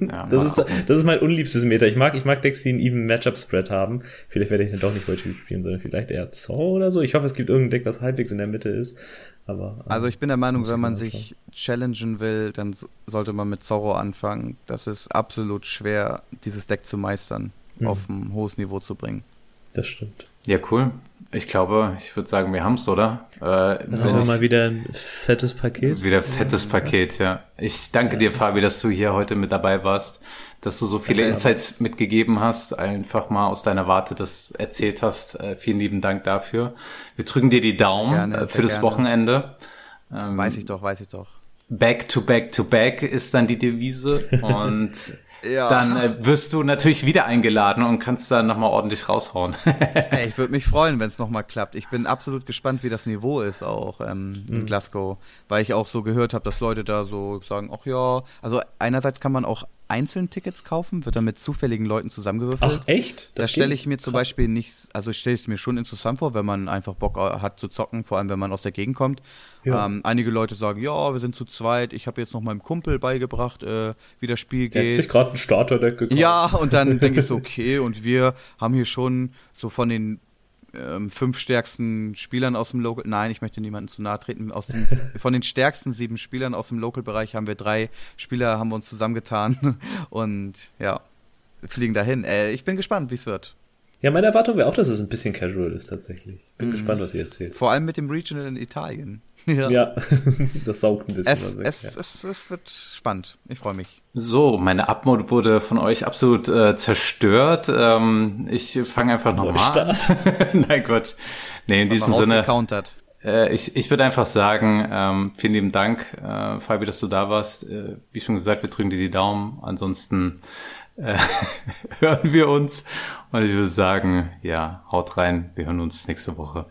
[SPEAKER 1] Ja, das ist das ist mein unliebstes Meter. Ich mag ich mag Decks, die einen even Matchup Spread haben. Vielleicht werde ich dann doch nicht Void spielen, sondern vielleicht eher Zorro oder so. Ich hoffe, es gibt irgendein Deck, was halbwegs in der Mitte ist. Aber,
[SPEAKER 3] ähm, also ich bin der Meinung, wenn man sich challengen will, dann sollte man mit Zorro anfangen. Das ist absolut schwer, dieses Deck zu meistern, mhm. auf ein hohes Niveau zu bringen.
[SPEAKER 1] Das stimmt.
[SPEAKER 2] Ja, cool. Ich glaube, ich würde sagen, wir haben es, oder?
[SPEAKER 1] Äh, Dann haben wir mal wieder ein fettes Paket.
[SPEAKER 2] Wieder fettes Paket, ja. Ich danke ja. dir, Fabi, dass du hier heute mit dabei warst dass du so viele Insights mitgegeben hast, einfach mal aus deiner Warte das erzählt hast. Äh, vielen lieben Dank dafür. Wir drücken dir die Daumen gerne, äh, für das gerne. Wochenende.
[SPEAKER 3] Ähm, weiß ich doch, weiß ich doch.
[SPEAKER 2] Back to back to back ist dann die Devise und ja. dann äh, wirst du natürlich wieder eingeladen und kannst dann nochmal ordentlich raushauen.
[SPEAKER 3] hey, ich würde mich freuen, wenn es nochmal klappt. Ich bin absolut gespannt, wie das Niveau ist auch ähm, in mhm. Glasgow, weil ich auch so gehört habe, dass Leute da so sagen, ach ja, also einerseits kann man auch einzeln Tickets kaufen, wird dann mit zufälligen Leuten zusammengewürfelt.
[SPEAKER 1] Ach echt?
[SPEAKER 3] Das da stelle ich mir zum Krass. Beispiel nicht, also ich stelle es mir schon interessant vor, wenn man einfach Bock hat zu zocken, vor allem wenn man aus der Gegend kommt. Ja. Ähm, einige Leute sagen, ja, wir sind zu zweit, ich habe jetzt noch meinem Kumpel beigebracht, äh, wie das Spiel geht. Er hat
[SPEAKER 1] sich gerade ein Starterdeck gekauft.
[SPEAKER 3] Ja, und dann denke ich so, okay, und wir haben hier schon so von den ähm, fünf stärksten Spielern aus dem Local, nein, ich möchte niemanden zu nahe treten, aus dem, von den stärksten sieben Spielern aus dem Local-Bereich haben wir drei Spieler, haben wir uns zusammengetan und ja, fliegen dahin. Äh, ich bin gespannt, wie es wird.
[SPEAKER 1] Ja, meine Erwartung wäre auch, dass es ein bisschen casual ist tatsächlich. Bin mhm. gespannt, was ihr erzählt.
[SPEAKER 3] Vor allem mit dem Regional in Italien.
[SPEAKER 1] Ja, ja das saugt ein bisschen.
[SPEAKER 3] Es, weg, es, ja. es, es, wird spannend. Ich freue mich.
[SPEAKER 2] So, meine Abmod wurde von euch absolut äh, zerstört. Ähm, ich fange einfach nochmal an. Nein Gott. Nee, in diesem Sinne. Äh, ich ich würde einfach sagen, ähm, vielen lieben Dank, äh, Fabi, dass du da warst. Äh, wie schon gesagt, wir drücken dir die Daumen. Ansonsten äh, hören wir uns. Und ich würde sagen, ja, haut rein. Wir hören uns nächste Woche.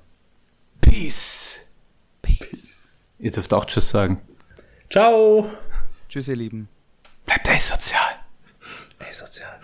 [SPEAKER 2] Peace. Peace. Ihr dürft auch Tschüss sagen.
[SPEAKER 1] Ciao.
[SPEAKER 3] Tschüss, ihr Lieben.
[SPEAKER 2] Bleibt asozial.
[SPEAKER 1] Asozial.